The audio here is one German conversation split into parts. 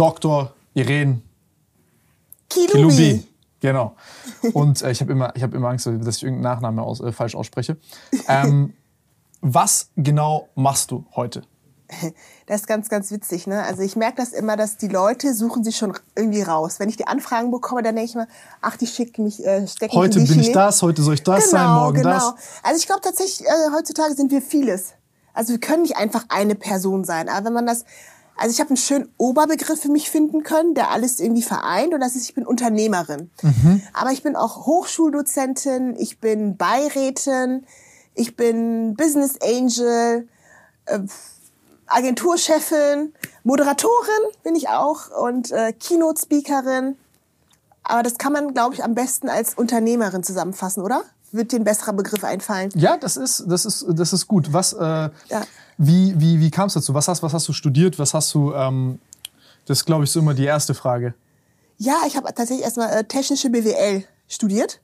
Dr. Irene Kilubi. Kilubi. Genau. Und äh, ich habe immer, ich hab immer Angst, dass ich irgendeinen Nachnamen aus, äh, falsch ausspreche. Ähm, was genau machst du heute? Das ist ganz, ganz witzig. Ne? Also ich merke das immer, dass die Leute suchen sich schon irgendwie raus. Wenn ich die Anfragen bekomme, dann denke ich mir, ach, die schicken mich, äh, stecken Heute bin in ich das, heute soll ich das genau, sein, morgen genau. das. Also ich glaube tatsächlich, äh, heutzutage sind wir vieles. Also wir können nicht einfach eine Person sein. Aber wenn man das, also ich habe einen schönen Oberbegriff für mich finden können, der alles irgendwie vereint. Und das ist, ich bin Unternehmerin. Mhm. Aber ich bin auch Hochschuldozentin, ich bin Beirätin, ich bin Business Angel, äh, Agenturchefin, Moderatorin bin ich auch und äh, Keynote-Speakerin. Aber das kann man, glaube ich, am besten als Unternehmerin zusammenfassen, oder? Wird dir ein besserer Begriff einfallen? Ja, das ist, das ist, das ist gut. Was, äh, Ja. Wie, wie, wie kam es dazu? Was hast, was hast du studiert? Was hast du, ähm, das ist, glaube ich, so immer die erste Frage. Ja, ich habe tatsächlich erstmal äh, technische BWL studiert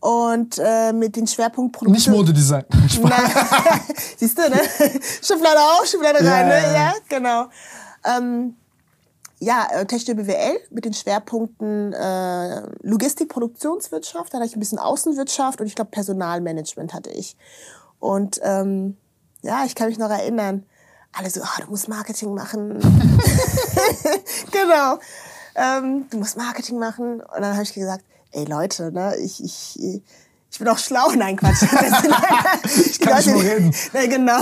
und äh, mit den Schwerpunkt Nicht Produktion. Modedesign. Siehst du, ne? Schublade auf, Schublade rein, Ja, ne? ja, ja. Ja, genau. Ähm, ja, äh, technische BWL mit den Schwerpunkten äh, Logistik, Produktionswirtschaft, dann hatte ich ein bisschen Außenwirtschaft und ich glaube Personalmanagement hatte ich. Und ähm, ja, ich kann mich noch erinnern, alle so, ah, du musst Marketing machen. genau. Ähm, du musst Marketing machen. Und dann habe ich gesagt, ey Leute, ne, ich, ich, ich bin auch schlau. Nein, Quatsch. ich kann nicht nur reden. Nee, genau.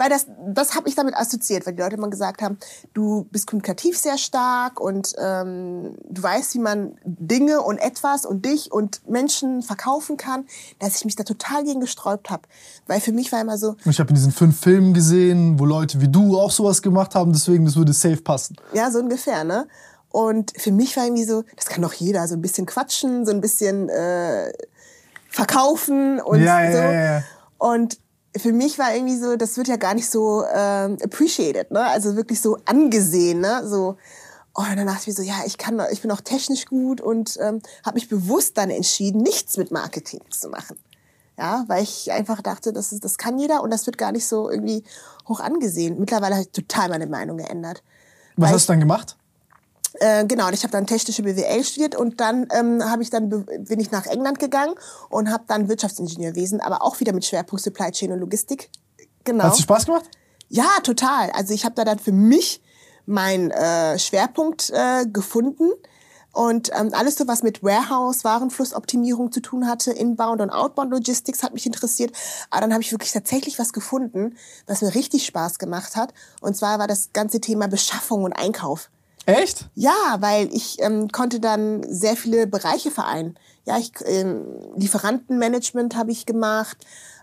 Weil das, das habe ich damit assoziiert, weil die Leute immer gesagt haben, du bist kommunikativ sehr stark und ähm, du weißt, wie man Dinge und etwas und dich und Menschen verkaufen kann, dass ich mich da total gegen gesträubt habe. Weil für mich war immer so, Ich habe in diesen fünf Filmen gesehen, wo Leute wie du auch sowas gemacht haben, deswegen das würde safe passen. Ja, so ungefähr, ne? Und für mich war irgendwie so, das kann doch jeder, so ein bisschen quatschen, so ein bisschen äh, verkaufen und Ja, ja, so. ja, ja. Und für mich war irgendwie so, das wird ja gar nicht so ähm, appreciated, ne? Also wirklich so angesehen, ne? So. Oh, und dann dachte ich mir so, ja, ich kann, ich bin auch technisch gut und ähm, habe mich bewusst dann entschieden, nichts mit Marketing zu machen. Ja, weil ich einfach dachte, das, ist, das kann jeder und das wird gar nicht so irgendwie hoch angesehen. Mittlerweile habe ich total meine Meinung geändert. Was Weil hast du dann gemacht? Äh, genau, und ich habe dann technische BWL studiert und dann ähm, habe ich dann bin ich nach England gegangen und habe dann Wirtschaftsingenieurwesen, aber auch wieder mit Schwerpunkt Supply Chain und Logistik. Genau. Hat dir Spaß gemacht? Ja, total. Also ich habe da dann für mich meinen äh, Schwerpunkt äh, gefunden und ähm, alles so was mit Warehouse, Warenflussoptimierung zu tun hatte, Inbound und Outbound Logistics hat mich interessiert. Aber dann habe ich wirklich tatsächlich was gefunden, was mir richtig Spaß gemacht hat. Und zwar war das ganze Thema Beschaffung und Einkauf. Echt? Ja, weil ich ähm, konnte dann sehr viele Bereiche vereinen. Ja, ich, ähm, Lieferantenmanagement habe ich gemacht.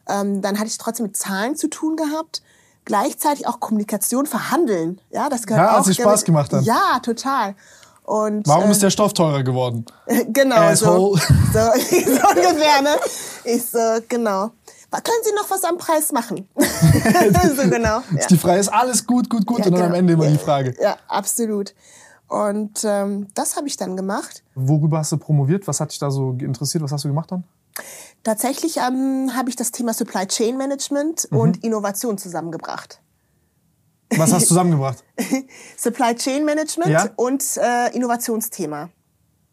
Ähm, dann hatte ich trotzdem mit Zahlen zu tun gehabt. Gleichzeitig auch Kommunikation, Verhandeln. Ja, das gehört Ja, auch. hat dir Spaß gemacht dann? Ja, total. Und Warum äh, ist der Stoff teurer geworden? genau so, Asshole. so, so ungefähr, ne? Ich so, genau. Können Sie noch was am Preis machen? so genau. Ja. Die Frage ist alles gut, gut, gut Ja, und dann am genau. Ende immer die Frage. Ja, absolut. Und ähm, das habe ich dann gemacht. Worüber hast du promoviert? Was hat dich da so interessiert? Was hast du gemacht dann? Tatsächlich ähm, habe ich das Thema Supply Chain Management Mhm. und Innovation zusammengebracht. Was hast du zusammengebracht? Supply Chain Management Ja. und äh, Innovationsthema.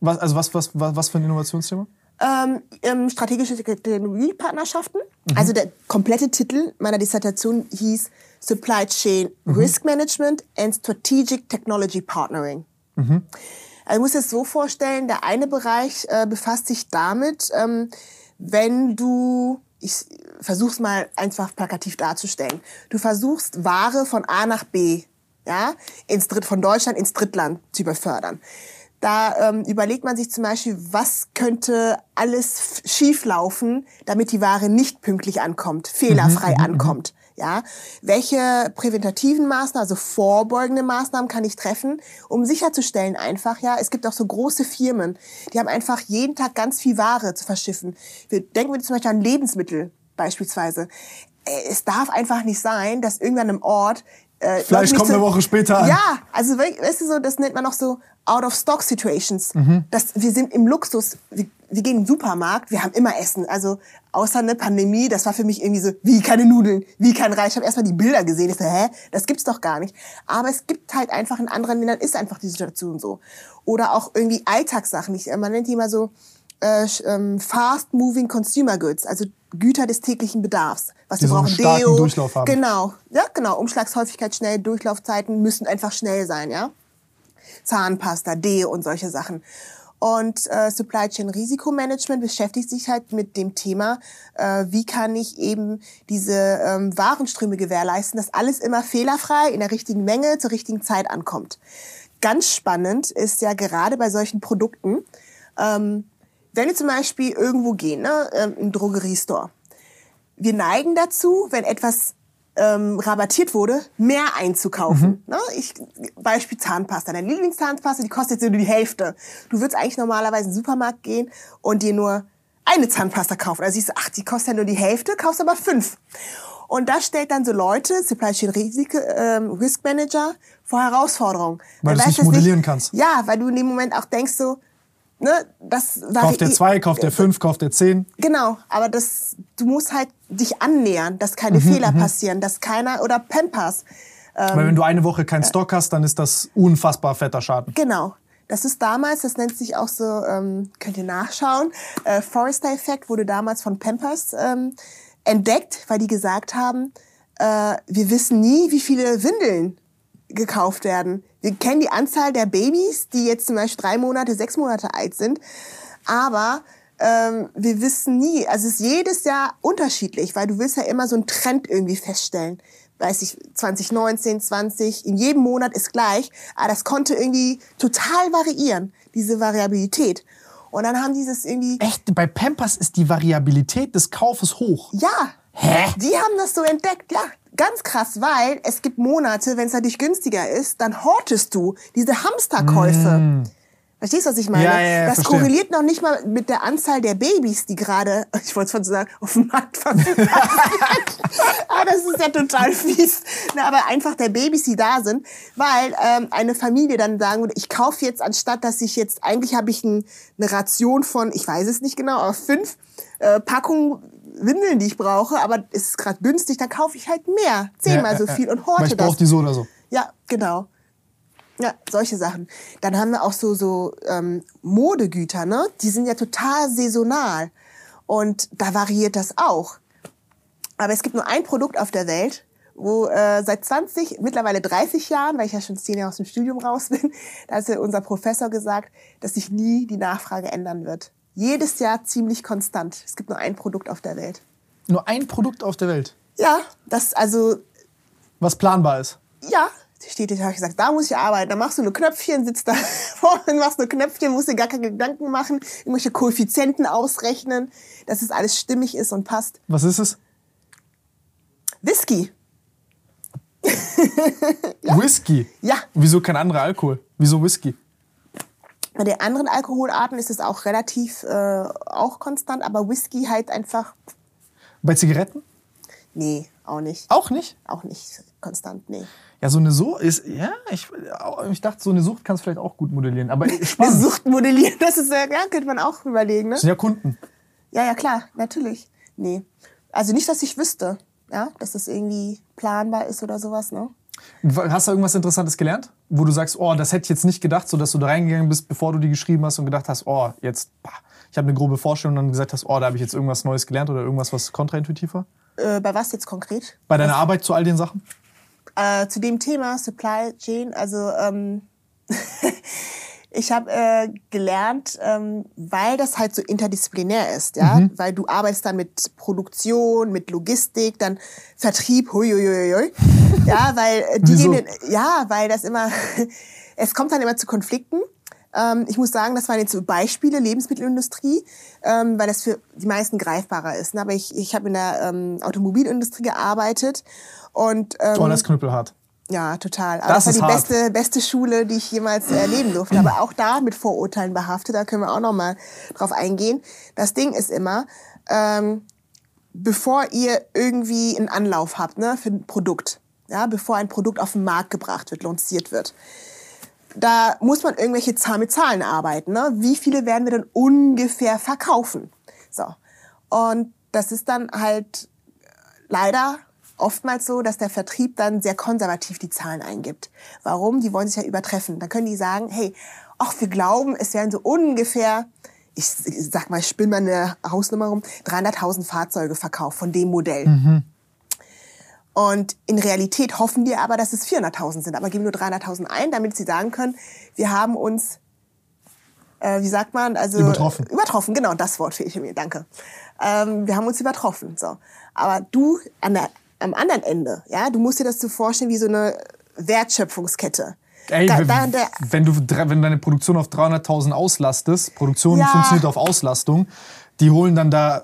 Was, also was, was, was, was für ein Innovationsthema? Ähm, ähm, strategische Technologiepartnerschaften. Mhm. Also der komplette Titel meiner Dissertation hieß Supply Chain Mhm. Risk Management and Strategic Technology Partnering. Also du musst es so vorstellen, der eine Bereich äh, befasst sich damit, ähm, wenn du, ich versuch's mal einfach plakativ darzustellen, du versuchst Ware von A nach B, ja, ins Dritt, von Deutschland ins Drittland zu befördern. Da ähm, überlegt man sich zum Beispiel, was könnte alles schieflaufen, damit die Ware nicht pünktlich ankommt, fehlerfrei ankommt. Ja, welche präventativen Maßnahmen, also vorbeugende Maßnahmen kann ich treffen, um sicherzustellen einfach, ja, es gibt auch so große Firmen, die haben einfach jeden Tag ganz viel Ware zu verschiffen. Wir denken wir zum Beispiel an Lebensmittel beispielsweise. Äh, Es darf einfach nicht sein, dass irgendwann im Ort äh, nicht kommt eine Woche später an. Ja, also we- weißt du so, das nennt man noch so Out-of-Stock-Situations. Mhm. Das, wir sind im Luxus, wir, wir gehen in den Supermarkt, wir haben immer Essen. Also außer eine Pandemie, das war für mich irgendwie so, wie keine Nudeln, wie kein Reis. Ich habe erstmal die Bilder gesehen, ich so, hä, das gibt's doch gar nicht. Aber es gibt halt einfach in anderen Ländern ist einfach die Situation so. Oder auch irgendwie Alltagssachen. Ich, man nennt die immer so äh, ähm, fast-moving consumer goods, also Güter des täglichen Bedarfs. Was Die wir so einen brauchen, starken Deo. Durchlauf haben. Genau, ja, genau. Umschlagshäufigkeit schnell, Durchlaufzeiten müssen einfach schnell sein, ja. Zahnpasta, Deo und solche Sachen. Und äh, Supply Chain Risikomanagement beschäftigt sich halt mit dem Thema, äh, wie kann ich eben diese ähm, Warenströme gewährleisten, dass alles immer fehlerfrei in der richtigen Menge zur richtigen Zeit ankommt. Ganz spannend ist ja gerade bei solchen Produkten, ähm, wenn wir zum Beispiel irgendwo gehen, ne, ähm, im Drogeriestore, wir neigen dazu, wenn etwas ähm, rabattiert wurde, mehr einzukaufen. Ne? Ich, Beispiel Zahnpasta. Deine Lieblingszahnpasta, die kostet jetzt nur die Hälfte. Du würdest eigentlich normalerweise in den Supermarkt gehen und dir nur eine Zahnpasta kaufen. Also siehst du, ach, die kostet ja nur die Hälfte, kaufst aber fünf. Und das stellt dann so Leute, Supply Chain Risiko, ähm, Risk Manager, vor Herausforderungen. Weil Dann du es nicht modellieren kannst. Ja, weil du in dem Moment auch denkst so, ne, das Kauft der zwei, kauft der fünf, kauft der zehn. Genau, aber das, du musst halt dich annähern, dass keine Mhm, Fehler passieren, dass keiner oder Pampers. Ähm, Weil wenn du eine Woche keinen Stock hast, dann ist das unfassbar fetter Schaden. Genau. Das ist damals, das nennt sich auch so, ähm, könnt ihr nachschauen, äh, Forrester-Effekt wurde damals von Pampers ähm, entdeckt, weil die gesagt haben, äh, wir wissen nie, wie viele Windeln gekauft werden. Wir kennen die Anzahl der Babys, die jetzt zum Beispiel drei Monate, sechs Monate alt sind, aber ähm, wir wissen nie, also es ist jedes Jahr unterschiedlich, weil du willst ja immer so einen Trend irgendwie feststellen. Weiß ich, 2019, 20, in jedem Monat ist gleich, aber das konnte irgendwie total variieren, diese Variabilität. Und dann haben dieses irgendwie, Echt, bei Pampers ist die Variabilität des Kaufes hoch. ja, Hä? die haben das so entdeckt, ja. Ganz krass, weil es gibt Monate, wenn es natürlich günstiger ist, dann hortest du diese Hamsterkäufe. Verstehst du, was ich meine? Mm. Ja, ja, ja, das verstehe. korreliert noch nicht mal mit der Anzahl der Babys, die gerade, ich wollte es schon sagen, auf dem Markt verfügbar sind. aber das ist ja total fies. Na, aber einfach der Babys, die da sind, weil ähm, eine Familie dann sagen würde, ich kaufe jetzt, anstatt dass ich jetzt, eigentlich habe ich ein, eine Ration von, ich weiß es nicht genau, aber fünf äh, Packungen Windeln, die ich brauche, aber es ist gerade günstig, dann kaufe ich halt mehr, zehnmal Ja, so viel und horte ich das. brauche die so oder so. Ja, genau. Ja, solche Sachen. Dann haben wir auch so, so ähm, Modegüter, ne? Die sind ja total saisonal. Und da variiert das auch. Aber es gibt nur ein Produkt auf der Welt, wo äh, seit 20, mittlerweile 30 Jahren, weil ich ja schon zehn Jahre aus dem Studium raus bin, da hat ja unser Professor gesagt, dass sich nie die Nachfrage ändern wird. Jedes Jahr ziemlich konstant. Es gibt nur ein Produkt auf der Welt. Nur ein Produkt auf der Welt, Ja, das also was planbar ist. Ja, steht habe ich gesagt, da muss ich arbeiten. Dann machst du nur Knöpfchen, sitzt da vorne, machst nur Knöpfchen, musst dir gar keine Gedanken machen, irgendwelche Koeffizienten ausrechnen, dass es alles stimmig ist und passt. Was ist es? Whisky. Whisky. Ja. Wieso kein anderer Alkohol? Wieso Whisky? Bei den anderen Alkoholarten ist es auch relativ äh, auch konstant, aber Whisky halt einfach, Bei Zigaretten? nee, auch nicht. Auch nicht? Auch nicht konstant, nee. Ja, so eine Sucht ist, ja, ich, ich dachte, so eine Sucht kannst du vielleicht auch gut modellieren. Aber Eine spannend. Sucht modellieren, das ist ja, könnte man auch überlegen, ne? Das sind ja Kunden. Ja, ja, klar, natürlich. Nee. Also nicht, dass ich wüsste, ja, dass das irgendwie planbar ist oder sowas, ne? Hast du irgendwas Interessantes gelernt? Wo du sagst, oh, das hätte ich jetzt nicht gedacht, so dass du da reingegangen bist, bevor du die geschrieben hast und gedacht hast, oh, jetzt, pah, ich habe eine grobe Vorstellung und dann gesagt hast, oh, da habe ich jetzt irgendwas Neues gelernt oder irgendwas, was kontraintuitiv war? Äh, bei was jetzt konkret? Bei deiner Arbeit zu all den Sachen? Äh, zu dem Thema Supply Chain, also ähm, ich habe äh, gelernt, ähm, weil das halt so interdisziplinär ist, ja, mhm. weil du arbeitest dann mit Produktion, mit Logistik, dann Vertrieb, huiuiuiui, ja, weil äh, die gehen, ja, weil das immer, es kommt dann immer zu Konflikten. Ähm, ich muss sagen, das waren jetzt so Beispiele Lebensmittelindustrie, ähm, weil das für die meisten greifbarer ist. Ne? Aber ich, ich habe in der ähm, Automobilindustrie gearbeitet und ähm, oh, das knüppelhart. Ja, total. Aber das, das war die beste, beste Schule, die ich jemals erleben durfte. Aber auch da mit Vorurteilen behaftet, da können wir auch noch mal drauf eingehen. Das Ding ist immer, ähm, bevor ihr irgendwie einen Anlauf habt ne, für ein Produkt, ja, bevor ein Produkt auf den Markt gebracht wird, lanciert wird, da muss man irgendwelche Zahlen mit Zahlen arbeiten. Ne? Wie viele werden wir dann ungefähr verkaufen? So. Und das ist dann halt leider oftmals so, dass der Vertrieb dann sehr konservativ die Zahlen eingibt. Warum? Die wollen sich ja übertreffen. Dann können die sagen, hey, ach, wir glauben, es werden so ungefähr, ich sag mal, ich spinne mal eine Hausnummer rum, 300.000 Fahrzeuge verkauft von dem Modell. Mhm. Und in Realität hoffen wir aber, dass es 400.000 sind, aber geben nur 300.000 ein, damit sie sagen können, wir haben uns, äh, wie sagt man, also übertroffen. Übertroffen, genau, das Wort fehlt mir, danke. Ähm, wir haben uns übertroffen, so. Aber du an der am anderen Ende, ja, du musst dir das so vorstellen wie so eine Wertschöpfungskette. Ey, da, da, da, wenn, du, wenn deine Produktion auf 300.000 auslastest, Produktion ja. funktioniert auf Auslastung, die holen dann da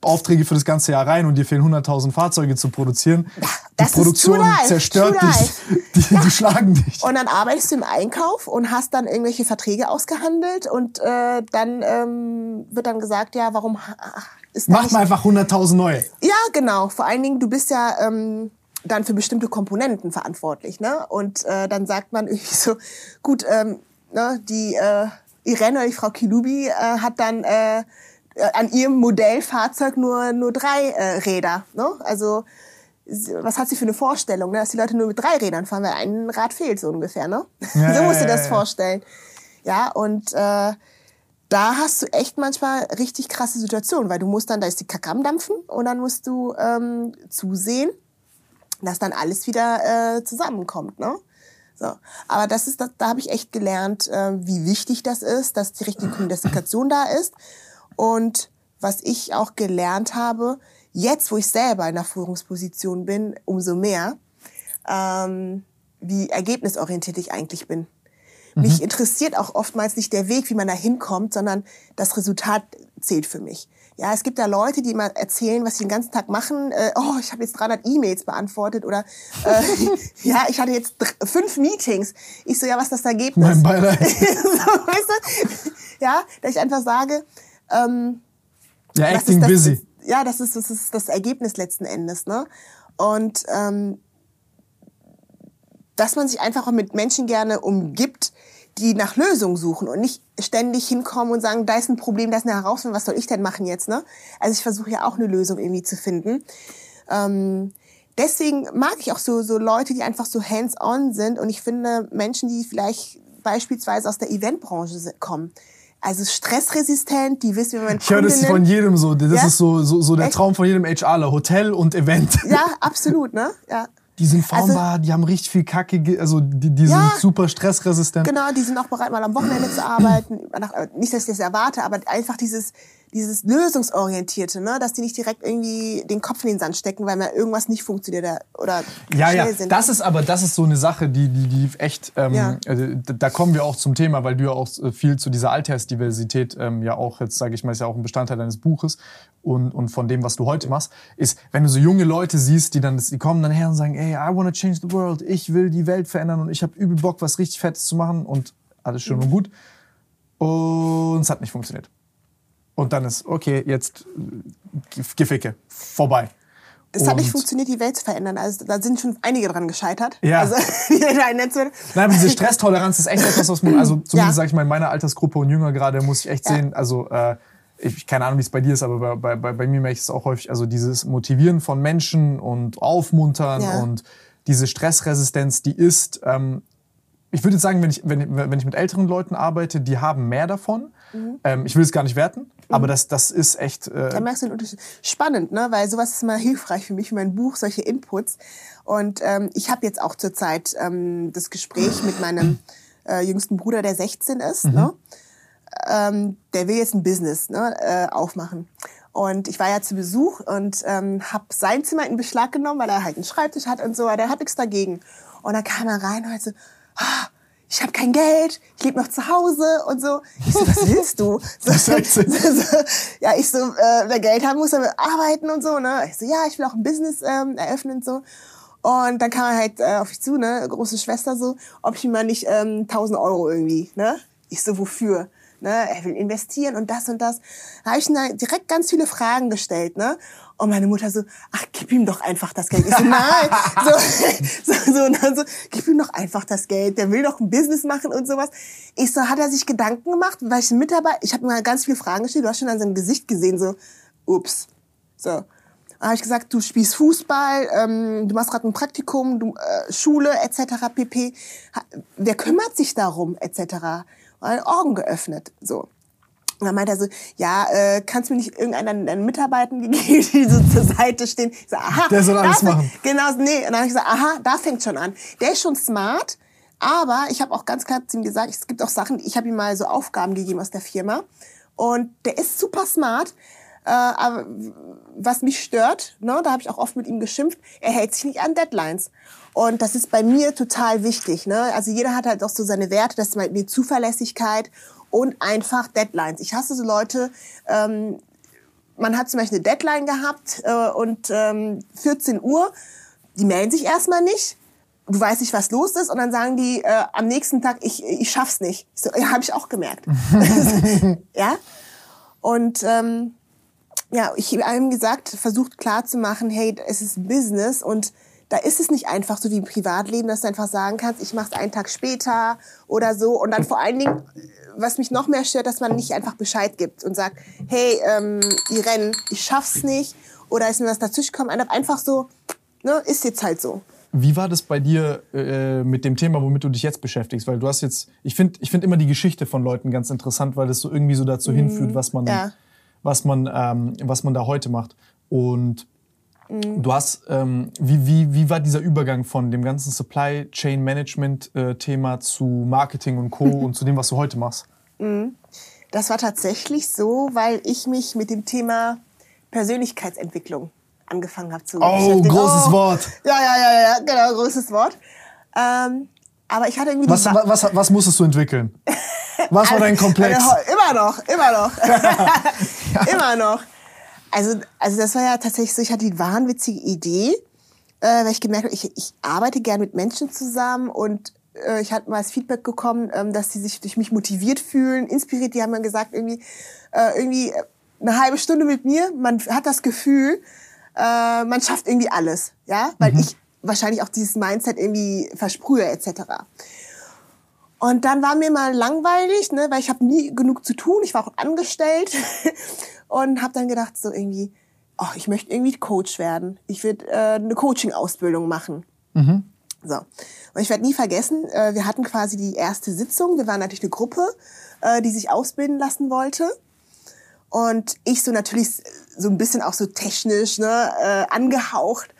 Aufträge für das ganze Jahr rein und dir fehlen 100.000 Fahrzeuge zu produzieren. Die Produktion zerstört dich, die, ja. die, schlagen dich. Und dann arbeitest du im Einkauf und hast dann irgendwelche Verträge ausgehandelt und äh, dann ähm, wird dann gesagt, ja, warum ist Mach mal einfach 100.000 neue. Ja, genau. Vor allen Dingen, du bist ja ähm, dann für bestimmte Komponenten verantwortlich, ne? Und äh, dann sagt man irgendwie so, gut, ähm, ne, die äh, Irene, die Frau Kilubi, äh, hat dann äh, an ihrem Modellfahrzeug nur nur drei äh, Räder, ne? Also was hat sie für eine Vorstellung, ne? dass die Leute nur mit drei Rädern fahren, weil ein Rad fehlt so ungefähr, ne? Ja, so musst du das vorstellen. Ja, und äh, da hast du echt manchmal richtig krasse Situationen, weil du musst dann, da ist die Kacke am Dampfen und dann musst du ähm, zusehen, dass dann alles wieder äh, zusammenkommt, ne? So. Aber das ist, das, da habe ich echt gelernt, äh, wie wichtig das ist, dass die richtige Kommunikation da ist. Und was ich auch gelernt habe, jetzt, wo ich selber in der Führungsposition bin, umso mehr, ähm, wie ergebnisorientiert ich eigentlich bin. Mhm. Mich interessiert auch oftmals nicht der Weg, wie man da hinkommt, sondern das Resultat zählt für mich. Ja, es gibt da Leute, die mal erzählen, was sie den ganzen Tag machen. Äh, oh, ich habe jetzt 300 E-Mails beantwortet oder äh, ja, ich hatte jetzt fünf Meetings. Ich so, ja, was ist das Ergebnis? Mein Beileid. so, weißt du? Ja, dass ich einfach sage, ähm, ja, acting das, busy. Ja, das ist, das ist das Ergebnis letzten Endes. Ne? Und ähm, dass man sich einfach auch mit Menschen gerne umgibt, die nach Lösungen suchen und nicht ständig hinkommen und sagen, da ist ein Problem, da ist eine Herausforderung, was soll ich denn machen jetzt? Ne? Also ich versuche ja auch eine Lösung irgendwie zu finden. Ähm, deswegen mag ich auch so, so Leute, die einfach so hands-on sind und ich finde Menschen, die vielleicht beispielsweise aus der Eventbranche kommen, also stressresistent, die wissen, wie man Ich höre das von jedem so. Das ja? ist so, so, so der Echt? Traum von jedem HRler. Hotel und Event. Ja, absolut, ne? Ja. Die sind formbar, also, die haben richtig viel Kacke, also die, die ja, sind super stressresistent. Genau, die sind auch bereit, mal am Wochenende zu arbeiten. Nicht, dass ich das erwarte, aber einfach dieses, dieses lösungsorientierte, ne, dass die nicht direkt irgendwie den Kopf in den Sand stecken, weil mal irgendwas nicht funktioniert oder ja, ja. Sind. Das ist aber das ist so eine Sache, die die die echt ähm, ja. also, da kommen wir auch zum Thema, weil du ja auch äh, viel zu dieser Altersdiversität ähm, ja auch jetzt sage ich mal ist ja auch ein Bestandteil deines Buches und und von dem was du heute machst ist, wenn du so junge Leute siehst, die dann die kommen dann her und sagen, ey, I wanna change the world, ich will die Welt verändern und ich habe übel Bock, was richtig Fettes zu machen und alles schön mhm. und gut und es hat nicht funktioniert. Und dann ist, okay, jetzt äh, Geficke, vorbei. Es hat nicht funktioniert, die Welt zu verändern. Also da sind schon einige dran gescheitert. Ja. Also, Nein, aber diese Stresstoleranz ist echt etwas, was man, also zumindest ja. sage ich mal, in meiner Altersgruppe und jünger gerade, muss ich echt ja. sehen, also äh, ich keine Ahnung, wie es bei dir ist, aber bei, bei, bei mir merke ich es auch häufig, also dieses Motivieren von Menschen und Aufmuntern ja. und diese Stressresistenz, die ist, ähm, ich würde sagen, wenn ich, wenn, wenn ich mit älteren Leuten arbeite, die haben mehr davon. Mhm. Ähm, ich will es gar nicht werten, aber mhm. das, das ist echt. Äh da merkst du den Unterschied. Spannend, ne? Weil sowas ist mal hilfreich für mich, für mein Buch, solche Inputs. Und ähm, ich habe jetzt auch zurzeit ähm, das Gespräch mit meinem äh, jüngsten Bruder, der 16 ist. Ne? Ähm, der will jetzt ein Business ne, äh, aufmachen. Und ich war ja zu Besuch und ähm, habe sein Zimmer in Beschlag genommen, weil er halt einen Schreibtisch hat und so. Aber der hat nichts dagegen. Und dann kam er rein und hat so, ah, ich habe kein Geld, ich lebe noch zu Hause und so. Ich so, was willst du? So, so, so, ja, ich so, äh, wer Geld haben muss, er arbeiten und so. Ne? Ich so, ja, ich will auch ein Business ähm, eröffnen und so. Und dann kam er halt äh, auf mich zu, ne, große Schwester so, ob ich ihm mal nicht ähm, 1000 Euro irgendwie, ne? Ich so, wofür? Ne, er will investieren und das und das. Da habe ich ihm direkt ganz viele Fragen gestellt, ne? Und meine Mutter so, ach, gib ihm doch einfach das Geld. Ich so, nein. so, so, so, und dann so, gib ihm doch einfach das Geld. Der will doch ein Business machen und sowas. Ich so, hat er sich Gedanken gemacht? Weil ich ein Mitarbeiter, ich habe mir ganz viele Fragen gestellt. Du hast schon an seinem Gesicht gesehen, so, ups. So. Dann habe ich gesagt, du spielst Fußball, ähm, du machst gerade ein Praktikum, du, äh, Schule etc. pp. Wer kümmert sich darum etc. Und Augen geöffnet. So. Und dann meinte er so, ja, äh, kannst du mir nicht irgendeinen deinen Mitarbeitern geben, die so zur Seite stehen? Ich so, aha. Der soll alles machen. Genau, nee. Und dann habe ich gesagt, aha, da fängt schon an. Der ist schon smart, aber ich habe auch ganz klar zu ihm gesagt, es gibt auch Sachen, ich habe ihm mal so Aufgaben gegeben aus der Firma. Und der ist super smart, äh, aber was mich stört, ne, da habe ich auch oft mit ihm geschimpft, er hält sich nicht an Deadlines. Und das ist bei mir total wichtig. Ne? Also jeder hat halt auch so seine Werte, das ist die Zuverlässigkeit und einfach Deadlines. Ich hasse so Leute, ähm, man hat zum Beispiel eine Deadline gehabt äh, und ähm, 14 Uhr, die melden sich erstmal nicht. Du weißt nicht, was los ist und dann sagen die äh, am nächsten Tag, ich, ich schaff's nicht. So, ja, habe ich auch gemerkt. ja. Und ähm, ja, ich habe ihm gesagt, versucht klar zu machen, hey, es ist Business und da ist es nicht einfach so wie im Privatleben, dass du einfach sagen kannst, ich mache es einen Tag später oder so. Und dann vor allen Dingen, was mich noch mehr stört, dass man nicht einfach Bescheid gibt und sagt, hey, ähm, die rennen, ich schaff's nicht oder ist mir was dazwischen gekommen. Einfach so, ne, ist jetzt halt so. Wie war das bei dir äh, mit dem Thema, womit du dich jetzt beschäftigst? Weil du hast jetzt, ich finde, ich finde immer die Geschichte von Leuten ganz interessant, weil das so irgendwie so dazu mhm. hinführt, was man, ja. was man, ähm, was man da heute macht. Und Mhm. Du hast, ähm, wie, wie, wie war dieser Übergang von dem ganzen Supply Chain Management äh, Thema zu Marketing und Co. und zu dem, was du heute machst? Mhm. Das war tatsächlich so, weil ich mich mit dem Thema Persönlichkeitsentwicklung angefangen habe zu Oh, großes oh, Wort. Ja, ja, ja, ja, genau, großes Wort. Ähm, aber ich hatte irgendwie was, was, was, was musstest du entwickeln? Was war dein Komplex? immer noch, immer noch. ja. Immer noch. Also, also das war ja tatsächlich so, ich hatte die wahnwitzige Idee, äh, weil ich gemerkt habe, ich, ich arbeite gern mit Menschen zusammen und äh, ich hatte mal das Feedback bekommen, ähm, dass sie sich durch mich motiviert fühlen, inspiriert. Die haben mir gesagt, irgendwie, äh, irgendwie eine halbe Stunde mit mir, man hat das Gefühl, äh, man schafft irgendwie alles, ja, weil mhm. ich wahrscheinlich auch dieses Mindset irgendwie versprühe etc. Und dann war mir mal langweilig, ne, weil ich habe nie genug zu tun. Ich war auch angestellt und habe dann gedacht so irgendwie, oh, ich möchte irgendwie Coach werden. Ich will äh, eine Coaching-Ausbildung machen. Mhm. So. Und ich werde nie vergessen, äh, wir hatten quasi die erste Sitzung. Wir waren natürlich eine Gruppe, äh, die sich ausbilden lassen wollte. Und ich so natürlich so ein bisschen auch so technisch ne, äh, angehaucht.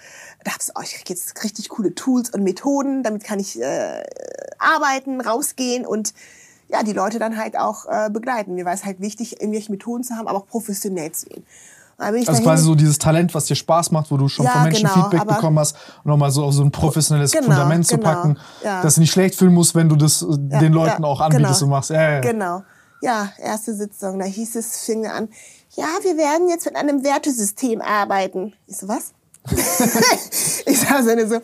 Da ich, oh, ich krieg jetzt richtig coole Tools und Methoden. Damit kann ich äh, arbeiten, rausgehen und ja, die Leute dann halt auch äh, begleiten. Mir war es halt wichtig, irgendwelche Methoden zu haben, aber auch professionell zu gehen. Also quasi so dieses Talent, was dir Spaß macht, wo du schon ja, von Menschen genau, Feedback bekommen hast, nochmal so auf so ein professionelles genau, Fundament genau, zu packen, ja. dass du nicht schlecht fühlen musst, wenn du das äh, ja, den Leuten auch anbietest genau. und machst. Ja, Genau. Ja, erste Sitzung, da hieß es, fing an, ja, wir werden jetzt mit einem Wertesystem arbeiten. Ich so, was? ich sage so,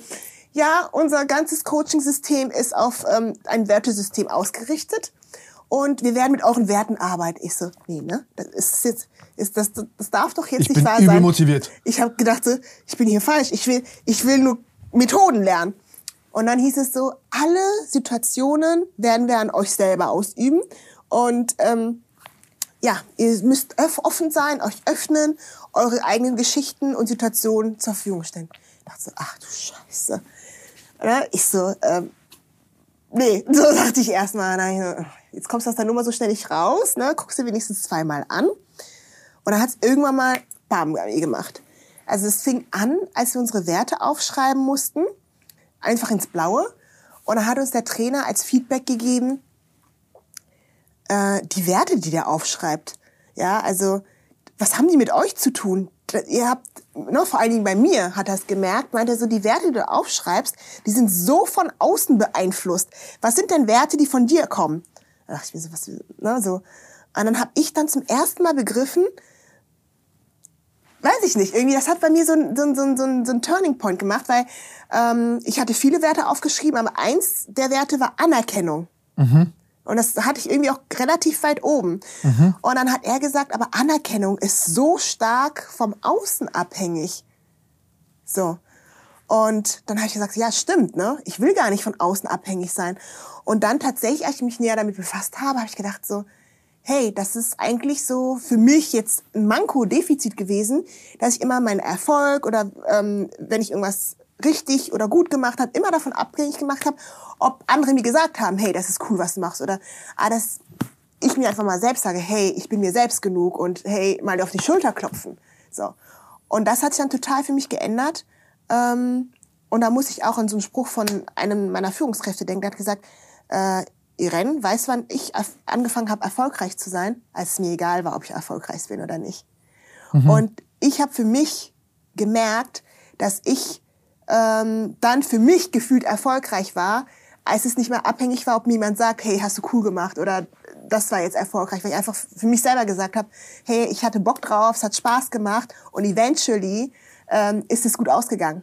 ja, unser ganzes Coaching-System ist auf ähm, ein Wertesystem ausgerichtet und wir werden mit euren Werten arbeiten. Ich so, nee, ne? Das ist jetzt, ist das, das darf doch jetzt ich nicht wahr sein. Ich bin motiviert. Ich habe gedacht, so, ich bin hier falsch. Ich will, ich will nur Methoden lernen. Und dann hieß es so, alle Situationen werden wir an euch selber ausüben. Und ähm, ja, ihr müsst offen sein, euch öffnen, eure eigenen Geschichten und Situationen zur Verfügung stellen. Ich dachte so, ach du Scheiße. Ne? Ich so, ähm, nee, so dachte ich erstmal. Jetzt kommst du aus der Nummer so schnell nicht raus, ne? guckst du wenigstens zweimal an. Und dann hat es irgendwann mal Bam gemacht. Also es fing an, als wir unsere Werte aufschreiben mussten, einfach ins Blaue. Und dann hat uns der Trainer als Feedback gegeben, äh, die Werte, die der aufschreibt. Ja, also was haben die mit euch zu tun? Ihr habt, ne, vor allen Dingen bei mir hat es gemerkt, meinte er so, die Werte, die du aufschreibst, die sind so von außen beeinflusst. Was sind denn Werte, die von dir kommen? Da dachte ich mir so, was, ne, so. Und dann habe ich dann zum ersten Mal begriffen, weiß ich nicht, irgendwie, das hat bei mir so ein, so so so ein Turning Point gemacht, weil ähm, ich hatte viele Werte aufgeschrieben, aber eins der Werte war Anerkennung. Mhm. Und das hatte ich irgendwie auch relativ weit oben. Mhm. Und dann hat er gesagt, aber Anerkennung ist so stark vom Außen abhängig. So. Und dann habe ich gesagt, ja, stimmt, ne? Ich will gar nicht von außen abhängig sein. Und dann tatsächlich, als ich mich näher damit befasst habe, habe ich gedacht so, hey, das ist eigentlich so für mich jetzt ein Manko-Defizit gewesen, dass ich immer meinen Erfolg oder ähm, wenn ich irgendwas richtig oder gut gemacht habe, immer davon abhängig gemacht habe, ob andere mir gesagt haben, hey, das ist cool, was du machst oder ah, das ich mir einfach mal selbst sage, hey, ich bin mir selbst genug und hey, mal auf die Schulter klopfen. So. Und das hat sich dann total für mich geändert. Ähm, und da muss ich auch an so einen Spruch von einem meiner Führungskräfte denken, der hat gesagt, äh, Irene, weißt wann ich angefangen habe, erfolgreich zu sein, als es mir egal war, ob ich erfolgreich bin oder nicht. Mhm. Und ich habe für mich gemerkt, dass ich ähm, dann für mich gefühlt erfolgreich war, als es nicht mehr abhängig war, ob mir jemand sagt, hey, hast du cool gemacht oder das war jetzt erfolgreich, weil ich einfach für mich selber gesagt habe, hey, ich hatte Bock drauf, es hat Spaß gemacht und eventually ähm, ist es gut ausgegangen.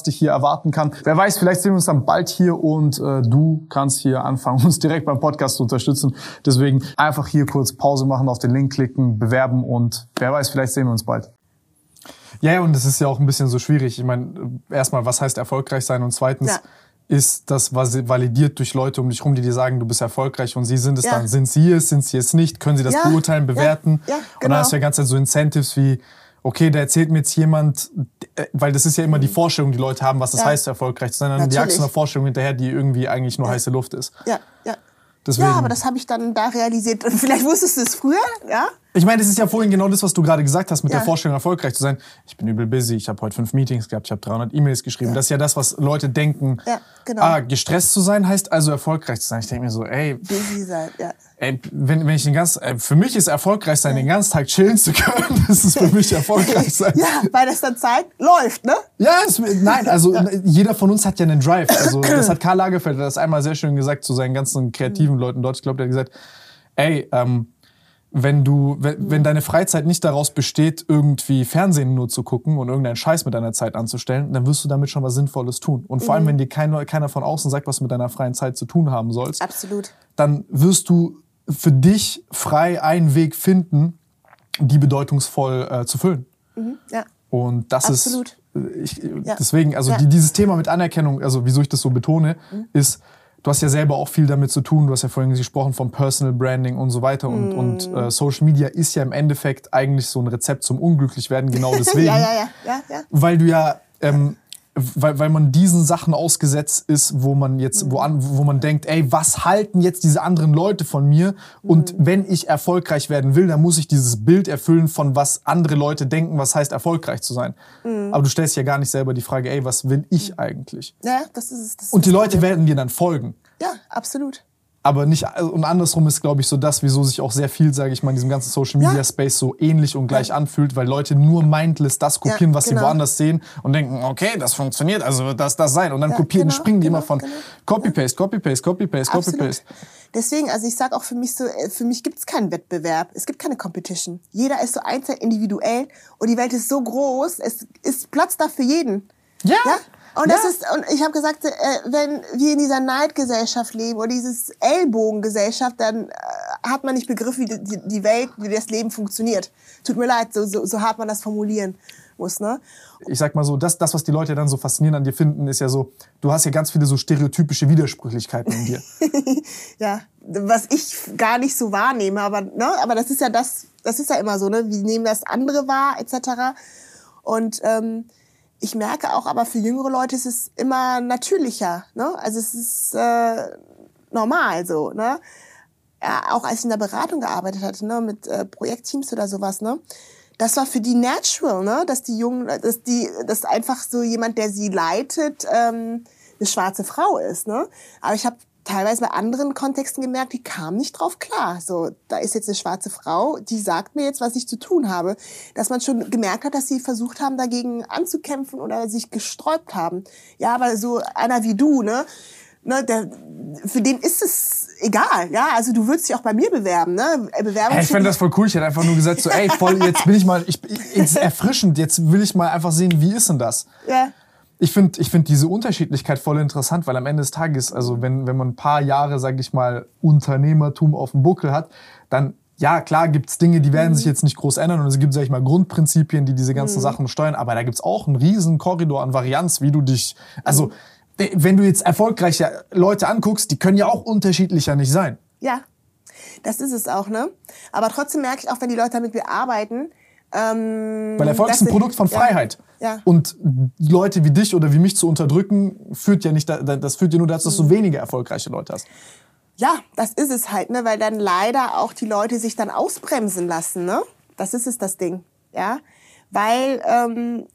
was dich hier erwarten kann. Wer weiß, vielleicht sehen wir uns dann bald hier und äh, du kannst hier anfangen, uns direkt beim Podcast zu unterstützen. Deswegen einfach hier kurz Pause machen, auf den Link klicken, bewerben und wer weiß, vielleicht sehen wir uns bald. Ja, und es ist ja auch ein bisschen so schwierig. Ich meine, erstmal, was heißt erfolgreich sein? Und zweitens, ja. ist das validiert durch Leute um dich rum, die dir sagen, du bist erfolgreich und sie sind es ja. dann. Sind sie es, sind sie es nicht? Können sie das ja. beurteilen, bewerten? Ja. Ja, genau. Und dann hast du ja ganz so Incentives wie, okay, da erzählt mir jetzt jemand, äh, weil das ist ja immer die Vorstellung, die Leute haben, was das ja. heißt, erfolgreich zu sein. Dann jagst du eine Vorstellung hinterher, die irgendwie eigentlich nur ja. heiße Luft ist. Ja, ja. Deswegen. Ja, aber das habe ich dann da realisiert. Vielleicht wusstest du es früher, ja? Ich meine, es ist ja vorhin genau das, was du gerade gesagt hast, mit ja. der Vorstellung, erfolgreich zu sein. Ich bin übel busy, ich habe heute fünf Meetings gehabt, ich habe 300 E-Mails geschrieben. Ja. Das ist ja das, was Leute denken. Ja, genau. Ah, gestresst zu sein heißt also erfolgreich zu sein. Ich denke mir so, ey. Busy sein, ja. Ey, wenn, wenn ich den ganzen, ey, für mich ist erfolgreich sein, ja. den ganzen Tag chillen zu können. Das ist für mich erfolgreich sein. ja, weil das dann Zeit läuft, ne? Ja, es, nein, also jeder von uns hat ja einen Drive. Also das hat Karl Lagerfeld das einmal sehr schön gesagt zu seinen ganzen kreativen Leuten dort. Ich glaube, der hat gesagt, ey, ähm, wenn du, wenn, wenn deine Freizeit nicht daraus besteht, irgendwie Fernsehen nur zu gucken und irgendeinen Scheiß mit deiner Zeit anzustellen, dann wirst du damit schon was Sinnvolles tun. Und vor mhm. allem, wenn dir keiner, keiner von außen sagt, was du mit deiner freien Zeit zu tun haben sollst, Absolut. dann wirst du für dich frei einen Weg finden, die bedeutungsvoll äh, zu füllen. Mhm. Ja. Und das Absolut. ist, äh, ich, ja. deswegen, also ja. die, dieses Thema mit Anerkennung, also wieso ich das so betone, mhm. ist, du hast ja selber auch viel damit zu tun. Du hast ja vorhin gesprochen von Personal Branding und so weiter. Und, mm. und äh, Social Media ist ja im Endeffekt eigentlich so ein Rezept zum Unglücklichwerden, genau deswegen. ja, ja, ja, ja, ja. Weil du ja ähm, weil, weil man diesen Sachen ausgesetzt ist, wo man jetzt, wo, an, wo man denkt, ey, was halten jetzt diese anderen Leute von mir? Und mhm. wenn ich erfolgreich werden will, dann muss ich dieses Bild erfüllen von was andere Leute denken, was heißt erfolgreich zu sein. Mhm. Aber du stellst ja gar nicht selber die Frage, ey, was will ich eigentlich? Ja, das ist es. Und die Leute werden dir dann folgen. Ja, absolut aber nicht und andersrum ist glaube ich so das wieso sich auch sehr viel sage ich mal in diesem ganzen Social Media ja. Space so ähnlich und gleich ja. anfühlt weil Leute nur mindless das kopieren ja, was genau. sie woanders sehen und denken okay das funktioniert also wird das das sein und dann kopieren genau, springen die genau, immer von genau. Copy Paste Copy Paste Copy Paste Copy Paste deswegen also ich sage auch für mich so äh, für mich gibt es keinen Wettbewerb es gibt keine Competition jeder ist so einzeln individuell und die Welt ist so groß es ist Platz da für jeden ja. Und ja. das ist, und ich habe gesagt, äh, wenn wir in dieser Neidgesellschaft leben oder dieses Ellbogengesellschaft, dann äh, hat man nicht begriffen, wie die, die Welt, wie das Leben funktioniert. Tut mir leid, so, so, so hart man das formulieren muss. Ne? Ich sag mal so, das, das, was die Leute dann so faszinierend an dir finden, ist ja so, du hast ja ganz viele so stereotypische Widersprüchlichkeiten in dir. ja, was ich gar nicht so wahrnehme, aber, ne, aber das ist ja das, das ist ja immer so, ne? Wie nehmen das andere wahr, etc. Und ähm, ich merke auch, aber für jüngere Leute ist es immer natürlicher. Ne? Also es ist äh, normal so. Ne? Ja, auch als ich in der Beratung gearbeitet hatte, ne, mit äh, Projektteams oder sowas, ne, das war für die natural, ne, dass die Jungen, dass die, dass einfach so jemand, der sie leitet, ähm, eine schwarze Frau ist, ne. Aber ich habe teilweise bei anderen Kontexten gemerkt, die kamen nicht drauf klar. So, da ist jetzt eine schwarze Frau, die sagt mir jetzt, was ich zu tun habe. Dass man schon gemerkt hat, dass sie versucht haben, dagegen anzukämpfen oder sich gesträubt haben. Ja, aber so einer wie du, ne, ne der, für den ist es egal, ja, also du würdest dich auch bei mir bewerben, ne? Bewerbung hey, ich finde das voll cool. Ich hätte einfach nur gesagt, so, ey, voll, jetzt bin ich mal, ich, jetzt erfrischend, jetzt will ich mal einfach sehen, wie ist denn das? Ja ich finde ich find diese Unterschiedlichkeit voll interessant, weil am Ende des Tages, also wenn, wenn man ein paar Jahre, sag ich mal, Unternehmertum auf dem Buckel hat, dann ja, klar gibt's Dinge, die werden mhm. sich jetzt nicht groß ändern und es gibt, sag ich mal, Grundprinzipien, die diese ganzen mhm. Sachen steuern, aber da gibt's auch einen riesen Korridor an Varianz, wie du dich, also mhm. wenn du jetzt erfolgreiche Leute anguckst, die können ja auch unterschiedlicher nicht sein. Ja, das ist es auch, ne? Aber trotzdem merke ich auch, wenn die Leute mit mir arbeiten, ähm, Weil Erfolg ist ein Produkt von Freiheit. Ja, ja. Und Leute wie dich oder wie mich zu unterdrücken, führt ja nicht, das führt ja nur dazu, dass du mhm. weniger erfolgreiche Leute hast. Ja, das ist es halt, ne? Weil dann leider auch die Leute sich dann ausbremsen lassen, ne? Das ist es, das Ding, ja? Weil ähm,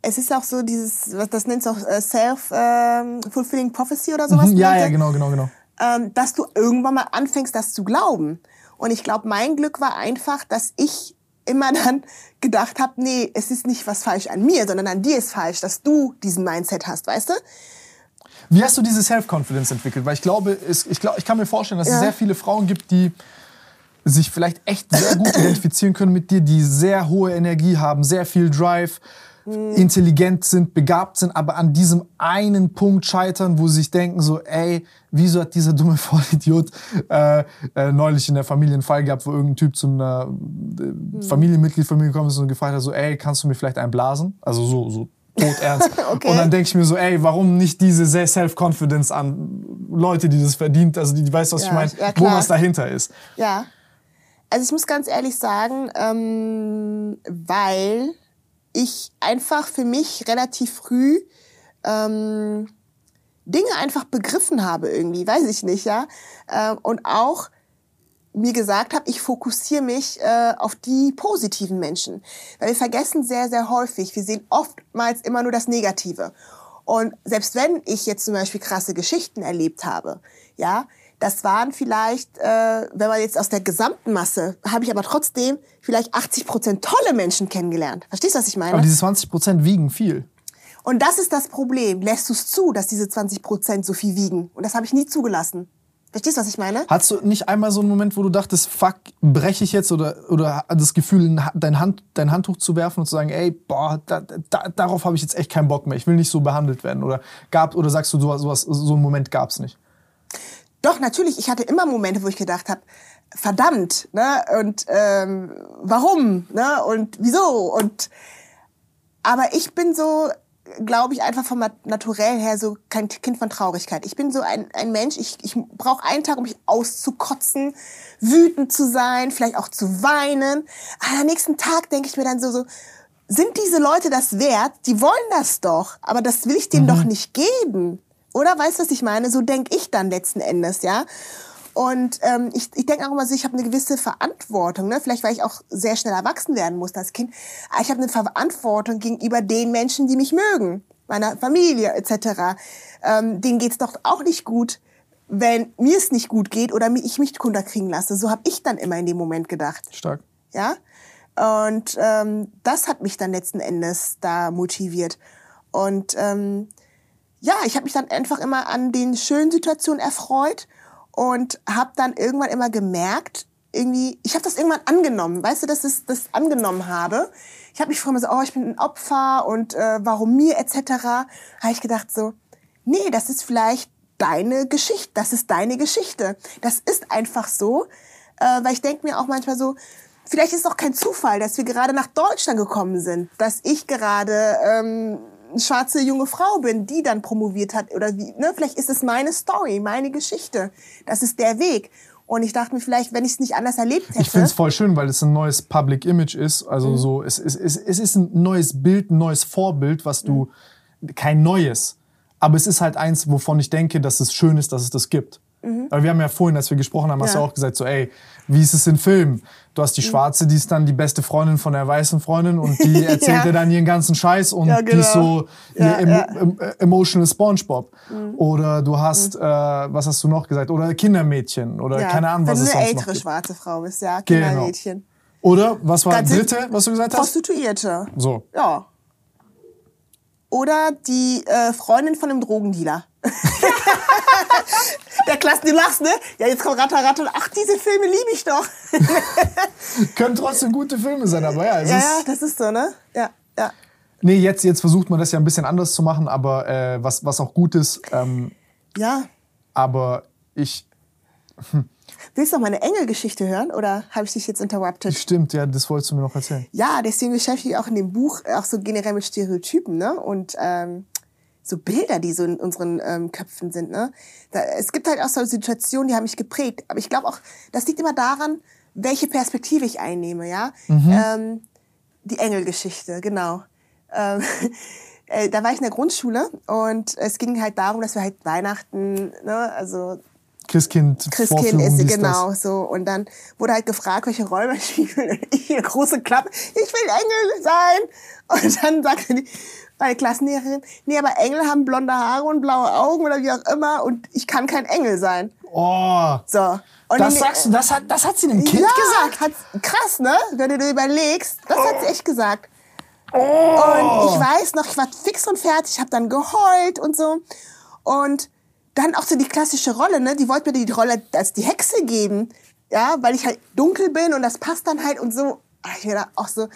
es ist auch so dieses, was das nennt auch äh, self-fulfilling ähm, prophecy oder sowas. Mhm, ja, ja, genau, genau, genau. Ähm, dass du irgendwann mal anfängst, das zu glauben. Und ich glaube, mein Glück war einfach, dass ich immer dann gedacht habe, nee, es ist nicht was falsch an mir, sondern an dir ist falsch, dass du diesen Mindset hast, weißt du? Wie hast du diese Self-Confidence entwickelt? Weil ich glaube, es, ich, glaub, ich kann mir vorstellen, dass ja. es sehr viele Frauen gibt, die sich vielleicht echt sehr gut identifizieren können mit dir, die sehr hohe Energie haben, sehr viel Drive, mhm. intelligent sind, begabt sind, aber an diesem einen Punkt scheitern, wo sie sich denken so, ey, wieso hat dieser dumme Vollidiot äh, äh, neulich in der Familie einen Fall gehabt, wo irgendein Typ zu einer äh, mhm. Familienmitglied von mir gekommen ist und gefragt hat so, ey, kannst du mir vielleicht einblasen? Also so, so todernst. okay. Und dann denke ich mir so, ey, warum nicht diese Self-Confidence an Leute, die das verdient, also die, die weißt, was ja, ich meine, ja, wo was dahinter ist. Ja. Also ich muss ganz ehrlich sagen, ähm, weil ich einfach für mich relativ früh ähm, Dinge einfach begriffen habe irgendwie, weiß ich nicht, ja. Ähm, und auch mir gesagt habe, ich fokussiere mich äh, auf die positiven Menschen. Weil wir vergessen sehr, sehr häufig, wir sehen oftmals immer nur das Negative. Und selbst wenn ich jetzt zum Beispiel krasse Geschichten erlebt habe, ja, das waren vielleicht, äh, wenn man jetzt aus der gesamten Masse, habe ich aber trotzdem vielleicht 80 Prozent tolle Menschen kennengelernt. Verstehst du, was ich meine? Aber diese 20 Prozent wiegen viel. Und das ist das Problem. Lässt du es zu, dass diese 20 Prozent so viel wiegen? Und das habe ich nie zugelassen. Verstehst du, was ich meine? Hattest du nicht einmal so einen Moment, wo du dachtest, fuck, breche ich jetzt oder, oder das Gefühl, dein, Hand, dein Handtuch zu werfen und zu sagen, ey, boah, da, da, darauf habe ich jetzt echt keinen Bock mehr, ich will nicht so behandelt werden? Oder, gab, oder sagst du, sowas, so einen Moment gab es nicht? Doch, natürlich. Ich hatte immer Momente, wo ich gedacht habe, verdammt, ne? Und ähm, warum, ne? Und wieso? Und aber ich bin so, glaube ich, einfach vom Naturell her so kein Kind von Traurigkeit. Ich bin so ein, ein Mensch, ich, ich brauche einen Tag, um mich auszukotzen, wütend zu sein, vielleicht auch zu weinen. Aber am nächsten Tag denke ich mir dann so, so, sind diese Leute das wert? Die wollen das doch, aber das will ich denen mhm. doch nicht geben. Oder weißt du, was ich meine? So denke ich dann letzten Endes, ja. Und ähm, ich, ich denke auch immer so, ich habe eine gewisse Verantwortung. Ne? Vielleicht, weil ich auch sehr schnell erwachsen werden musste als Kind. Aber ich habe eine Verantwortung gegenüber den Menschen, die mich mögen, meiner Familie etc. Ähm, denen geht's doch auch nicht gut, wenn mir es nicht gut geht oder ich mich runterkriegen lasse. So habe ich dann immer in dem Moment gedacht. Stark. Ja. Und ähm, das hat mich dann letzten Endes da motiviert. Und ähm, ja, ich habe mich dann einfach immer an den schönen Situationen erfreut und habe dann irgendwann immer gemerkt, irgendwie, ich habe das irgendwann angenommen, weißt du, dass ich das angenommen habe. Ich habe mich vorher so, oh, ich bin ein Opfer und äh, warum mir etc. Habe ich gedacht so, nee, das ist vielleicht deine Geschichte, das ist deine Geschichte. Das ist einfach so. Äh, weil ich denke mir auch manchmal so, vielleicht ist es auch kein Zufall, dass wir gerade nach Deutschland gekommen sind, dass ich gerade ähm, schwarze junge Frau bin, die dann promoviert hat oder wie, ne? Vielleicht ist es meine Story, meine Geschichte. Das ist der Weg. Und ich dachte mir vielleicht, wenn ich es nicht anders erlebt hätte. Ich finde es voll schön, weil es ein neues Public Image ist. Also mhm. so, es, es, es, es ist ein neues Bild, ein neues Vorbild, was du, mhm. kein neues. Aber es ist halt eins, wovon ich denke, dass es schön ist, dass es das gibt. Mhm. Weil wir haben ja vorhin, als wir gesprochen haben, hast du auch gesagt, so, ey, wie ist es in Filmen? Du hast die mhm. Schwarze, die ist dann die beste Freundin von der weißen Freundin und die erzählt ja. dir dann ihren ganzen Scheiß und ja, genau. die ist genau. so ja, em em emotional Spongebob. Mhm. Oder du hast, mhm. äh, was hast du noch gesagt? Oder Kindermädchen oder keine Ahnung, was Wenn es du eine ältere schwarze Frau bist, ja, genau. Kindermädchen. Genau. Oder, was war das dritte, was du gesagt hast? Prostituierte. So. Ja. Oder die äh, Freundin von einem Drogendealer. Der Klassen, du lachst, ne? Ja, jetzt kommt Ratter, Ratter. Ach, diese Filme liebe ich doch. Können trotzdem gute Filme sein, aber ja. ja, ja, das ist so, ne? Ja, ja. Nee, jetzt, jetzt versucht man das ja ein bisschen anders zu machen, aber äh, was, was auch gut ist. Ähm, ja. Aber ich. Hm. Willst du noch meine Engelgeschichte hören oder habe ich dich jetzt interrupted? Stimmt, ja, das wolltest du mir noch erzählen. Ja, deswegen beschäftige ich auch in dem Buch auch so generell mit Stereotypen, ne? Und ähm, so Bilder, die so in unseren ähm, Köpfen sind. Ne? Da, es gibt halt auch so Situationen, die haben mich geprägt. Aber ich glaube auch, das liegt immer daran, welche Perspektive ich einnehme. Ja, mhm. ähm, die Engelgeschichte, genau. Ähm, äh, da war ich in der Grundschule und es ging halt darum, dass wir halt Weihnachten, ne, also Christkind, Christkind ist genau so und dann wurde halt gefragt, welche Rolle ich will. Ich eine große Klappe, ich will Engel sein und dann sagte die meine Klassenlehrerin, nee, aber Engel haben blonde Haare und blaue Augen oder wie auch immer und ich kann kein Engel sein. Oh. So. Und das sagst du, das hat, das hat sie einem Kind ja, gesagt? Hat, krass, ne? Wenn du dir überlegst, das oh. hat sie echt gesagt. Oh. Und ich weiß noch, ich war fix und fertig, habe dann geheult und so. Und dann auch so die klassische Rolle, ne? Die wollte mir die Rolle als die Hexe geben, ja, weil ich halt dunkel bin und das passt dann halt und so. Ich mir auch so.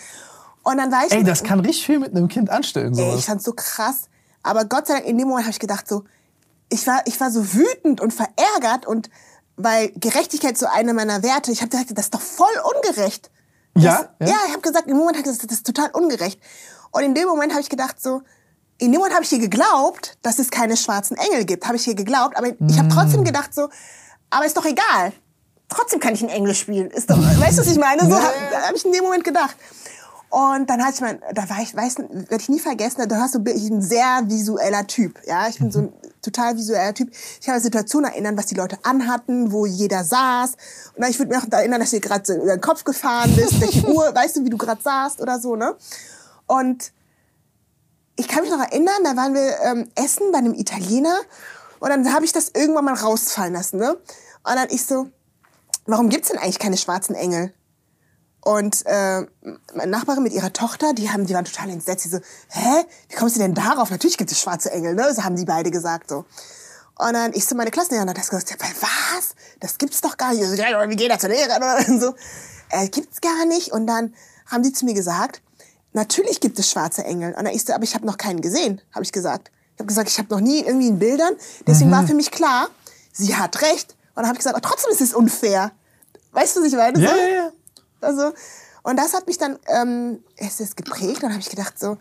Und dann war ich. Ey, das kann richtig viel mit einem Kind anstellen. Sowas. Ey, ich fand's so krass. Aber Gott sei Dank, in dem Moment habe ich gedacht, so, ich war, ich war so wütend und verärgert und weil Gerechtigkeit so eine meiner Werte, ich habe gesagt, das ist doch voll ungerecht. Das, ja, ja? Ja, ich habe gesagt, im Moment habe ich gesagt, das ist total ungerecht. Und in dem Moment habe ich gedacht, so, in dem Moment habe ich hier geglaubt, dass es keine schwarzen Engel gibt. Habe ich hier geglaubt, aber ich habe trotzdem mm. gedacht, so, aber ist doch egal. Trotzdem kann ich ein Engel spielen. Ist doch, weißt du, was ich meine? So habe hab ich in dem Moment gedacht. Und dann hatte ich mein, da war ich, weiß, werde ich nie vergessen, da hast du ich bin ein sehr visueller Typ, ja, ich bin so ein total visueller Typ. Ich habe Situationen erinnern, was die Leute anhatten, wo jeder saß. Und dann ich würde mir auch erinnern, dass du gerade so über den Kopf gefahren bist, welche Uhr, weißt du, wie du gerade saßt oder so, ne? Und ich kann mich noch erinnern, da waren wir ähm, essen bei einem Italiener und dann habe ich das irgendwann mal rausfallen lassen, ne? Und dann ich so, warum gibt's denn eigentlich keine schwarzen Engel? Und äh, meine Nachbarin mit ihrer Tochter, die haben, die waren total entsetzt. Die so, hä, wie kommst du denn darauf? Natürlich gibt es schwarze Engel, ne? So haben die beide gesagt so. Und dann ich so meine Klassenlehrerin hat das gesagt, ja, was? Das gibt's doch gar nicht. So, ja, wie geht das Lehrerin? Und so, äh, gibt's gar nicht. Und dann haben die zu mir gesagt, natürlich gibt es schwarze Engel. Und dann ich so, aber ich habe noch keinen gesehen, habe ich gesagt. Ich habe gesagt, ich habe noch nie irgendwie in Bildern. Deswegen mhm. war für mich klar, sie hat recht. Und dann habe ich gesagt, aber trotzdem ist es unfair. Weißt du, was ich meine? Ja, ja, ja. Also, und das hat mich dann, ähm, es ist geprägt. Und dann habe ich gedacht so,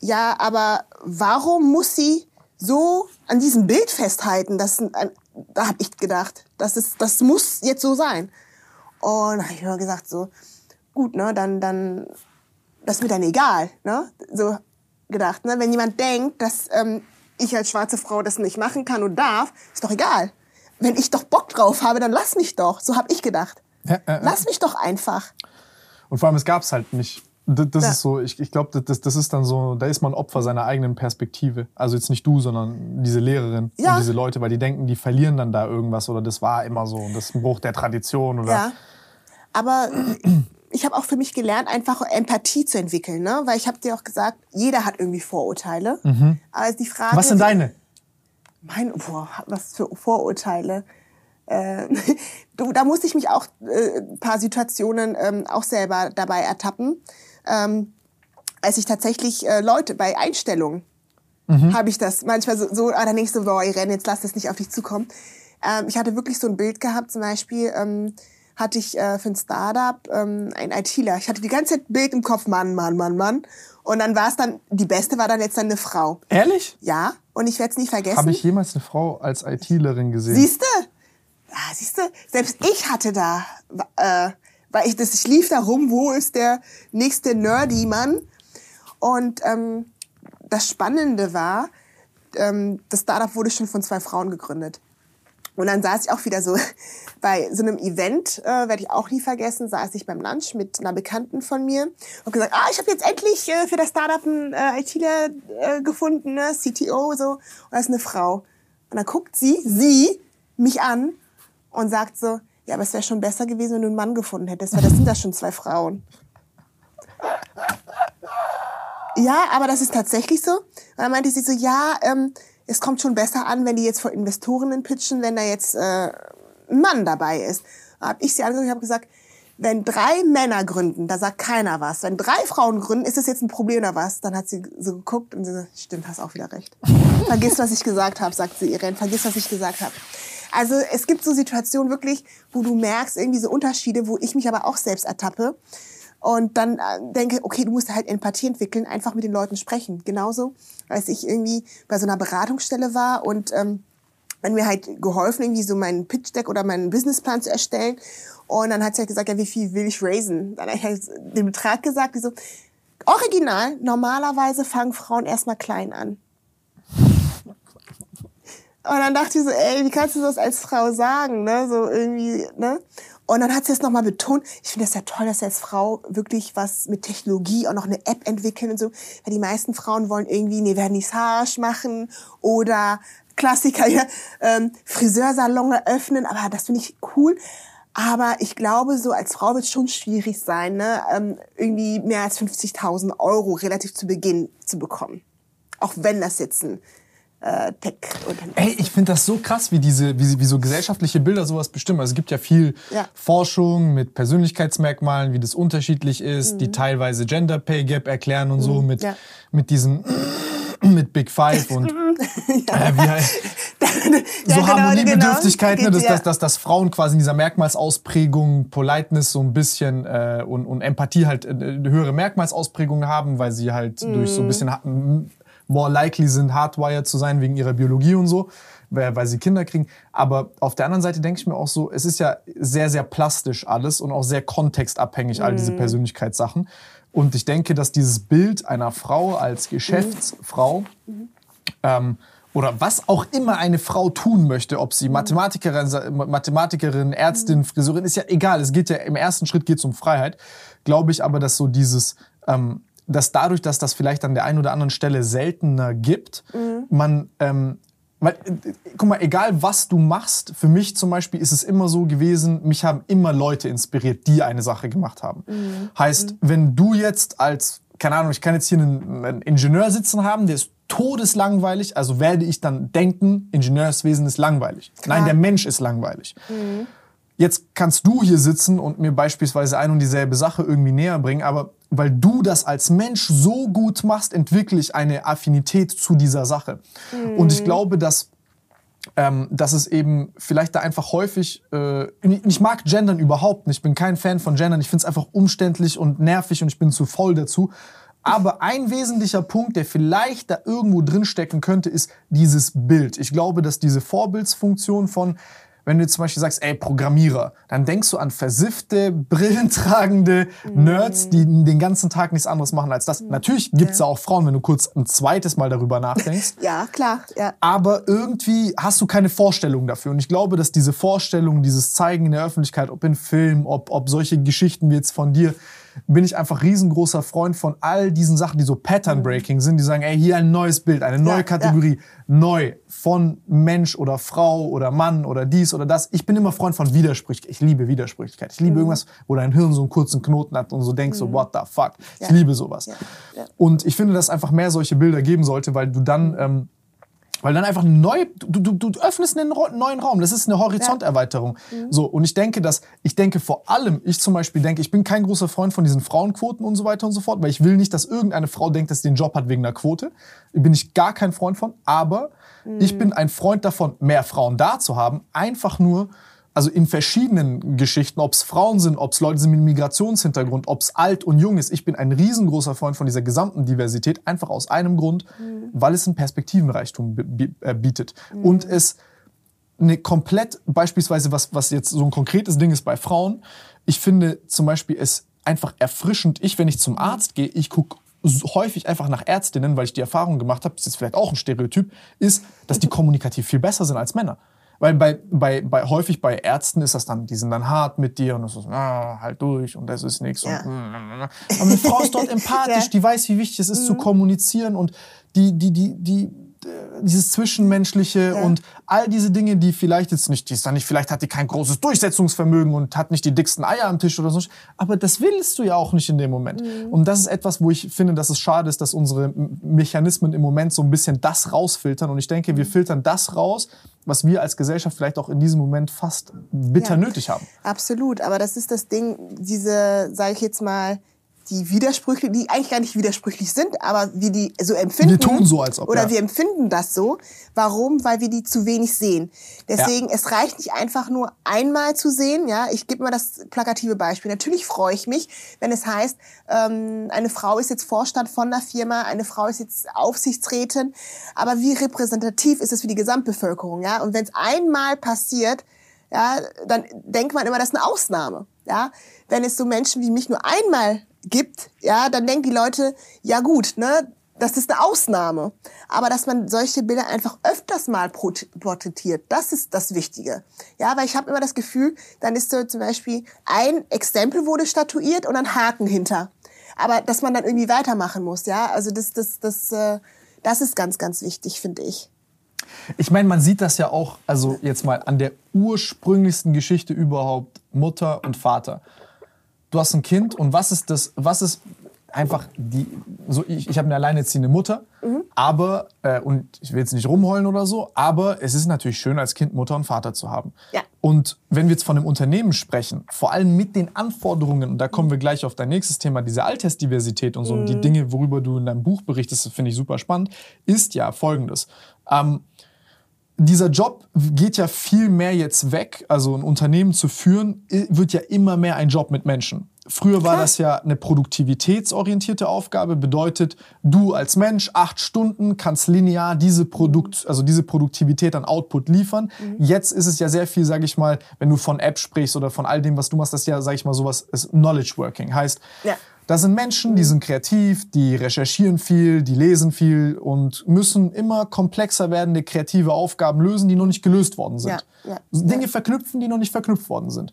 ja, aber warum muss sie so an diesem Bild festhalten? Das, da habe ich gedacht, das, ist, das muss jetzt so sein. Und da habe ich mir gesagt so, gut, ne, dann, dann, das ist mir dann egal, ne? So gedacht, ne? Wenn jemand denkt, dass ähm, ich als schwarze Frau das nicht machen kann und darf, ist doch egal. Wenn ich doch Bock drauf habe, dann lass mich doch. So habe ich gedacht. Ja, äh, Lass mich doch einfach. Und vor allem, es gab es halt nicht. Das, das ja. ist so, ich, ich glaube, das, das ist dann so, da ist man Opfer seiner eigenen Perspektive. Also jetzt nicht du, sondern diese Lehrerin ja. und diese Leute, weil die denken, die verlieren dann da irgendwas oder das war immer so und das ist ein Bruch der Tradition oder. Ja. Aber ich habe auch für mich gelernt, einfach Empathie zu entwickeln, ne? Weil ich habe dir auch gesagt, jeder hat irgendwie Vorurteile. Mhm. Aber die Frage. Was sind deine? Mein, boah, was für Vorurteile. Äh, du, da musste ich mich auch äh, paar Situationen ähm, auch selber dabei ertappen. Ähm, als ich tatsächlich äh, Leute bei Einstellungen mhm. habe ich das manchmal so, so ah, denkst du, boah, Irene, jetzt lass das nicht auf dich zukommen. Ähm, ich hatte wirklich so ein Bild gehabt, zum Beispiel ähm, hatte ich äh, für ein Startup ähm, ein ITler. Ich hatte die ganze Zeit Bild im Kopf, Mann, Mann, Mann, Mann. Und dann war es dann, die beste war dann jetzt dann eine Frau. Ehrlich? Ja, und ich werde es nie vergessen. Habe ich jemals eine Frau als ITlerin gesehen? Siehste? Ja, siehste, selbst ich hatte da, äh, weil ich das, ich lief da rum, wo ist der nächste nerdy Mann? Und ähm, das Spannende war, ähm, das Startup wurde schon von zwei Frauen gegründet. Und dann saß ich auch wieder so bei so einem Event, äh, werde ich auch nie vergessen, saß ich beim Lunch mit einer Bekannten von mir und gesagt, ah, ich habe jetzt endlich äh, für das Startup einen äh, ITler äh, gefunden, ne? CTO so. Und das ist eine Frau. Und dann guckt sie, sie, mich an und sagt so, ja, aber es wäre schon besser gewesen, wenn du einen Mann gefunden hättest, weil das sind da schon zwei Frauen. Ja, aber das ist tatsächlich so. Und dann meinte sie so, ja, ähm, es kommt schon besser an, wenn die jetzt vor Investorinnen pitchen, wenn da jetzt äh, ein Mann dabei ist. Da habe ich sie angeguckt und habe gesagt, wenn drei Männer gründen, da sagt keiner was. Wenn drei Frauen gründen, ist das jetzt ein Problem oder was? Dann hat sie so geguckt und sie so, stimmt, hast auch wieder recht. Vergiss, was ich gesagt habe, sagt sie Irene. Vergiss, was ich gesagt habe. Also es gibt so Situationen wirklich, wo du merkst irgendwie so Unterschiede, wo ich mich aber auch selbst ertappe und dann äh, denke, okay, du musst halt Empathie entwickeln, einfach mit den Leuten sprechen. Genauso, als ich irgendwie bei so einer Beratungsstelle war und ähm, wenn mir halt geholfen, irgendwie so meinen Pitch-Deck oder meinen Businessplan zu erstellen. Und dann hat sie halt gesagt, ja, wie viel will ich raisen? Dann habe ich halt den Betrag gesagt, die so, original, normalerweise fangen Frauen erstmal klein an. Und dann dachte ich so, ey, wie kannst du das als Frau sagen, ne? So irgendwie, ne? Und dann hat sie es nochmal betont. Ich finde das ja toll, dass sie als Frau wirklich was mit Technologie auch noch eine App entwickeln und so. Weil die meisten Frauen wollen irgendwie eine Vernissage machen oder Klassiker, ja, ähm, Friseursalon eröffnen. Aber das finde ich cool. Aber ich glaube, so als Frau wird es schon schwierig sein, ne? ähm, irgendwie mehr als 50.000 Euro relativ zu Beginn zu bekommen. Auch wenn das jetzt ein äh, Tech-Unternehmen. Ey, ich finde das so krass, wie diese, wie, wie so gesellschaftliche Bilder sowas bestimmen. Also es gibt ja viel ja. Forschung mit Persönlichkeitsmerkmalen, wie das unterschiedlich ist, mhm. die teilweise Gender Pay Gap erklären und mhm. so mit, ja. mit diesen mit Big Five und ja. äh, wie halt, so genau, Harmoniebedürftigkeit, genau. ne, dass, dass, dass, dass Frauen quasi in dieser Merkmalsausprägung, Politeness so ein bisschen äh, und, und Empathie halt äh, höhere Merkmalsausprägungen haben, weil sie halt mhm. durch so ein bisschen more likely sind, hardwired zu sein wegen ihrer Biologie und so, weil, sie Kinder kriegen. Aber auf der anderen Seite denke ich mir auch so, es ist ja sehr, sehr plastisch alles und auch sehr kontextabhängig, all diese mhm. Persönlichkeitssachen. Und ich denke, dass dieses Bild einer Frau als Geschäftsfrau mhm. ähm, oder was auch immer eine Frau tun möchte, ob sie mhm. Mathematikerin, Mathematikerin, Ärztin. Friseurin, ist ja egal. Es geht ja im ersten Schritt geht es um Freiheit. Glaube ich aber, dass so dieses ähm, dass dadurch, dass das vielleicht an der einen oder anderen Stelle seltener gibt, mhm. man ähm, weil, äh, guck mal, egal was du machst, für mich zum Beispiel ist es immer so gewesen, mich haben immer Leute inspiriert, die eine Sache gemacht haben. Mhm. Heißt, mhm. wenn du jetzt als, keine Ahnung, ich kann jetzt hier einen, einen, Ingenieur sitzen haben, der ist todeslangweilig, also werde ich dann denken, Ingenieurswesen ist langweilig. Klar. Nein, der Mensch ist langweilig. Mhm. Jetzt kannst du hier sitzen und mir beispielsweise ein und dieselbe Sache irgendwie näher bringen, aber weil du das als Mensch so gut machst, entwickle ich eine Affinität zu dieser Sache. Mhm. Und ich glaube, dass ähm, dass es eben vielleicht da einfach häufig, äh, ich mag Gendern überhaupt nicht, ich bin kein Fan von Gendern, ich finde es einfach umständlich und nervig und ich bin zu voll dazu. Aber ein wesentlicher Punkt, der vielleicht da irgendwo drinstecken könnte, ist dieses Bild. Ich glaube, dass diese Vorbildsfunktion von, wenn du zum Beispiel sagst, ey, Programmierer, dann denkst du an versiffte, brillentragende Nerds, die den ganzen Tag nichts anderes machen als das. Natürlich gibt's ja. da auch Frauen, wenn du kurz ein zweites Mal darüber nachdenkst. ja, klar. Ja. Aber irgendwie hast du keine Vorstellung dafür. Und ich glaube, dass diese Vorstellung, dieses Zeigen in der Öffentlichkeit, ob in Film, ob, ob solche Geschichten wie jetzt von dir, bin ich einfach riesengroßer Freund von all diesen Sachen, die so Pattern Breaking sind, die sagen, ey, hier ein neues Bild, eine neue ja, Kategorie, ja. neu von Mensch oder Frau oder Mann oder dies oder das. Ich bin immer Freund von Widersprüchlichkeit. Ich liebe Widersprüchlichkeit. Ich liebe mhm. irgendwas, wo dein Hirn so einen kurzen Knoten hat und so denkst mhm. so, what the fuck. Ja. Ich liebe sowas. Und ich finde, dass es einfach mehr solche Bilder geben sollte, weil du dann ähm, weil dann einfach neu, du, du, du öffnest einen neuen Raum. Das ist eine Horizonterweiterung. Ja. Mhm. So, und ich denke, dass, ich denke vor allem, ich zum Beispiel denke, ich bin kein großer Freund von diesen Frauenquoten und so weiter und so fort, weil ich will nicht, dass irgendeine Frau denkt, dass sie den Job hat wegen einer Quote. Bin ich gar kein Freund von. Aber mhm. ich bin ein Freund davon, mehr Frauen da zu haben. Einfach nur, also in verschiedenen Geschichten, ob es Frauen sind, ob es Leute sind mit Migrationshintergrund, ob es alt und jung ist. Ich bin ein riesengroßer Freund von dieser gesamten Diversität, einfach aus einem Grund, mhm. weil es einen Perspektivenreichtum äh, bietet. Mhm. Und es eine komplett, beispielsweise, was, was jetzt so ein konkretes Ding ist bei Frauen, ich finde zum Beispiel es einfach erfrischend. Ich, wenn ich zum Arzt gehe, ich gucke häufig einfach nach Ärztinnen, weil ich die Erfahrung gemacht habe, das ist jetzt vielleicht auch ein Stereotyp, ist, dass die kommunikativ viel besser sind als Männer. Weil bei, bei, bei, häufig bei Ärzten ist das dann, die sind dann hart mit dir und das ist, ah, halt durch und das ist nichts. Ja. Aber eine Frau ist dort empathisch, ja. die weiß, wie wichtig es ist mhm. zu kommunizieren und die, die, die, die, dieses Zwischenmenschliche ja. und all diese Dinge, die vielleicht jetzt nicht, die ist dann nicht, vielleicht hat die kein großes Durchsetzungsvermögen und hat nicht die dicksten Eier am Tisch oder so. Aber das willst du ja auch nicht in dem Moment. Mhm. Und das ist etwas, wo ich finde, dass es schade ist, dass unsere Mechanismen im Moment so ein bisschen das rausfiltern. Und ich denke, wir mhm. filtern das raus, was wir als Gesellschaft vielleicht auch in diesem Moment fast bitter ja, nötig haben. Absolut. Aber das ist das Ding, diese, sage ich jetzt mal, die Widersprüche, die eigentlich gar nicht widersprüchlich sind, aber wie die so empfinden. Wir tun so, als ob. Oder ja. wir empfinden das so. Warum? Weil wir die zu wenig sehen. Deswegen, ja. es reicht nicht einfach nur einmal zu sehen. Ja, ich gebe mal das plakative Beispiel. Natürlich freue ich mich, wenn es heißt, ähm, eine Frau ist jetzt Vorstand von der Firma, eine Frau ist jetzt Aufsichtsrätin. Aber wie repräsentativ ist es für die Gesamtbevölkerung? Ja, und wenn es einmal passiert, ja, dann denkt man immer, das ist eine Ausnahme. Ja, wenn es so Menschen wie mich nur einmal gibt, ja, dann denken die Leute, ja gut, ne, das ist eine Ausnahme. Aber dass man solche Bilder einfach öfters mal porträtiert, das ist das Wichtige. Ja, weil ich habe immer das Gefühl, dann ist so zum Beispiel ein Exempel wurde statuiert und ein Haken hinter. Aber dass man dann irgendwie weitermachen muss, ja, also das, das, das, äh, das ist ganz, ganz wichtig, finde ich. Ich meine, man sieht das ja auch, also jetzt mal an der ursprünglichsten Geschichte überhaupt, Mutter und Vater du hast ein Kind und was ist das, was ist einfach die, so ich, ich habe eine alleinerziehende Mutter, mhm. aber, äh, und ich will jetzt nicht rumheulen oder so, aber es ist natürlich schön, als Kind Mutter und Vater zu haben. Ja. Und wenn wir jetzt von einem Unternehmen sprechen, vor allem mit den Anforderungen, und da kommen wir gleich auf dein nächstes Thema, diese Altersdiversität und so, mhm. und die mhm. Dinge, worüber du in deinem Buch berichtest, finde ich super spannend, ist ja folgendes. Ähm, dieser Job geht ja viel mehr jetzt weg. Also ein Unternehmen zu führen, wird ja immer mehr ein Job mit Menschen. Früher war das ja eine produktivitätsorientierte Aufgabe, bedeutet, du als Mensch acht Stunden kannst linear diese Produkt, also diese Produktivität an Output liefern. Mhm. Jetzt ist es ja sehr viel, sage ich mal, wenn du von App sprichst oder von all dem, was du machst, das ist ja, sage ich mal, sowas ist Knowledge Working. Heißt, ja. Das sind Menschen, die sind kreativ, die recherchieren viel, die lesen viel und müssen immer komplexer werdende kreative Aufgaben lösen, die noch nicht gelöst worden sind. Ja, ja, Dinge verknüpfen, die noch nicht verknüpft worden sind.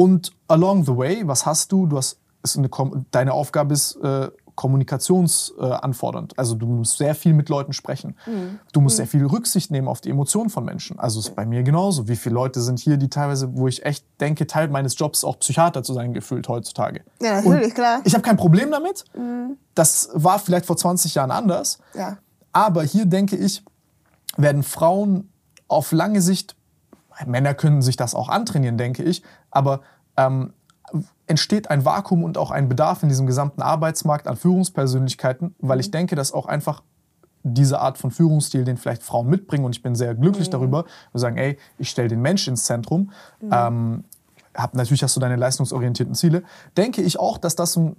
Und along the way, was hast du? Du hast eine, deine Aufgabe ist äh, kommunikationsanfordernd. also du musst sehr viel mit Leuten sprechen. Mhm. Du musst mhm. sehr viel Rücksicht nehmen auf die Emotionen von Menschen. Also ist bei mir genauso. Wie viele Leute sind hier, die teilweise, wo ich echt denke, Teil meines Jobs auch Psychiater zu sein gefühlt heutzutage. Ja, natürlich, Und klar. Ich habe kein Problem damit. Mhm. Das war vielleicht vor 20 Jahren anders. Ja. Aber hier denke ich, werden Frauen auf lange Sicht, Männer können sich das auch antrainieren, denke ich, aber ähm, entsteht ein Vakuum und auch ein Bedarf in diesem gesamten Arbeitsmarkt an Führungspersönlichkeiten, weil ich mhm. denke, dass auch einfach diese Art von Führungsstil, den vielleicht Frauen mitbringen, und ich bin sehr glücklich mhm. darüber, wir sagen, ey, ich stelle den Mensch ins Zentrum. Mhm. Ähm, hab, natürlich hast du deine leistungsorientierten Ziele, denke ich auch, dass das ein,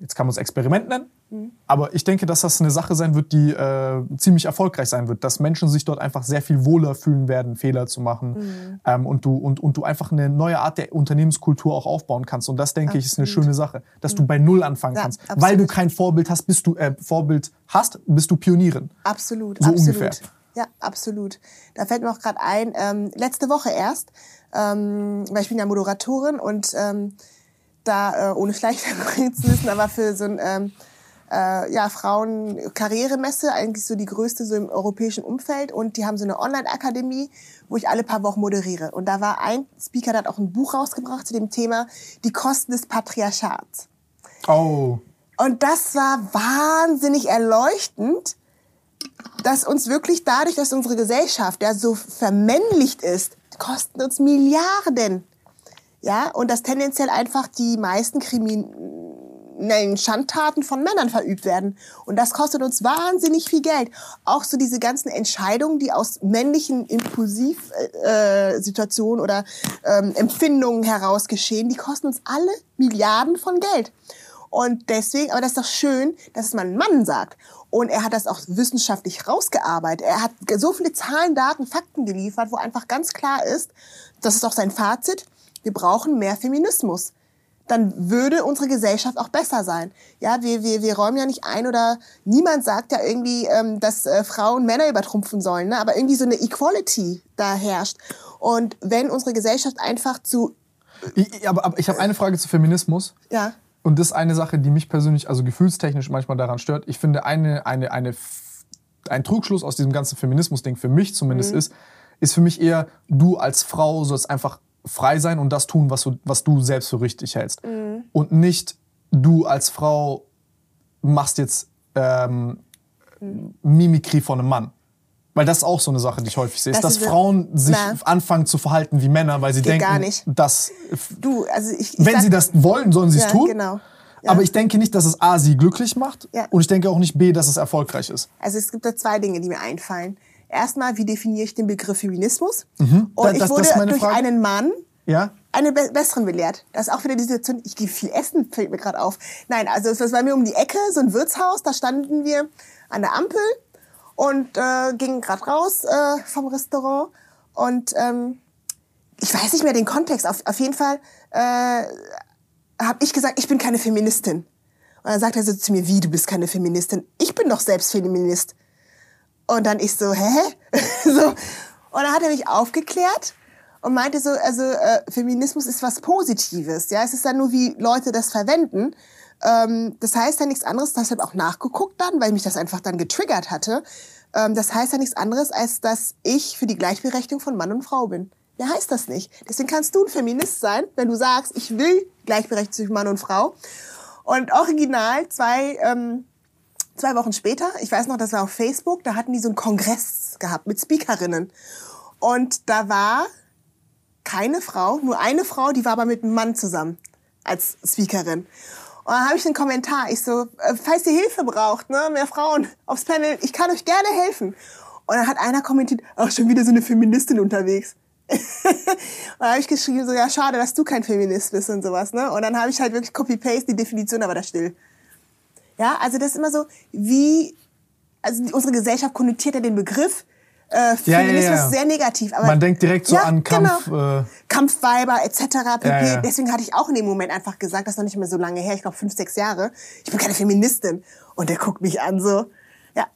jetzt kann man es Experiment nennen, mhm. aber ich denke, dass das eine Sache sein wird, die äh, ziemlich erfolgreich sein wird, dass Menschen sich dort einfach sehr viel wohler fühlen werden, Fehler zu machen mhm. ähm, und, du, und, und du einfach eine neue Art der Unternehmenskultur auch aufbauen kannst. Und das, denke absolut. ich, ist eine schöne Sache, dass mhm. du bei Null anfangen ja, kannst. Absolut. Weil du kein Vorbild hast, bist du, äh, Vorbild hast, bist du Pionierin. Absolut, so absolut. ungefähr. Ja, absolut. Da fällt mir auch gerade ein, ähm, letzte Woche erst, ähm, weil ich bin ja Moderatorin und ähm, da, äh, ohne Schleichwerbung zu müssen, aber für so ein ähm, äh, ja, Frauen-Karrieremesse, eigentlich so die größte so im europäischen Umfeld. Und die haben so eine Online-Akademie, wo ich alle paar Wochen moderiere. Und da war ein Speaker, der hat auch ein Buch rausgebracht zu dem Thema Die Kosten des Patriarchats. Oh. Und das war wahnsinnig erleuchtend, dass uns wirklich dadurch, dass unsere Gesellschaft ja so vermännlicht ist, kosten uns Milliarden. Ja, und dass tendenziell einfach die meisten Kriminellen Schandtaten von Männern verübt werden. Und das kostet uns wahnsinnig viel Geld. Auch so diese ganzen Entscheidungen, die aus männlichen Impulsivsituationen äh, oder ähm, Empfindungen heraus geschehen, die kosten uns alle Milliarden von Geld. Und deswegen, aber das ist doch schön, dass es mal ein Mann sagt. Und er hat das auch wissenschaftlich rausgearbeitet. Er hat so viele Zahlen, Daten, Fakten geliefert, wo einfach ganz klar ist, das ist auch sein Fazit, wir brauchen mehr Feminismus. Dann würde unsere Gesellschaft auch besser sein. Ja, wir, wir, wir räumen ja nicht ein oder niemand sagt ja irgendwie, ähm, dass äh, Frauen Männer übertrumpfen sollen, ne? aber irgendwie so eine Equality da herrscht. Und wenn unsere Gesellschaft einfach zu... Ich, aber, aber ich habe eine Frage zu Feminismus. Ja. Und das ist eine Sache, die mich persönlich, also gefühlstechnisch manchmal daran stört. Ich finde, eine, eine, eine, ein Trugschluss aus diesem ganzen Feminismus-Ding, für mich zumindest, mhm. ist, ist für mich eher, du als Frau sollst einfach frei sein und das tun, was du, was du selbst für richtig hältst. Mhm. Und nicht du als Frau machst jetzt ähm, mhm. Mimikrie von einem Mann. Weil das ist auch so eine Sache, die ich häufig sehe, das ist, dass Frauen sich na. anfangen zu verhalten wie Männer, weil sie Geht denken, dass du, also ich, ich wenn sie das wollen, sollen sie es ja, tun. Genau. Ja. Aber ich denke nicht, dass es A, sie glücklich macht ja. und ich denke auch nicht B, dass es erfolgreich ist. Also es gibt da zwei Dinge, die mir einfallen. Erstmal, wie definiere ich den Begriff Feminismus? Mhm. Und das, ich wurde durch Frage. einen Mann ja? einen be besseren belehrt. Das ist auch wieder die Situation, ich gehe viel essen, fällt mir gerade auf. Nein, also es war bei mir um die Ecke, so ein Wirtshaus, da standen wir an der Ampel und äh, ging gerade raus äh, vom Restaurant und ähm, ich weiß nicht mehr den Kontext. Auf, auf jeden Fall äh, habe ich gesagt, ich bin keine Feministin. Und dann sagt er so zu mir, wie, du bist keine Feministin? Ich bin doch selbst Feminist. Und dann ich so, hä? so. Und dann hat er mich aufgeklärt und meinte so, also äh, Feminismus ist was Positives. Ja, es ist dann nur, wie Leute das verwenden. Ähm, das heißt ja nichts anderes, deshalb auch nachgeguckt dann, weil mich das einfach dann getriggert hatte. Ähm, das heißt ja nichts anderes, als dass ich für die Gleichberechtigung von Mann und Frau bin. Mehr heißt das nicht. Deswegen kannst du ein Feminist sein, wenn du sagst, ich will Gleichberechtigung zwischen Mann und Frau. Und original zwei, ähm, zwei Wochen später, ich weiß noch, das war auf Facebook, da hatten die so einen Kongress gehabt mit Speakerinnen. Und da war keine Frau, nur eine Frau, die war aber mit einem Mann zusammen als Speakerin. Und dann habe ich einen Kommentar. Ich so, äh, falls ihr Hilfe braucht, ne, mehr Frauen aufs Panel, ich kann euch gerne helfen. Und dann hat einer kommentiert, ach, schon wieder so eine Feministin unterwegs. und dann habe ich geschrieben, so, ja, schade, dass du kein Feminist bist und sowas, ne? Und dann habe ich halt wirklich Copy-Paste, die Definition aber da still. Ja, also das ist immer so, wie, also unsere Gesellschaft konnotiert ja den Begriff, äh, Feminismus ja, ja, ja. sehr negativ. Aber Man denkt direkt so an Kampf. Genau. Äh Kampfweiber etc. pp. Deswegen hatte ich auch in dem Moment einfach gesagt, das ist noch nicht mehr so lange her, ich glaube fünf, sechs Jahre, ich bin keine Feministin. Und der guckt mich an so, ja,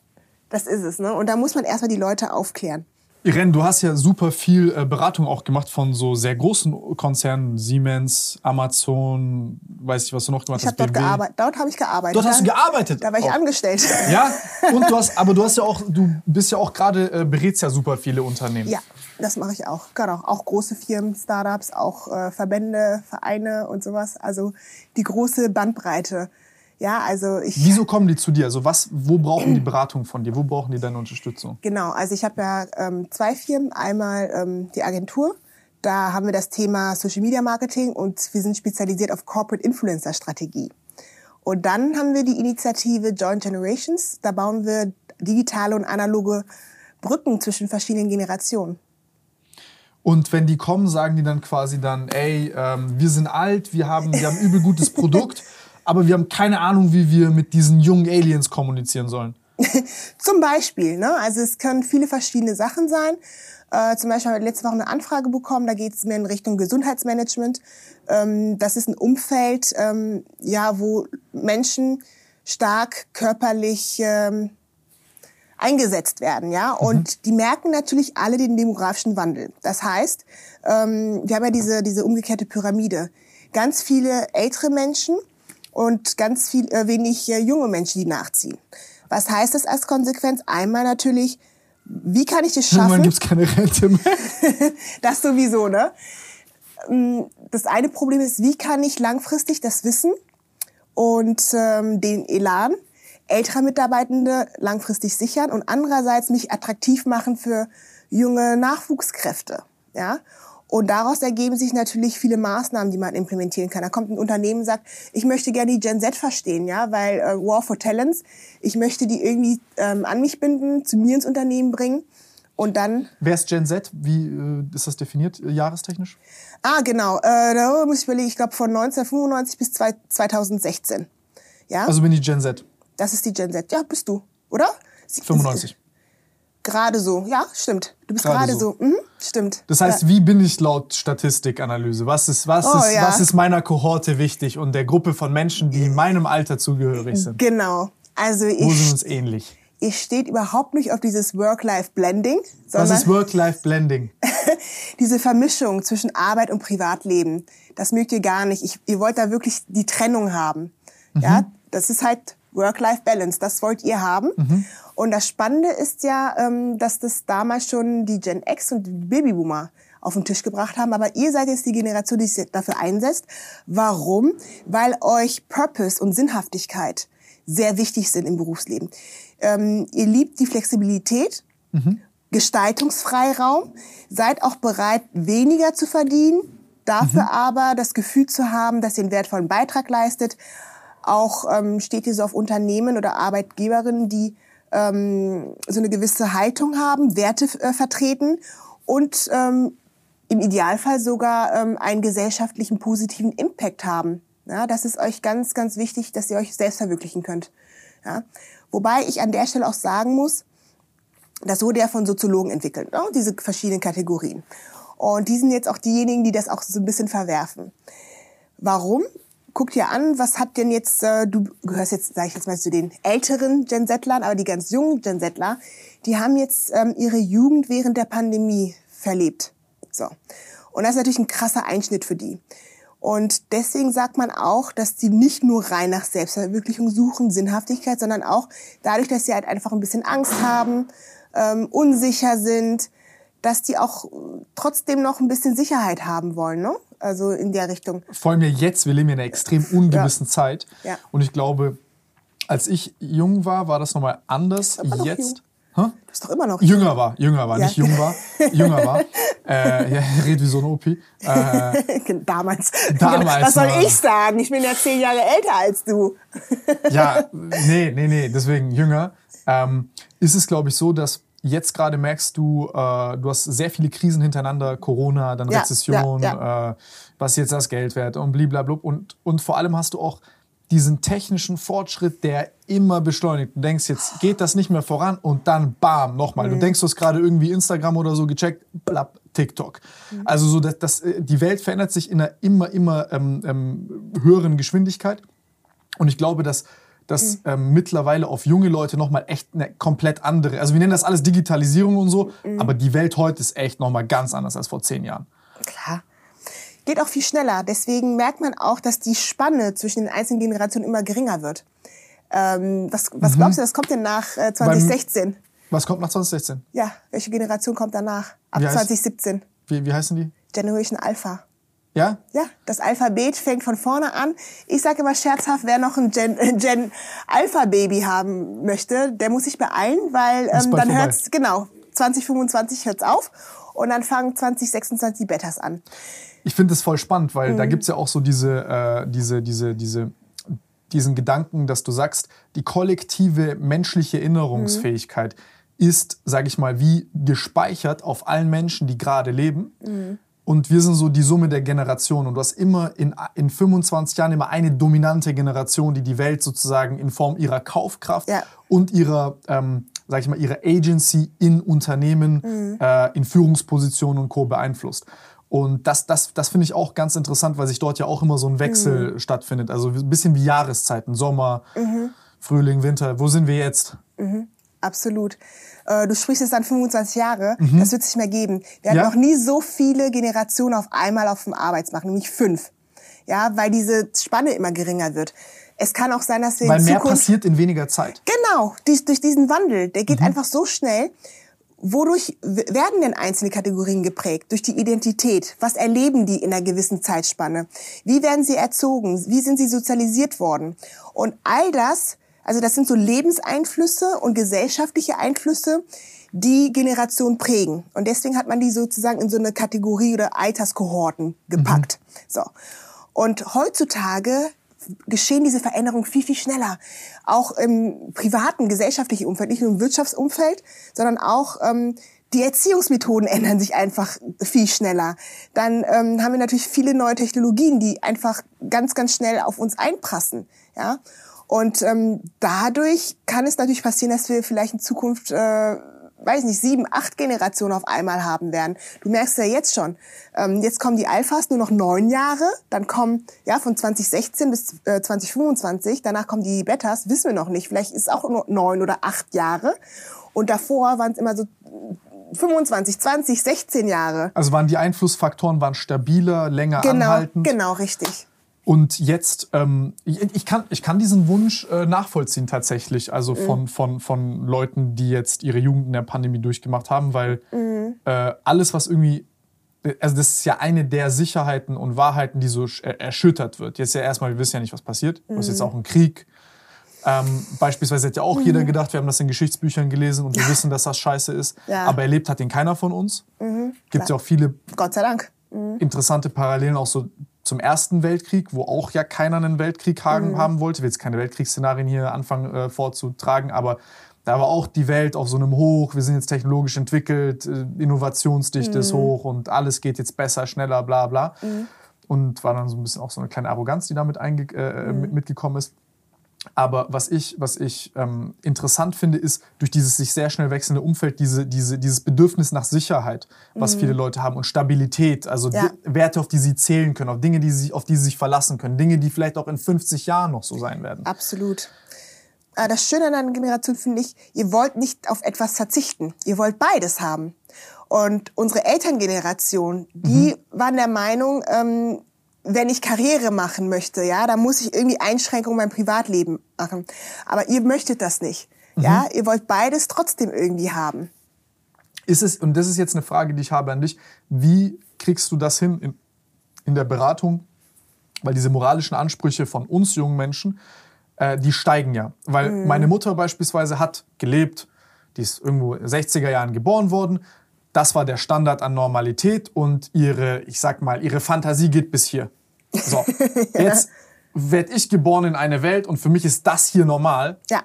das ist es. Ne? Und da muss man erstmal die Leute aufklären. Irene, du hast ja super viel äh, Beratung auch gemacht von so sehr großen Konzernen, Siemens, Amazon, weiß ich, was du noch gemacht ich hast. Dort, gearbeitet. dort habe ich gearbeitet. Dort hast du gearbeitet. Da war ich auch. angestellt. Ja, und du hast, aber du hast ja auch, du bist ja auch gerade äh, berätst ja super viele Unternehmen. Ja, das mache ich auch. Genau, auch große Firmen, Startups, auch äh, Verbände, Vereine und sowas. Also die große Bandbreite. Ja, also ich. Wieso kommen die zu dir? Also was, wo brauchen die Beratung von dir? Wo brauchen die deine Unterstützung? Genau, also ich habe ja ähm, zwei Firmen. Einmal ähm, die Agentur. Da haben wir das Thema Social Media Marketing und wir sind spezialisiert auf Corporate Influencer Strategie. Und dann haben wir die Initiative Joint Generations. Da bauen wir digitale und analoge Brücken zwischen verschiedenen Generationen. Und wenn die kommen, sagen die dann quasi dann, ey, ähm, wir sind alt, wir haben, wir haben übel gutes Produkt aber wir haben keine Ahnung, wie wir mit diesen jungen Aliens kommunizieren sollen. zum Beispiel, ne? Also es können viele verschiedene Sachen sein. Äh, zum Beispiel habe ich letzte Woche eine Anfrage bekommen, da geht es mehr in Richtung Gesundheitsmanagement. Ähm, das ist ein Umfeld, ähm, ja, wo Menschen stark körperlich ähm, eingesetzt werden, ja. Mhm. Und mhm. die merken natürlich alle den demografischen Wandel. Das heißt, ähm, wir haben ja diese, diese umgekehrte Pyramide. Ganz viele ältere Menschen und ganz viel äh, wenig äh, junge Menschen, die nachziehen. Was heißt das als Konsequenz? Einmal natürlich, wie kann ich es schaffen? Irgendwann gibt's keine Rente mehr. das sowieso, ne? Mm, das eine Problem ist, wie kann ich langfristig das Wissen und ähm, den Elan älterer Mitarbeitende langfristig sichern und andererseits mich attraktiv machen für junge Nachwuchskräfte, ja? Und daraus ergeben sich natürlich viele Maßnahmen, die man implementieren kann. Da kommt ein Unternehmen und sagt, ich möchte gerne die Gen Z verstehen, ja, weil äh, War for Talents, ich möchte die irgendwie ähm, an mich binden, zu mir ins Unternehmen bringen. Und dann. Wer ist Gen Z? Wie äh, ist das definiert, äh, jahrestechnisch? Ah, genau. Äh, da muss ich überlegen, ich glaube von 1995 bis 2016. Ja? Also bin ich Gen Z. Das ist die Gen Z. Ja, bist du, oder? 95. Gerade so, ja, stimmt. Du bist gerade so. so. Mhm, stimmt. Das heißt, ja. wie bin ich laut Statistikanalyse? Was ist, was, oh, ist, ja. was ist meiner Kohorte wichtig und der Gruppe von Menschen, die meinem Alter zugehörig sind? Genau. Also ich, Wo sind uns ähnlich? Ihr steht überhaupt nicht auf dieses Work-Life-Blending. Was ist Work-Life-Blending? diese Vermischung zwischen Arbeit und Privatleben. Das mögt ihr gar nicht. Ich, ihr wollt da wirklich die Trennung haben. Mhm. Ja, das ist halt Work-Life-Balance. Das wollt ihr haben. Mhm. Und das Spannende ist ja, ähm, dass das damals schon die Gen X und die Babyboomer auf den Tisch gebracht haben. Aber ihr seid jetzt die Generation, die sich dafür einsetzt. Warum? Weil euch Purpose und Sinnhaftigkeit sehr wichtig sind im Berufsleben. Ähm, ihr liebt die Flexibilität, mhm. Gestaltungsfreiraum, seid auch bereit, weniger zu verdienen, dafür mhm. aber das Gefühl zu haben, dass ihr einen wertvollen Beitrag leistet. Auch ähm, steht so auf Unternehmen oder Arbeitgeberinnen, die ähm, so eine gewisse Haltung haben, Werte äh, vertreten und ähm, im Idealfall sogar ähm, einen gesellschaftlichen positiven Impact haben. Ja, das ist euch ganz, ganz wichtig, dass ihr euch selbst verwirklichen könnt. Ja? Wobei ich an der Stelle auch sagen muss, das wurde ja von Soziologen entwickelt, ne? diese verschiedenen Kategorien. Und die sind jetzt auch diejenigen, die das auch so ein bisschen verwerfen. Warum? Guckt ihr an, was hat denn jetzt, äh, du gehörst jetzt, sage ich jetzt mal, zu den älteren Gen Zettlern, aber die ganz jungen Gen Zettler, die haben jetzt ähm, ihre Jugend während der Pandemie verlebt. So. Und das ist natürlich ein krasser Einschnitt für die. Und deswegen sagt man auch, dass sie nicht nur rein nach Selbstverwirklichung suchen, Sinnhaftigkeit, sondern auch dadurch, dass sie halt einfach ein bisschen Angst haben, ähm, unsicher sind, dass die auch trotzdem noch ein bisschen Sicherheit haben wollen, ne? Also in der Richtung. Vor allem ja jetzt, wir leben ja in einer extrem ungewissen ja. Zeit. Ja. Und ich glaube, als ich jung war, war das nochmal anders. Jetzt. Du bist doch immer noch jünger jung. war, jünger war, ja. nicht jung war, jünger war. Äh, ja, red wie so ein Opi. Äh, damals. Damals. Was soll ich sagen? Ich bin ja zehn Jahre älter als du. ja, nee, nee, nee, deswegen jünger. Ähm, ist es, glaube ich, so, dass jetzt gerade merkst du, äh, du hast sehr viele Krisen hintereinander, Corona, dann ja, Rezession, ja, ja. Äh, was jetzt das Geld wert und blablabla. Und, und vor allem hast du auch diesen technischen Fortschritt, der immer beschleunigt. Du denkst, jetzt geht das nicht mehr voran und dann bam, nochmal. Mhm. Du denkst, du hast gerade irgendwie Instagram oder so gecheckt, blapp, TikTok. Mhm. Also so, dass, dass, äh, die Welt verändert sich in einer immer, immer ähm, ähm, höheren Geschwindigkeit. Und ich glaube, dass dass mhm. ähm, mittlerweile auf junge Leute nochmal echt eine komplett andere, also wir nennen das alles Digitalisierung und so, mhm. aber die Welt heute ist echt nochmal ganz anders als vor zehn Jahren. Klar geht auch viel schneller. Deswegen merkt man auch, dass die Spanne zwischen den einzelnen Generationen immer geringer wird. Ähm, was, was mhm. glaubst du, das kommt denn nach äh, 2016? Beim, was kommt nach 2016? Ja, welche Generation kommt danach? Ab wie heißt, 2017. Wie, wie heißen die? Generation Alpha. Ja? Ja, das Alphabet fängt von vorne an. Ich sage immer scherzhaft, wer noch ein Gen, Gen Alpha Baby haben möchte, der muss sich beeilen, weil ähm, dann hört's genau 2025 hört's auf und dann fangen 2026 die Betas an ich finde es voll spannend, weil mhm. da gibt es ja auch so diese, äh, diese, diese, diese, diesen Gedanken, dass du sagst, die kollektive menschliche Erinnerungsfähigkeit mhm. ist, sage ich mal, wie gespeichert auf allen Menschen, die gerade leben. Mhm. Und wir sind so die Summe der Generationen. Und du hast immer in, in 25 Jahren immer eine dominante Generation, die die Welt sozusagen in Form ihrer Kaufkraft ja. und ihrer, ähm, sag ich mal, ihrer Agency in Unternehmen, mhm. äh, in Führungspositionen und Co. beeinflusst. Und das, das, das finde ich auch ganz interessant, weil sich dort ja auch immer so ein Wechsel mhm. stattfindet. Also ein bisschen wie Jahreszeiten, Sommer, mhm. Frühling, Winter. Wo sind wir jetzt? Mhm. Absolut. Äh, du sprichst jetzt dann 25 Jahre, mhm. das wird es nicht mehr geben. Wir hatten ja? noch nie so viele Generationen auf einmal auf dem Arbeitsmarkt, nämlich fünf. Ja, weil diese Spanne immer geringer wird. Es kann auch sein, dass wir Weil mehr passiert in weniger Zeit. Genau, durch, durch diesen Wandel. Der geht mhm. einfach so schnell. Wodurch werden denn einzelne Kategorien geprägt? Durch die Identität. Was erleben die in einer gewissen Zeitspanne? Wie werden sie erzogen? Wie sind sie sozialisiert worden? Und all das, Also das sind so Lebenseinflüsse und gesellschaftliche Einflüsse, die Generation prägen. Und deswegen hat man die sozusagen in so eine Kategorie oder Alterskohorten gepackt. Mhm. So. Und heutzutage geschehen diese Veränderungen viel, viel schneller. Auch im privaten, gesellschaftlichen Umfeld, nicht nur im Wirtschaftsumfeld, sondern auch ähm, die Erziehungsmethoden ändern sich einfach viel schneller. Dann ähm, haben wir natürlich viele neue Technologien, die einfach ganz, ganz schnell auf uns einprassen. Ja? Und ähm, dadurch kann es natürlich passieren, dass wir vielleicht in Zukunft äh, weiß nicht, sieben, acht Generationen auf einmal haben werden. Du merkst ja jetzt schon. Ähm, jetzt kommen die Alphas nur noch neun Jahre, dann kommen ja von 2016 bis äh, 2025, danach kommen die Betas, wissen wir noch nicht. Vielleicht ist es auch nur neun oder acht Jahre. Und davor waren es immer so 25, 20, 16 Jahre. Also waren die Einflussfaktoren waren stabiler, länger genau, anhaltend. Genau, richtig. Und jetzt, ähm, ich, kann, ich kann diesen Wunsch äh, nachvollziehen tatsächlich, also mhm. von, von, von Leuten, die jetzt ihre Jugend in der Pandemie durchgemacht haben, weil mhm. äh, alles, was irgendwie, also das ist ja eine der Sicherheiten und Wahrheiten, die so erschüttert wird. Jetzt ja erstmal, wir wissen ja nicht, was passiert. Mhm. Du hast jetzt auch einen Krieg. Ähm, beispielsweise hat ja auch mhm. jeder gedacht, wir haben das in Geschichtsbüchern gelesen und wir wissen, dass das scheiße ist. Ja. Aber erlebt hat den keiner von uns. Mhm. Gibt es ja auch viele Gott sei Dank. Mhm. interessante Parallelen auch so zum Ersten Weltkrieg, wo auch ja keiner einen Weltkrieg haben, mhm. haben wollte. Ich will jetzt keine Weltkriegsszenarien hier anfangen äh, vorzutragen, aber da war auch die Welt auf so einem Hoch. Wir sind jetzt technologisch entwickelt, äh, Innovationsdichte mhm. ist hoch und alles geht jetzt besser, schneller, bla bla. Mhm. Und war dann so ein bisschen auch so eine kleine Arroganz, die damit äh, mhm. mitgekommen ist. Aber was ich, was ich ähm, interessant finde, ist durch dieses sich sehr schnell wechselnde Umfeld diese, diese, dieses Bedürfnis nach Sicherheit, was mhm. viele Leute haben und Stabilität, also ja. Werte, auf die sie zählen können, auf Dinge, die sie, auf die sie sich verlassen können, Dinge, die vielleicht auch in 50 Jahren noch so sein werden. Absolut. Ah, das Schöne an einer Generation finde ich, ihr wollt nicht auf etwas verzichten. Ihr wollt beides haben. Und unsere Elterngeneration, die mhm. waren der Meinung, ähm, wenn ich Karriere machen möchte, ja, dann muss ich irgendwie Einschränkungen in meinem Privatleben machen. Aber ihr möchtet das nicht. Mhm. Ja, ihr wollt beides trotzdem irgendwie haben. Ist es, und das ist jetzt eine Frage, die ich habe an dich, wie kriegst du das hin in, in der Beratung? Weil diese moralischen Ansprüche von uns jungen Menschen, äh, die steigen ja. Weil mhm. meine Mutter beispielsweise hat gelebt, die ist irgendwo 60er Jahren geboren worden, das war der Standard an Normalität und ihre, ich sag mal, ihre Fantasie geht bis hier. So, jetzt werde ich geboren in eine Welt und für mich ist das hier normal. Ja.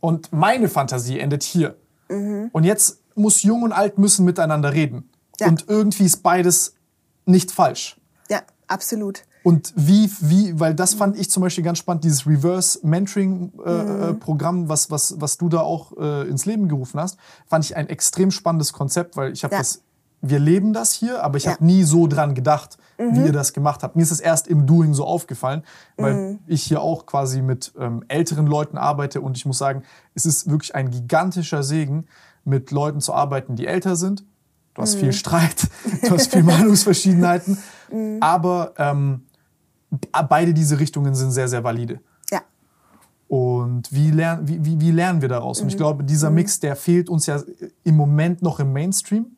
Und meine Fantasie endet hier. Mhm. Und jetzt muss Jung und Alt müssen miteinander reden. Ja. Und irgendwie ist beides nicht falsch. Ja, absolut. Und wie, wie, weil das fand ich zum Beispiel ganz spannend, dieses Reverse Mentoring-Programm, äh, mhm. was, was, was du da auch äh, ins Leben gerufen hast, fand ich ein extrem spannendes Konzept, weil ich habe ja. das, wir leben das hier, aber ich ja. habe nie so dran gedacht, mhm. wie ihr das gemacht habt. Mir ist es erst im Doing so aufgefallen, weil mhm. ich hier auch quasi mit ähm, älteren Leuten arbeite und ich muss sagen, es ist wirklich ein gigantischer Segen, mit Leuten zu arbeiten, die älter sind. Du hast viel mhm. Streit, du hast viel Meinungsverschiedenheiten, mhm. aber ähm, beide diese Richtungen sind sehr, sehr valide. Ja. Und wie, lern, wie, wie, wie lernen wir daraus? Mhm. Und ich mhm. glaube, dieser mhm. Mix, der fehlt uns ja im Moment noch im Mainstream.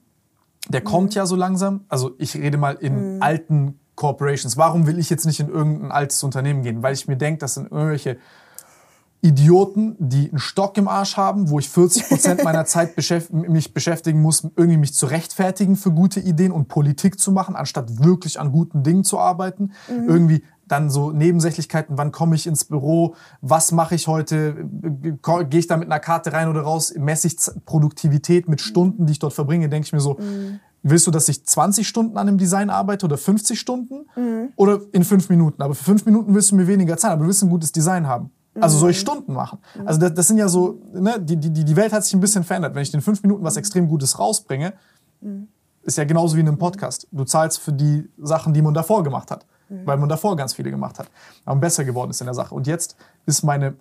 Der mhm. kommt ja so langsam. Also ich rede mal in mhm. alten Corporations. Warum will ich jetzt nicht in irgendein altes Unternehmen gehen? Weil ich mir denke, das sind irgendwelche Idioten, die einen Stock im Arsch haben, wo ich 40 Prozent meiner Zeit beschäft mich beschäftigen muss, irgendwie mich zu rechtfertigen für gute Ideen und Politik zu machen, anstatt wirklich an guten Dingen zu arbeiten. Mhm. Irgendwie dann so Nebensächlichkeiten, wann komme ich ins Büro, was mache ich heute, gehe ich da mit einer Karte rein oder raus, messe ich Produktivität mit Stunden, die ich dort verbringe, denke ich mir so, mhm. willst du, dass ich 20 Stunden an einem Design arbeite oder 50 Stunden mhm. oder in fünf Minuten? Aber für fünf Minuten willst du mir weniger Zeit, aber du willst ein gutes Design haben. Also soll ich mhm. Stunden machen? Mhm. Also das, das sind ja so, ne, die, die, die Welt hat sich ein bisschen verändert. Wenn ich in fünf Minuten was extrem Gutes rausbringe, ist ja genauso wie in einem Podcast. Du zahlst für die Sachen, die man davor gemacht hat, weil man davor ganz viele gemacht hat, aber besser geworden ist in der Sache. Und jetzt ist meine,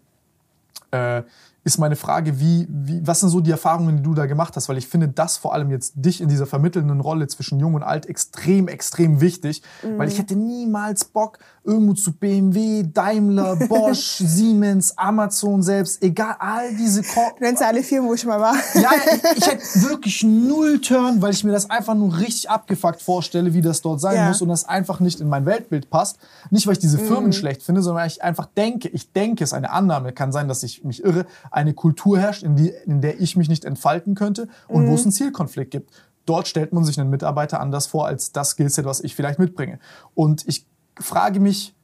äh, ist meine Frage, wie, wie, was sind so die Erfahrungen, die du da gemacht hast? Weil ich finde das vor allem jetzt dich in dieser vermittelnden Rolle zwischen Jung und Alt extrem, extrem wichtig. Mhm. Weil ich hätte niemals Bock, irgendwo zu BMW, Daimler, Bosch, Siemens, Amazon selbst, egal, all diese... Ko du nennst alle Firmen, wo ich mal war. Ja, ich, ich hätte wirklich null Turn, weil ich mir das einfach nur richtig abgefuckt vorstelle, wie das dort sein ja. muss und das einfach nicht in mein Weltbild passt. Nicht, weil ich diese Firmen mhm. schlecht finde, sondern weil ich einfach denke, ich denke, es ist eine Annahme, kann sein, dass ich mich irre, eine Kultur herrscht, in, die, in der ich mich nicht entfalten könnte und mhm. wo es einen Zielkonflikt gibt. Dort stellt man sich einen Mitarbeiter anders vor als das Skillset, was ich vielleicht mitbringe. Und ich frage mich,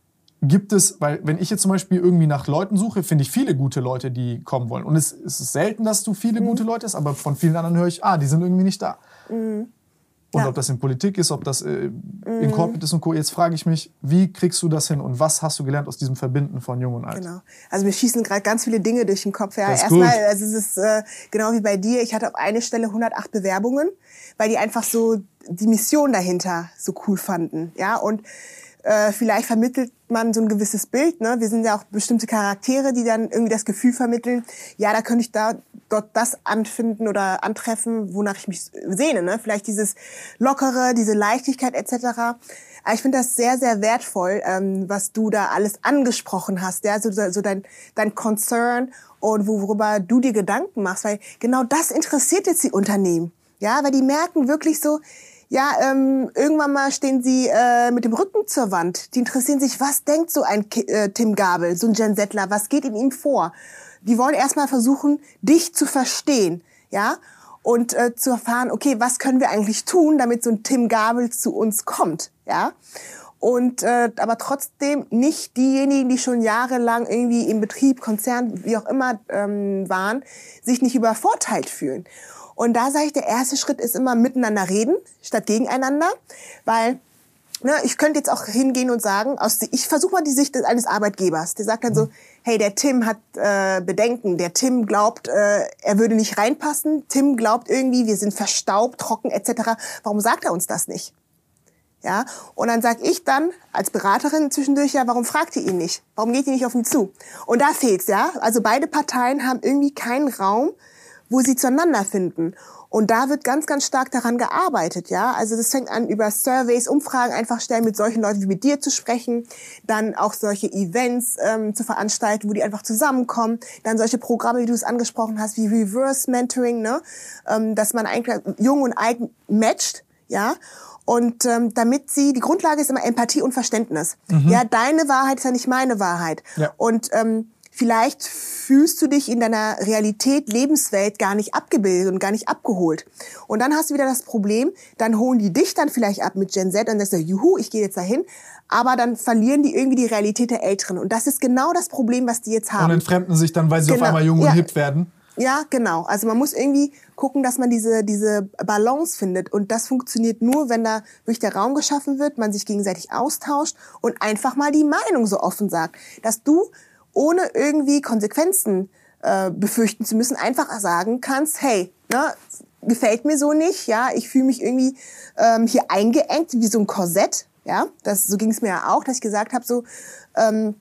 gibt es, weil wenn ich jetzt zum Beispiel irgendwie nach Leuten suche, finde ich viele gute Leute, die kommen wollen. Und es, es ist selten, dass du viele mhm. gute Leute hast, aber von vielen anderen höre ich, ah, die sind irgendwie nicht da. Mhm. Und ja. ob das in Politik ist, ob das äh, in mhm. Corporate ist und Co. Jetzt frage ich mich, wie kriegst du das hin und was hast du gelernt aus diesem Verbinden von Jung und Alt? Genau. Also mir schießen gerade ganz viele Dinge durch den Kopf. Ja. Erstmal, also es ist äh, genau wie bei dir. Ich hatte auf eine Stelle 108 Bewerbungen, weil die einfach so die Mission dahinter so cool fanden. Ja, und äh, vielleicht vermittelt man so ein gewisses Bild. Ne? Wir sind ja auch bestimmte Charaktere, die dann irgendwie das Gefühl vermitteln, ja, da könnte ich da dort das anfinden oder antreffen, wonach ich mich sehne. Ne? Vielleicht dieses Lockere, diese Leichtigkeit etc. Aber ich finde das sehr, sehr wertvoll, ähm, was du da alles angesprochen hast. Ja? So, so dein, dein Concern und worüber du dir Gedanken machst. Weil genau das interessiert jetzt die Unternehmen. Ja, weil die merken wirklich so, ja, ähm, irgendwann mal stehen sie äh, mit dem Rücken zur Wand. Die interessieren sich, was denkt so ein Ki äh, Tim Gabel, so ein Jen Settler, was geht in ihm vor? Die wollen erstmal versuchen, dich zu verstehen, ja, und äh, zu erfahren, okay, was können wir eigentlich tun, damit so ein Tim Gabel zu uns kommt, ja. Und äh, aber trotzdem nicht diejenigen, die schon jahrelang irgendwie im Betrieb, Konzern, wie auch immer ähm, waren, sich nicht übervorteilt fühlen. Und da sage ich, der erste Schritt ist immer miteinander reden, statt gegeneinander, weil ne, ich könnte jetzt auch hingehen und sagen, aus, ich versuche mal die Sicht eines Arbeitgebers. Der sagt dann so, hey, der Tim hat äh, Bedenken, der Tim glaubt, äh, er würde nicht reinpassen, Tim glaubt irgendwie, wir sind verstaubt, trocken etc. Warum sagt er uns das nicht? Ja, und dann sag ich dann als Beraterin zwischendurch, ja, warum fragt ihr ihn nicht? Warum geht ihr nicht auf ihn zu? Und da fehlt's, ja. Also beide Parteien haben irgendwie keinen Raum, wo sie zueinander finden. Und da wird ganz, ganz stark daran gearbeitet, ja. Also das fängt an über Surveys, Umfragen einfach stellen, mit solchen Leuten wie mit dir zu sprechen, dann auch solche Events ähm, zu veranstalten, wo die einfach zusammenkommen, dann solche Programme, wie du es angesprochen hast, wie Reverse Mentoring, ne, ähm, dass man eigentlich jung und alt matcht, ja. Und ähm, damit sie, die Grundlage ist immer Empathie und Verständnis. Mhm. Ja, deine Wahrheit ist ja nicht meine Wahrheit. Ja. Und ähm, Vielleicht fühlst du dich in deiner Realität, Lebenswelt gar nicht abgebildet und gar nicht abgeholt. Und dann hast du wieder das Problem, dann holen die dich dann vielleicht ab mit Gen Z und dann sagst du, juhu, ich gehe jetzt dahin. Aber dann verlieren die irgendwie die Realität der Älteren. Und das ist genau das Problem, was die jetzt haben. Und entfremden sich dann, weil sie genau. auf einmal jung und hip werden. Ja, genau. Also man muss irgendwie gucken, dass man diese, diese Balance findet. Und das funktioniert nur, wenn da durch der Raum geschaffen wird, man sich gegenseitig austauscht und einfach mal die Meinung so offen sagt. Dass du ohne irgendwie Konsequenzen äh, befürchten zu müssen, einfach sagen kannst, hey, ne, gefällt mir so nicht, ja, ich fühle mich irgendwie ähm, hier eingeengt wie so ein Korsett, ja, das so ging es mir ja auch, dass ich gesagt habe, so ähm,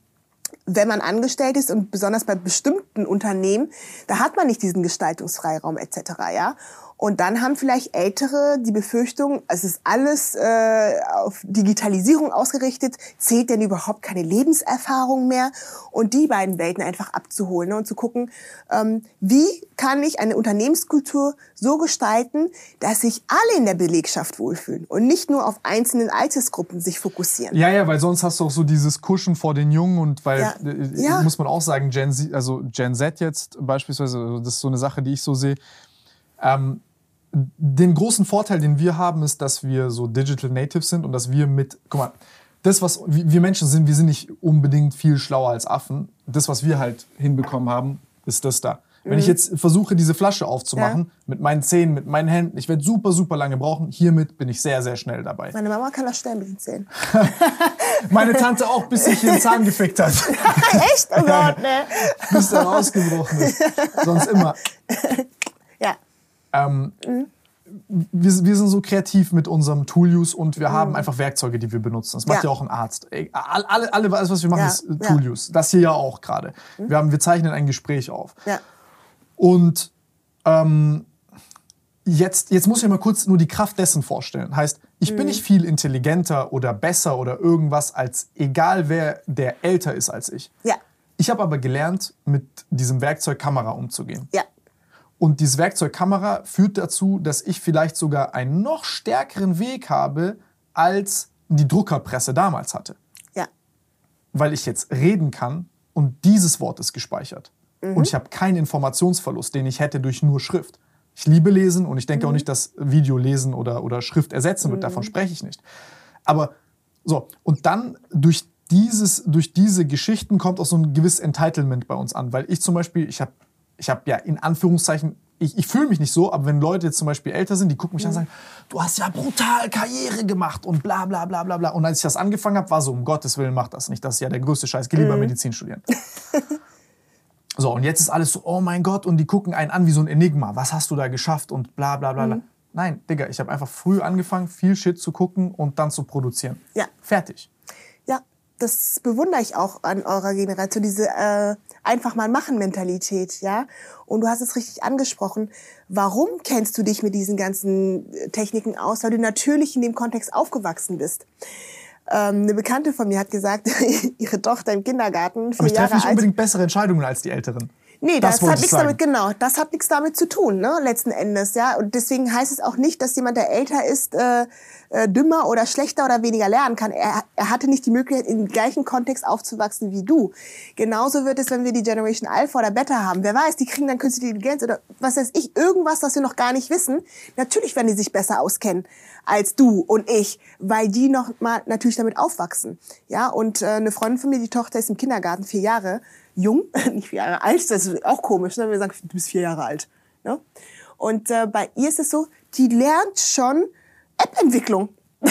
wenn man angestellt ist und besonders bei bestimmten Unternehmen, da hat man nicht diesen Gestaltungsfreiraum etc. Ja, und dann haben vielleicht Ältere die Befürchtung, es ist alles äh, auf Digitalisierung ausgerichtet, zählt denn überhaupt keine Lebenserfahrung mehr? Und die beiden Welten einfach abzuholen ne? und zu gucken, ähm, wie kann ich eine Unternehmenskultur so gestalten, dass sich alle in der Belegschaft wohlfühlen und nicht nur auf einzelnen Altersgruppen sich fokussieren. Ja, ja, weil sonst hast du auch so dieses Kuschen vor den Jungen und weil, ja. Äh, ja. muss man auch sagen, Gen Z, also Gen Z jetzt beispielsweise, das ist so eine Sache, die ich so sehe, ähm, den großen Vorteil, den wir haben, ist, dass wir so Digital Natives sind und dass wir mit, guck mal, das, was wir Menschen sind, wir sind nicht unbedingt viel schlauer als Affen. Das, was wir halt hinbekommen haben, ist das da. Wenn ich mhm. jetzt versuche, diese Flasche aufzumachen, ja. mit meinen Zähnen, mit meinen Händen, ich werde super, super lange brauchen. Hiermit bin ich sehr, sehr schnell dabei. Meine Mama kann das stellen mit den Zähnen. Meine Tante auch, bis sich den Zahn gefickt hat. Echt? Oh Gott, ne? bis der rausgebrochen ist. Sonst immer. Ähm, mhm. wir, wir, sind so kreativ mit unserem Tool-Use und wir mhm. haben einfach Werkzeuge, die wir benutzen. Das macht ja, ja auch ein Arzt. Alle, alle, alles, was wir machen, ja. ist Tool-Use. Das hier ja auch gerade. Mhm. Wir, wir zeichnen ein Gespräch auf. Ja. Und ähm, jetzt, jetzt muss ich mal kurz nur die Kraft dessen vorstellen. Heißt, ich mhm. bin nicht viel intelligenter oder besser oder irgendwas als egal wer, der älter ist als ich. Ja. Ich habe aber gelernt, mit diesem Werkzeug Kamera umzugehen. Ja. Und dieses Werkzeug Kamera führt dazu, dass ich vielleicht sogar einen noch stärkeren Weg habe, als die Druckerpresse damals hatte. Ja. Weil ich jetzt reden kann und dieses Wort ist gespeichert. Mhm. Und ich habe keinen Informationsverlust, den ich hätte durch nur Schrift. Ich liebe Lesen und ich denke mhm. auch nicht, dass Video lesen oder, oder Schrift ersetzen wird. Mhm. Davon spreche ich nicht. Aber so, und dann durch dieses, durch diese Geschichten kommt auch so ein gewisses Entitlement bei uns an. Weil ich zum Beispiel, ich habe ich hab ja in Anführungszeichen, ich, ich fühle mich nicht so, aber wenn Leute jetzt zum Beispiel älter sind, die gucken mich mhm. an und mhm. sagen, du hast ja brutal Karriere gemacht und bla bla bla bla bla. Und als ich das angefangen habe, war so, um Gottes Willen, mach das nicht. Das ist ja der größte Scheiß. Geh lieber mhm. Medizin studieren. So, und jetzt ist alles so, oh mein Gott, und die gucken einen an wie so ein Enigma. Was hast du da geschafft und bla bla bla. Mhm. Nein, Digga, ich habe einfach früh angefangen, viel Shit zu gucken und dann zu produzieren. Ja. Fertig. Ja, das bewundere ich auch an eurer Generation, diese äh, einfach mal machen Mentalität, ja. Und du hast es richtig angesprochen. Warum kennst du dich mit diesen ganzen Techniken aus? Weil du natürlich in dem Kontext aufgewachsen bist. Ähm, eine Bekannte von mir hat gesagt, ihre Tochter im Kindergarten. Aber ich treffe nicht unbedingt bessere Entscheidungen als die Älteren. Nee, das, das hat nichts damit, genau, das hat nichts damit zu tun, ne, letzten Endes, ja. Und deswegen heißt es auch nicht, dass jemand, der älter ist, äh, äh, dümmer oder schlechter oder weniger lernen kann. Er, er hatte nicht die Möglichkeit, im gleichen Kontext aufzuwachsen wie du. Genauso wird es, wenn wir die Generation Alpha oder Beta haben. Wer weiß, die kriegen dann künstliche Intelligenz oder was weiß ich, irgendwas, was wir noch gar nicht wissen. Natürlich werden die sich besser auskennen als du und ich, weil die noch mal natürlich damit aufwachsen. Ja, und äh, eine Freundin von mir, die Tochter ist im Kindergarten, vier Jahre jung, nicht vier Jahre alt, das ist auch komisch, ne? wir sagen, du bist vier Jahre alt. Ne? Und äh, bei ihr ist es so, die lernt schon App-Entwicklung.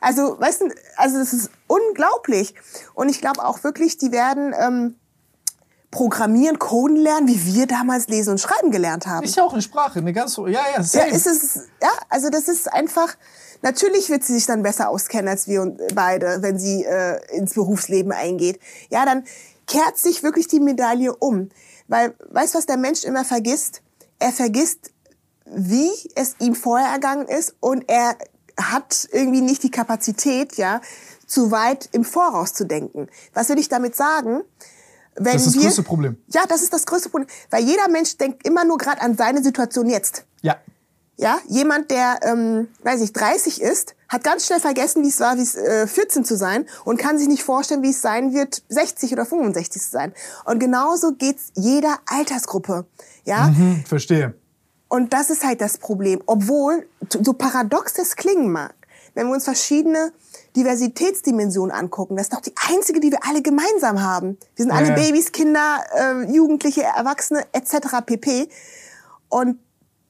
also, weißt du, also das ist unglaublich. Und ich glaube auch wirklich, die werden ähm, Programmieren, Coden lernen, wie wir damals lesen und schreiben gelernt haben. Ist ja auch eine Sprache, eine ganz, ja, ja, same. Ja, ist es, ja, also das ist einfach, natürlich wird sie sich dann besser auskennen als wir beide, wenn sie äh, ins Berufsleben eingeht. Ja, dann kehrt sich wirklich die Medaille um. Weil, weißt du, was der Mensch immer vergisst? Er vergisst, wie es ihm vorher ergangen ist und er hat irgendwie nicht die Kapazität, ja, zu weit im Voraus zu denken. Was will ich damit sagen? Wenn das ist das wir, größte Problem. Ja, das ist das größte Problem. Weil jeder Mensch denkt immer nur gerade an seine Situation jetzt. Ja. Ja, jemand, der, ähm, weiß ich, 30 ist, hat ganz schnell vergessen, wie es war, wie es äh, 14 zu sein und kann sich nicht vorstellen, wie es sein wird, 60 oder 65 zu sein. Und genauso geht's jeder Altersgruppe. Ja. Mhm, verstehe. Und das ist halt das Problem. Obwohl, so paradox das klingen mag, wenn wir uns verschiedene Diversitätsdimensionen angucken, das ist doch die einzige, die wir alle gemeinsam haben. Wir sind alle ja. Babys, Kinder, äh, Jugendliche, Erwachsene etc. pp. Und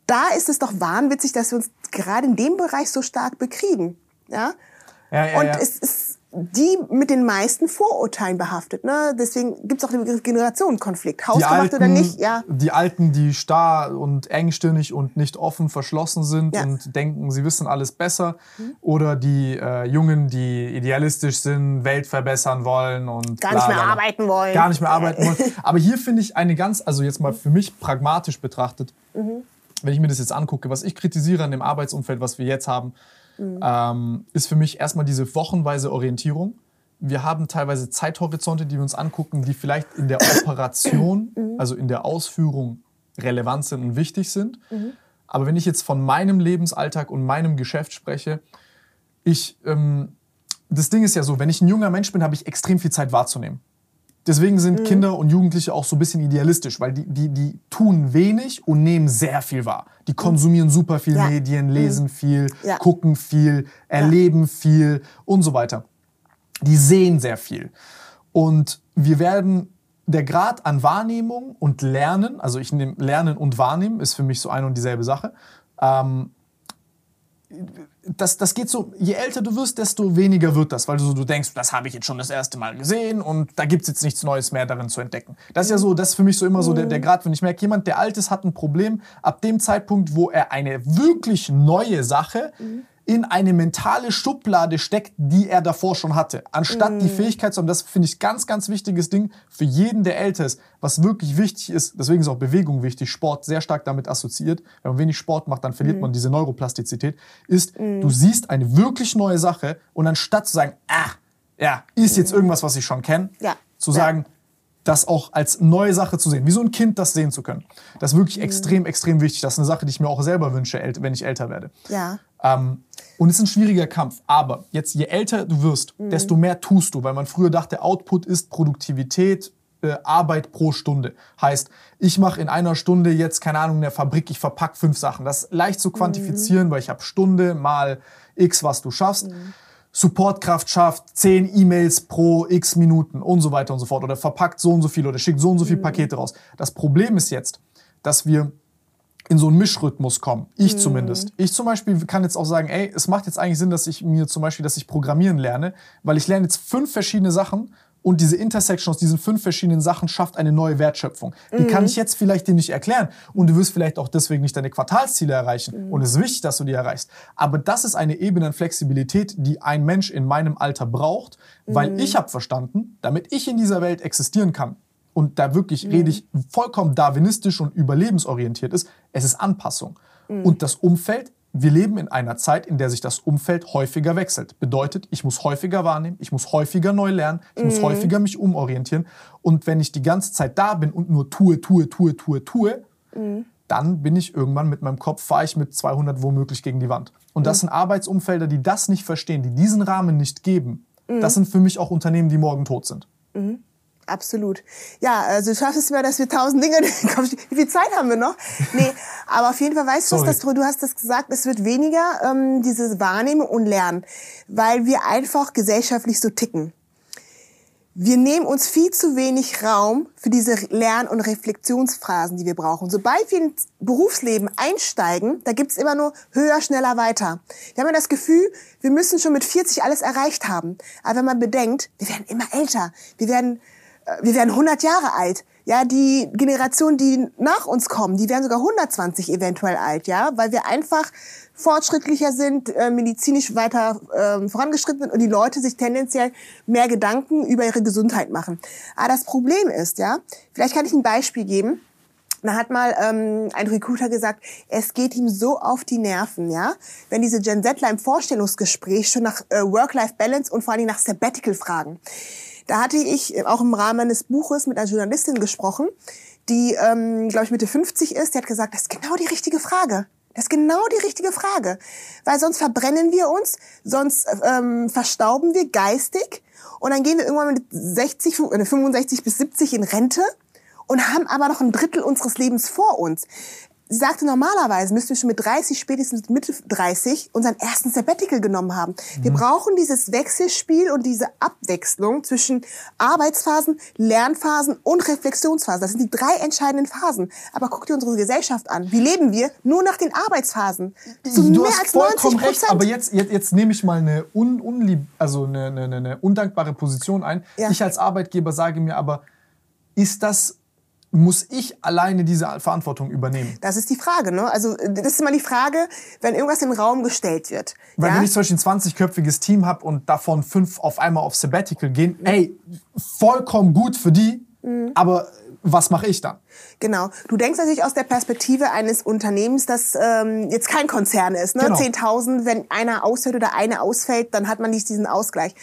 da ist es doch wahnwitzig, dass wir uns gerade in dem Bereich so stark bekriegen. Ja? Ja, ja, und ja. es ist die mit den meisten Vorurteilen behaftet. Ne? Deswegen gibt's auch den Begriff Generationenkonflikt. Hausgemacht oder nicht, ja. Die Alten, die starr und engstirnig und nicht offen verschlossen sind ja. und denken, sie wissen alles besser. Mhm. Oder die äh, Jungen, die idealistisch sind, Welt verbessern wollen und gar nicht mehr arbeiten wollen. Gar nicht mehr arbeiten wollen. Aber hier finde ich eine ganz, also jetzt mal für mich pragmatisch betrachtet, mhm. wenn ich mir das jetzt angucke, was ich kritisiere an dem Arbeitsumfeld, was wir jetzt haben, mhm. ähm, ist für mich erstmal diese wochenweise Orientierung. Wir haben teilweise Zeithorizonte, die wir uns angucken, die vielleicht in der Operation, mhm. also in der Ausführung relevant sind und wichtig sind. Mhm. Aber wenn ich jetzt von meinem Lebensalltag und meinem Geschäft spreche, ich, ähm, das Ding ist ja so, wenn ich ein junger Mensch bin, habe ich extrem viel Zeit wahrzunehmen. Deswegen sind mhm. Kinder und Jugendliche auch so ein bisschen idealistisch, weil die, die, die tun wenig und nehmen sehr viel wahr. Die mhm. konsumieren super viel ja. Medien, lesen mhm. viel, ja. gucken viel, erleben viel und so weiter. Die sehen sehr viel. Und wir werden, der Grad an Wahrnehmung und Lernen, also ich nehme Lernen und Wahrnehmen, ist für mich so eine und dieselbe Sache. Ähm, das, das geht so, je älter du wirst, desto weniger wird das, weil du, du denkst, das habe ich jetzt schon das erste Mal gesehen und da gibt es jetzt nichts Neues mehr darin zu entdecken. Das ist ja so, das ist für mich so immer so der, der Grad, wenn ich merke, jemand, der alt ist, hat ein Problem, ab dem Zeitpunkt, wo er eine wirklich neue Sache in eine mentale Schublade steckt, die er davor schon hatte. Anstatt mm. die Fähigkeit zu haben, das finde ich ganz, ganz wichtiges Ding für jeden, der älter ist, was wirklich wichtig ist, deswegen ist auch Bewegung wichtig, Sport sehr stark damit assoziiert. Wenn man wenig Sport macht, dann verliert mm. man diese Neuroplastizität, ist, mm. du siehst eine wirklich neue Sache und anstatt zu sagen, ah, ja, ist jetzt irgendwas, was ich schon kenne, ja. zu sagen, ja das auch als neue Sache zu sehen, wie so ein Kind das sehen zu können. Das ist wirklich mhm. extrem, extrem wichtig. Das ist eine Sache, die ich mir auch selber wünsche, wenn ich älter werde. Ja. Ähm, und es ist ein schwieriger Kampf. Aber jetzt, je älter du wirst, mhm. desto mehr tust du, weil man früher dachte, Output ist Produktivität, äh, Arbeit pro Stunde. Heißt, ich mache in einer Stunde jetzt, keine Ahnung, in der Fabrik, ich verpack fünf Sachen. Das ist leicht zu quantifizieren, mhm. weil ich habe Stunde mal X, was du schaffst. Mhm. Supportkraft schafft 10 E-Mails pro x Minuten und so weiter und so fort oder verpackt so und so viel oder schickt so und so viele mhm. Pakete raus. Das Problem ist jetzt, dass wir in so einen Mischrhythmus kommen. Ich mhm. zumindest. Ich zum Beispiel kann jetzt auch sagen, ey, es macht jetzt eigentlich Sinn, dass ich mir zum Beispiel, dass ich programmieren lerne, weil ich lerne jetzt fünf verschiedene Sachen und diese Intersection aus diesen fünf verschiedenen Sachen schafft eine neue Wertschöpfung. Die mhm. kann ich jetzt vielleicht dir nicht erklären und du wirst vielleicht auch deswegen nicht deine Quartalsziele erreichen. Mhm. Und es ist wichtig, dass du die erreichst. Aber das ist eine Ebene an Flexibilität, die ein Mensch in meinem Alter braucht, weil mhm. ich habe verstanden, damit ich in dieser Welt existieren kann, und da wirklich mhm. rede ich vollkommen darwinistisch und überlebensorientiert ist, es ist Anpassung. Mhm. Und das Umfeld wir leben in einer Zeit, in der sich das Umfeld häufiger wechselt. Bedeutet, ich muss häufiger wahrnehmen, ich muss häufiger neu lernen, ich mhm. muss häufiger mich umorientieren. Und wenn ich die ganze Zeit da bin und nur tue, tue, tue, tue, tue, mhm. dann bin ich irgendwann mit meinem Kopf, fahre ich mit 200 womöglich gegen die Wand. Und das mhm. sind Arbeitsumfelder, die das nicht verstehen, die diesen Rahmen nicht geben. Mhm. Das sind für mich auch Unternehmen, die morgen tot sind. Mhm. Absolut. Ja, also du schaffst es mir, dass wir tausend Dinge, wie viel Zeit haben wir noch? Nee, aber auf jeden Fall weißt du, dass du hast das gesagt, es wird weniger ähm, dieses Wahrnehmen und Lernen, weil wir einfach gesellschaftlich so ticken. Wir nehmen uns viel zu wenig Raum für diese Lern- und Reflexionsphasen, die wir brauchen. Sobald wir ins Berufsleben einsteigen, da gibt's immer nur höher, schneller, weiter. Wir haben ja das Gefühl, wir müssen schon mit 40 alles erreicht haben. Aber wenn man bedenkt, wir werden immer älter, wir werden wir werden 100 Jahre alt. Ja, die Generation, die nach uns kommen, die werden sogar 120 eventuell alt, ja, weil wir einfach fortschrittlicher sind, äh, medizinisch weiter äh, vorangeschritten sind und die Leute sich tendenziell mehr Gedanken über ihre Gesundheit machen. Aber das Problem ist, ja, vielleicht kann ich ein Beispiel geben. Da hat mal ähm, ein Recruiter gesagt, es geht ihm so auf die Nerven, ja, wenn diese Gen Zler im Vorstellungsgespräch schon nach äh, Work-Life-Balance und vor allem nach Sabbatical fragen. Da hatte ich auch im Rahmen eines Buches mit einer Journalistin gesprochen, die, ähm, glaube ich, Mitte 50 ist. Die hat gesagt, das ist genau die richtige Frage. Das ist genau die richtige Frage. Weil sonst verbrennen wir uns, sonst ähm, verstauben wir geistig und dann gehen wir irgendwann mit 60, 65 bis 70 in Rente und haben aber noch ein Drittel unseres Lebens vor uns. Sie sagte, normalerweise müssten wir schon mit 30, spätestens Mitte 30 unseren ersten Sabbatical genommen haben. Mhm. Wir brauchen dieses Wechselspiel und diese Abwechslung zwischen Arbeitsphasen, Lernphasen und Reflexionsphasen. Das sind die drei entscheidenden Phasen. Aber guck dir unsere Gesellschaft an. Wie leben wir? Nur nach den Arbeitsphasen. Zu du mehr hast als vollkommen 90 recht, aber jetzt, jetzt, jetzt nehme ich mal eine, un, unlieb, also eine, eine, eine undankbare Position ein. Ja. Ich als Arbeitgeber sage mir aber, ist das muss ich alleine diese Verantwortung übernehmen? Das ist die Frage, ne? Also das ist immer die Frage, wenn irgendwas in den Raum gestellt wird. Weil ja? wenn ich zum Beispiel ein 20-köpfiges Team habe und davon fünf auf einmal auf Sabbatical gehen, ey, vollkommen gut für die, mhm. aber was mache ich dann? Genau. Du denkst natürlich aus der Perspektive eines Unternehmens, das ähm, jetzt kein Konzern ist. Ne? Genau. 10.000, wenn einer ausfällt oder eine ausfällt, dann hat man nicht diesen Ausgleich.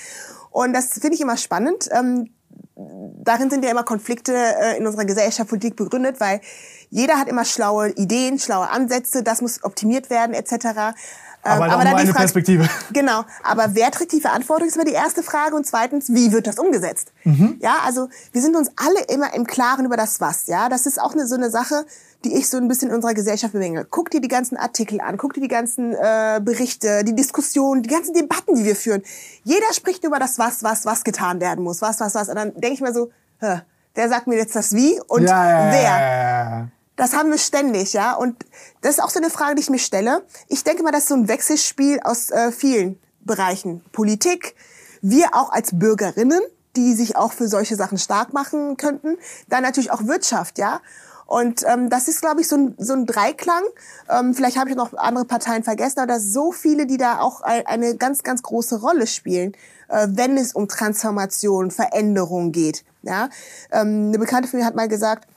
Und das finde ich immer spannend. Ähm, darin sind ja immer Konflikte äh, in unserer Gesellschaft, Politik begründet, weil jeder hat immer schlaue Ideen, schlaue Ansätze, das muss optimiert werden etc. Aber, ähm, aber dann eine Frage, Perspektive. Genau. Aber wer trägt die Verantwortung, ist immer die erste Frage. Und zweitens, wie wird das umgesetzt? Mhm. Ja, also wir sind uns alle immer im Klaren über das Was. Ja, das ist auch eine, so eine Sache, die ich so ein bisschen in unserer Gesellschaft bemängel. Guck dir die ganzen Artikel an, guck dir die ganzen äh, Berichte, die Diskussionen, die ganzen Debatten, die wir führen. Jeder spricht über das Was, was, was getan werden muss. Was, was, was. Und dann denke ich mir so, hä, wer sagt mir jetzt das Wie und ja, ja, wer? Ja, das haben wir ständig, ja. Und das ist auch so eine Frage, die ich mir stelle. Ich denke mal, das ist so ein Wechselspiel aus äh, vielen Bereichen. Politik, wir auch als Bürgerinnen, die sich auch für solche Sachen stark machen könnten. Dann natürlich auch Wirtschaft, ja. Und ähm, das ist, glaube ich, so ein, so ein Dreiklang. Ähm, vielleicht habe ich noch andere Parteien vergessen, aber da sind so viele, die da auch eine ganz, ganz große Rolle spielen, äh, wenn es um Transformation, Veränderung geht. Ja? Ähm, eine Bekannte von mir hat mal gesagt,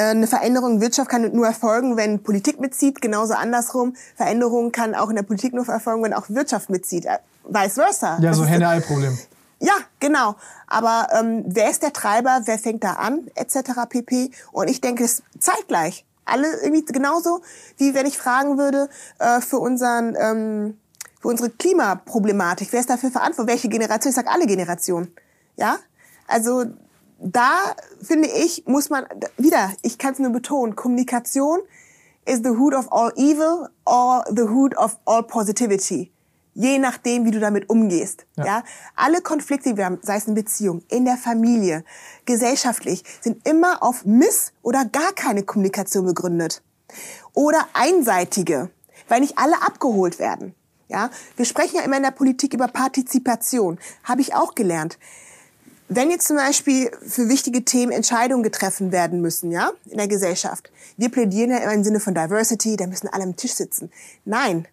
eine Veränderung in Wirtschaft kann nur erfolgen, wenn Politik mitzieht. Genauso andersrum. Veränderung kann auch in der Politik nur erfolgen, wenn auch Wirtschaft mitzieht. Äh, vice versa. Ja, so Henne-Ei-Problem. Ja, genau. Aber ähm, wer ist der Treiber? Wer fängt da an? Etc. pp. Und ich denke, es zeitgleich. Alle irgendwie genauso, wie wenn ich fragen würde äh, für unseren ähm, für unsere Klimaproblematik. Wer ist dafür verantwortlich? Welche Generation? Ich sage alle Generationen. Ja, also da finde ich, muss man wieder, ich kann es nur betonen, Kommunikation is the root of all evil or the root of all positivity. Je nachdem, wie du damit umgehst. Ja. ja. Alle Konflikte, die wir haben, sei es in Beziehung, in der Familie, gesellschaftlich, sind immer auf Miss- oder gar keine Kommunikation begründet. Oder einseitige, weil nicht alle abgeholt werden. Ja, wir sprechen ja immer in der Politik über Partizipation. Habe ich auch gelernt. Wenn jetzt zum Beispiel für wichtige Themen Entscheidungen getroffen werden müssen, ja, in der Gesellschaft. Wir plädieren ja immer im Sinne von Diversity, da müssen alle am Tisch sitzen. Nein,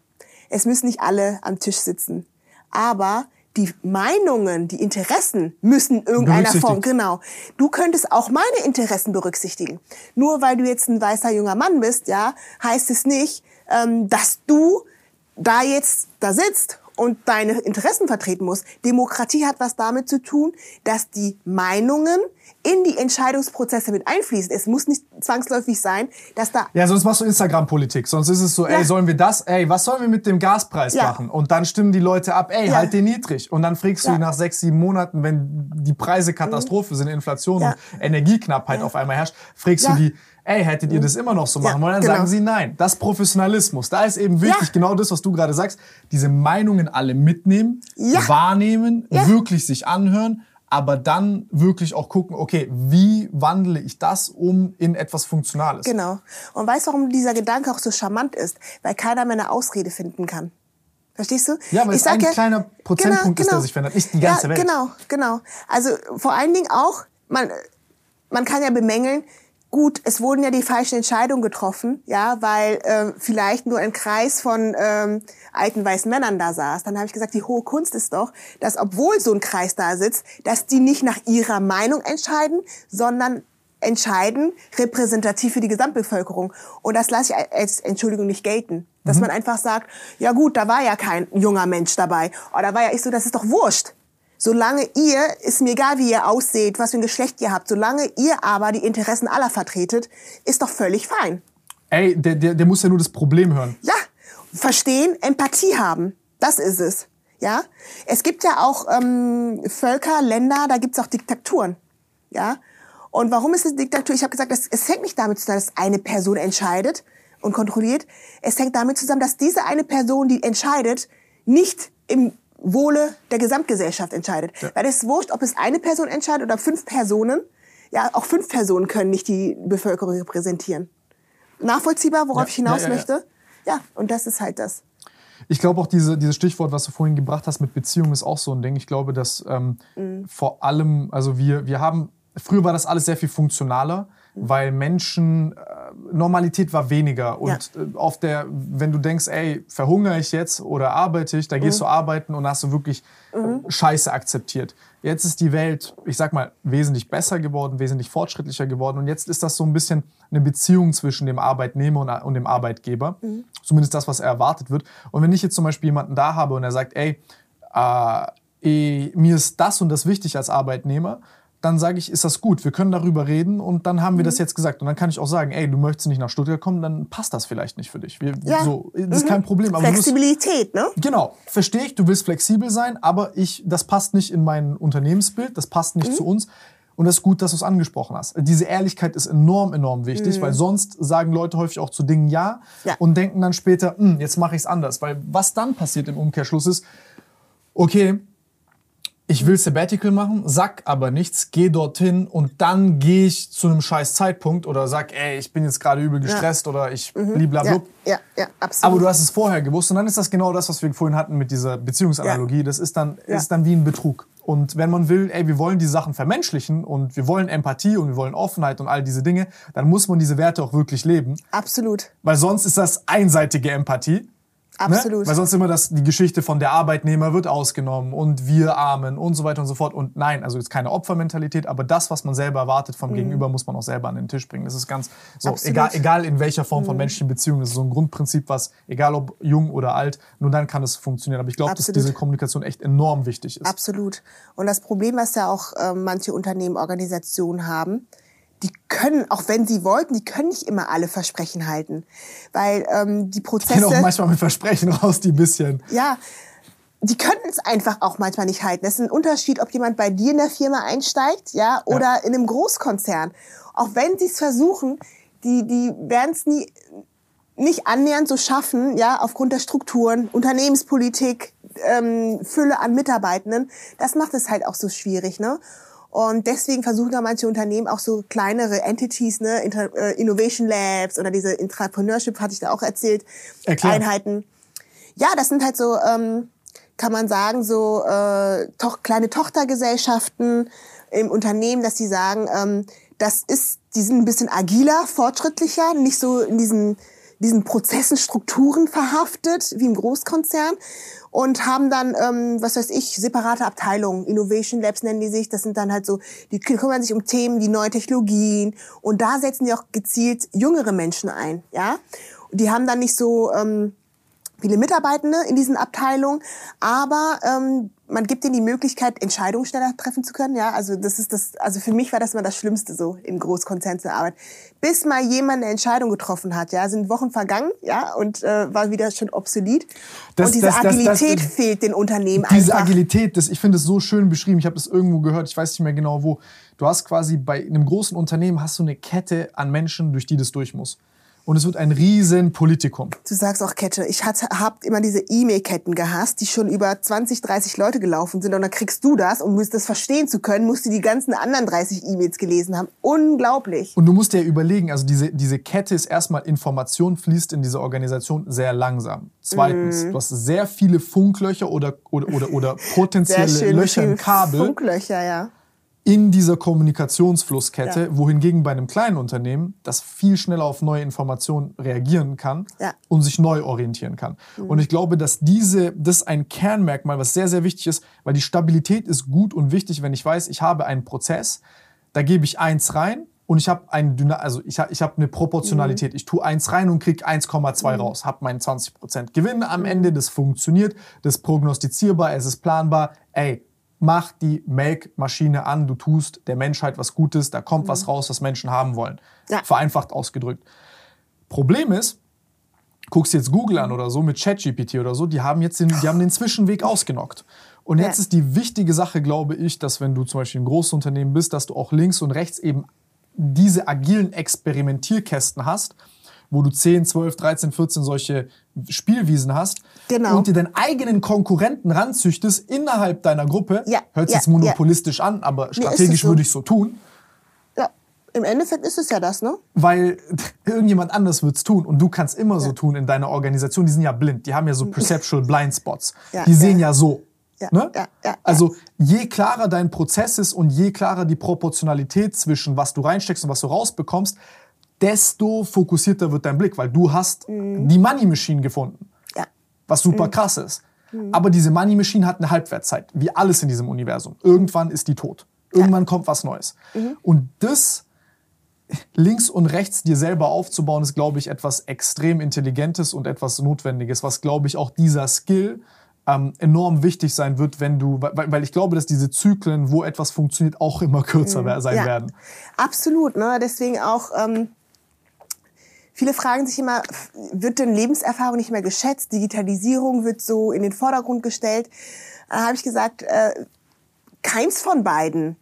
es müssen nicht alle am Tisch sitzen. Aber die Meinungen, die Interessen müssen in irgendeiner Form, genau. Du könntest auch meine Interessen berücksichtigen. Nur weil du jetzt ein weißer junger Mann bist, ja, heißt es nicht, ähm, dass du da jetzt da sitzt und deine Interessen vertreten muss. Demokratie hat was damit zu tun, dass die Meinungen in die Entscheidungsprozesse mit einfließen. Es muss nicht zwangsläufig sein, dass da... Ja, sonst machst du Instagram-Politik. Sonst ist es so, ja. ey, sollen wir das? Ey, was sollen wir mit dem Gaspreis ja. machen? Und dann stimmen die Leute ab, ey, ja. halt den niedrig. Und dann fragst du ja. nach sechs, sieben Monaten, wenn die Preise Katastrophe mhm. sind, Inflation und Energieknappheit auf einmal herrscht, fragst du die, ey, hättet ihr das immer noch so machen wollen? Dann genau. sagen sie nein. Das Professionalismus. Da ist eben wichtig, ja. genau das, was du gerade sagst, diese Meinungen alle mitnehmen, ja. wahrnehmen, ja. wirklich sich anhören, aber dann wirklich auch gucken, okay, wie wandle ich das um in etwas Funktionales? Genau. Und weißt du, warum dieser Gedanke auch so charmant ist? Weil keiner mehr eine Ausrede finden kann. Verstehst du? Ja, weil ich es ein ja, kleiner Prozentpunkt genau, ist, der genau. sich verändert, nicht die ganze ja, Welt. Genau, genau. Also vor allen Dingen auch, man, man kann ja bemängeln, Gut, es wurden ja die falschen Entscheidungen getroffen, ja, weil äh, vielleicht nur ein Kreis von ähm, alten weißen Männern da saß. Dann habe ich gesagt, die hohe Kunst ist doch, dass obwohl so ein Kreis da sitzt, dass die nicht nach ihrer Meinung entscheiden, sondern entscheiden repräsentativ für die Gesamtbevölkerung. Und das lasse ich als Entschuldigung nicht gelten. Dass mhm. man einfach sagt, ja gut, da war ja kein junger Mensch dabei. Oder war ja ich so, das ist doch wurscht. Solange ihr, ist mir egal, wie ihr ausseht, was für ein Geschlecht ihr habt, solange ihr aber die Interessen aller vertretet, ist doch völlig fein. Ey, der, der, der muss ja nur das Problem hören. Ja, verstehen, Empathie haben. Das ist es. Ja, es gibt ja auch ähm, Völker, Länder, da gibt's auch Diktaturen. Ja, und warum ist es Diktatur? Ich habe gesagt, es, es hängt nicht damit zusammen, dass eine Person entscheidet und kontrolliert. Es hängt damit zusammen, dass diese eine Person, die entscheidet, nicht im Wohle der Gesamtgesellschaft entscheidet. Ja. Weil es ist wurscht, ob es eine Person entscheidet oder fünf Personen. Ja, auch fünf Personen können nicht die Bevölkerung repräsentieren. Nachvollziehbar, worauf ja, ich hinaus ja, möchte? Ja, und das ist halt das. Ich glaube auch diese, dieses Stichwort, was du vorhin gebracht hast mit Beziehung, ist auch so ein Ding. Ich glaube, dass ähm, mhm. vor allem, also wir, wir haben, früher war das alles sehr viel funktionaler weil Menschen, äh, Normalität war weniger. Und ja. Äh, auf der, wenn du denkst, ey, verhungere ich jetzt oder arbeite ich, da gehst mhm. du arbeiten und hast du wirklich mhm. Scheiße akzeptiert. Jetzt ist die Welt, ich sag mal, wesentlich besser geworden, wesentlich fortschrittlicher geworden. Und jetzt ist das so ein bisschen eine Beziehung zwischen dem Arbeitnehmer und, dem Arbeitgeber. Mhm. Zumindest das, was er erwartet wird. Und wenn ich jetzt zum Beispiel jemanden da habe und er sagt, ey, äh, eh, mir ist das und das wichtig als Arbeitnehmer, dann sage ich, ist das gut, wir können darüber reden und dann haben wir das mhm. jetzt gesagt. Und dann kann ich auch sagen, ey, du möchtest nicht nach Stuttgart kommen, dann passt das vielleicht nicht für dich. Wir, ja. so, das ist mhm. kein Problem. Aber Flexibilität, musst, ne? Genau, verstehe ich, du willst flexibel sein, aber ich, das passt nicht in mein Unternehmensbild, das passt nicht mhm. zu uns. Und das ist gut, dass du es angesprochen hast. Diese Ehrlichkeit ist enorm, enorm wichtig, mhm. weil sonst sagen Leute häufig auch zu Dingen ja, ja. und denken dann später, hm, jetzt mache ich es anders. Weil was dann passiert im Umkehrschluss ist, okay, ich will Sabbatical machen, sag aber nichts, geh dorthin und dann gehe ich zu einem scheiß Zeitpunkt oder sag, ey, ich bin jetzt gerade übel gestresst ja. oder ich mhm. blablabla. Ja, ja, ja, absolut. Aber du hast es vorher gewusst und dann ist das genau das, was wir vorhin hatten mit dieser Beziehungsanalogie. Ja. Das ist dann, ja. ist dann wie ein Betrug. Und wenn man will, ey, wir wollen die Sachen vermenschlichen und wir wollen Empathie und wir wollen Offenheit und all diese Dinge, dann muss man diese Werte auch wirklich leben. Absolut. Weil sonst ist das einseitige Empathie. Absolut. Ne? Weil sonst immer das, die Geschichte von der Arbeitnehmer wird ausgenommen und wir armen und so weiter und so fort. Und nein, also jetzt keine Opfermentalität, aber das, was man selber erwartet vom mhm. Gegenüber, muss man auch selber an den Tisch bringen. Das ist ganz so, egal, egal in welcher Form von mhm. menschlichen Beziehungen. Das ist so ein Grundprinzip, was, egal ob jung oder alt, nur dann kann es funktionieren. Aber ich glaube, dass diese Kommunikation echt enorm wichtig ist. Absolut. Und das Problem, was ja auch äh, manche Unternehmen, Organisationen haben, die können, auch wenn sie wollten, die können nicht immer alle Versprechen halten. Weil ähm, die Prozesse... Die auch manchmal mit Versprechen raus, die bisschen... Ja, die können es einfach auch manchmal nicht halten. Es ist ein Unterschied, ob jemand bei dir in der Firma einsteigt, ja, oder ja. in einem Großkonzern. Auch wenn sie es versuchen, die, die werden es nie nicht annähernd so schaffen, ja, aufgrund der Strukturen, Unternehmenspolitik, ähm, Fülle an Mitarbeitenden. Das macht es halt auch so schwierig, ne? Und deswegen versuchen da manche Unternehmen auch so kleinere Entities, ne, äh, Innovation Labs oder diese Entrepreneurship, hatte ich da auch erzählt, Erklär. Einheiten. Ja, das sind halt so, ähm, kann man sagen, so äh, toch, kleine Tochtergesellschaften im Unternehmen, dass sie sagen, ähm, das ist, die sind ein bisschen agiler, fortschrittlicher, nicht so in diesen diesen Prozessen, Strukturen verhaftet, wie im Großkonzern und haben dann, ähm, was weiß ich, separate Abteilungen, Innovation Labs nennen die sich, das sind dann halt so, die kümmern sich um Themen wie neue Technologien und da setzen die auch gezielt jüngere Menschen ein, ja. Die haben dann nicht so ähm, viele Mitarbeitende in diesen Abteilungen, aber ähm, man gibt ihnen die Möglichkeit, Entscheidungen schneller treffen zu können. Ja, also das ist das. Also für mich war das immer das Schlimmste, so in Großkonzernen zu arbeiten. Bis mal jemand eine Entscheidung getroffen hat, ja, sind Wochen vergangen, ja, und äh, war wieder schon obsolet. Das, und diese das, Agilität das, fehlt den Unternehmen diese einfach. Diese Agilität, das, ich finde es so schön beschrieben. Ich habe das irgendwo gehört. Ich weiß nicht mehr genau wo. Du hast quasi bei einem großen Unternehmen hast du eine Kette an Menschen, durch die das durch muss und es wird ein riesen Politikum. Du sagst auch Kette. Ich habe immer diese E-Mail-Ketten gehasst, die schon über 20, 30 Leute gelaufen sind. Und dann kriegst du das, um das verstehen zu können, musst du die ganzen anderen 30 E-Mails gelesen haben. Unglaublich. Und du musst dir überlegen, also diese, diese Kette ist erstmal, Information fließt in diese Organisation sehr langsam. Zweitens, mm. du hast sehr viele Funklöcher oder, oder, oder, oder potenzielle Löcher im Kabel. Funklöcher, ja in dieser Kommunikationsflusskette, ja. wohingegen bei einem kleinen Unternehmen das viel schneller auf neue Informationen reagieren kann ja. und sich neu orientieren kann. Mhm. Und ich glaube, dass diese, das ist ein Kernmerkmal, was sehr, sehr wichtig ist, weil die Stabilität ist gut und wichtig, wenn ich weiß, ich habe einen Prozess, da gebe ich eins rein und ich habe ein also ich habe ich hab eine Proportionalität. Mhm. Ich tue eins rein und krieg 1,2 mhm. raus, habe meinen 20% Gewinn am mhm. Ende, das funktioniert, das ist prognostizierbar, es ist planbar. Ey, mach die Melkmaschine an, du tust der Menschheit was Gutes, da kommt mhm. was raus, was Menschen haben wollen. Ja. Vereinfacht ausgedrückt. Problem ist, guckst jetzt Google an oder so mit ChatGPT oder so, die haben jetzt den, die haben den Zwischenweg ausgenockt. Und jetzt ja. ist die wichtige Sache, glaube ich, dass wenn du zum Beispiel ein großes Unternehmen bist, dass du auch links und rechts eben diese agilen Experimentierkästen hast, wo du 10, 12, 13, 14 solche Spielwiesen hast genau. und dir deinen eigenen Konkurrenten ranzüchtest innerhalb deiner Gruppe, ja, hört sich ja, jetzt monopolistisch ja. an, aber strategisch so. würde ich so tun. Ja, im Endeffekt ist es ja das, ne? Weil irgendjemand anders wird's tun und du kannst immer so tun in deiner Organisation. Die sind ja blind, die haben ja so perceptual blind spots. die sehen ja so. Ne? Ja, ja, also je klarer dein Prozess ist und je klarer die Proportionalität zwischen was du reinsteckst und was du rausbekommst, desto fokussierter wird dein Blick, weil du hast mhm. die Money Machine gefunden. Ja. Was super mhm. krass ist. Mhm. Aber diese Money Machine hat eine Halbwertzeit, wie alles in diesem Universum. Irgendwann ist die tot. Irgendwann ja. kommt was Neues. Mhm. Und das links und rechts dir selber aufzubauen, ist, glaube ich, etwas extrem Intelligentes und etwas Notwendiges, was, glaube ich, auch dieser Skill ähm, enorm wichtig sein wird, wenn du, weil, weil ich glaube, dass diese Zyklen, wo etwas funktioniert, auch immer kürzer mhm. sein ja. werden. Absolut, ne? Deswegen auch ähm, Viele fragen sich immer, wird denn Lebenserfahrung nicht mehr geschätzt? Digitalisierung wird so in den Vordergrund gestellt. Da habe ich gesagt, äh, keins von beiden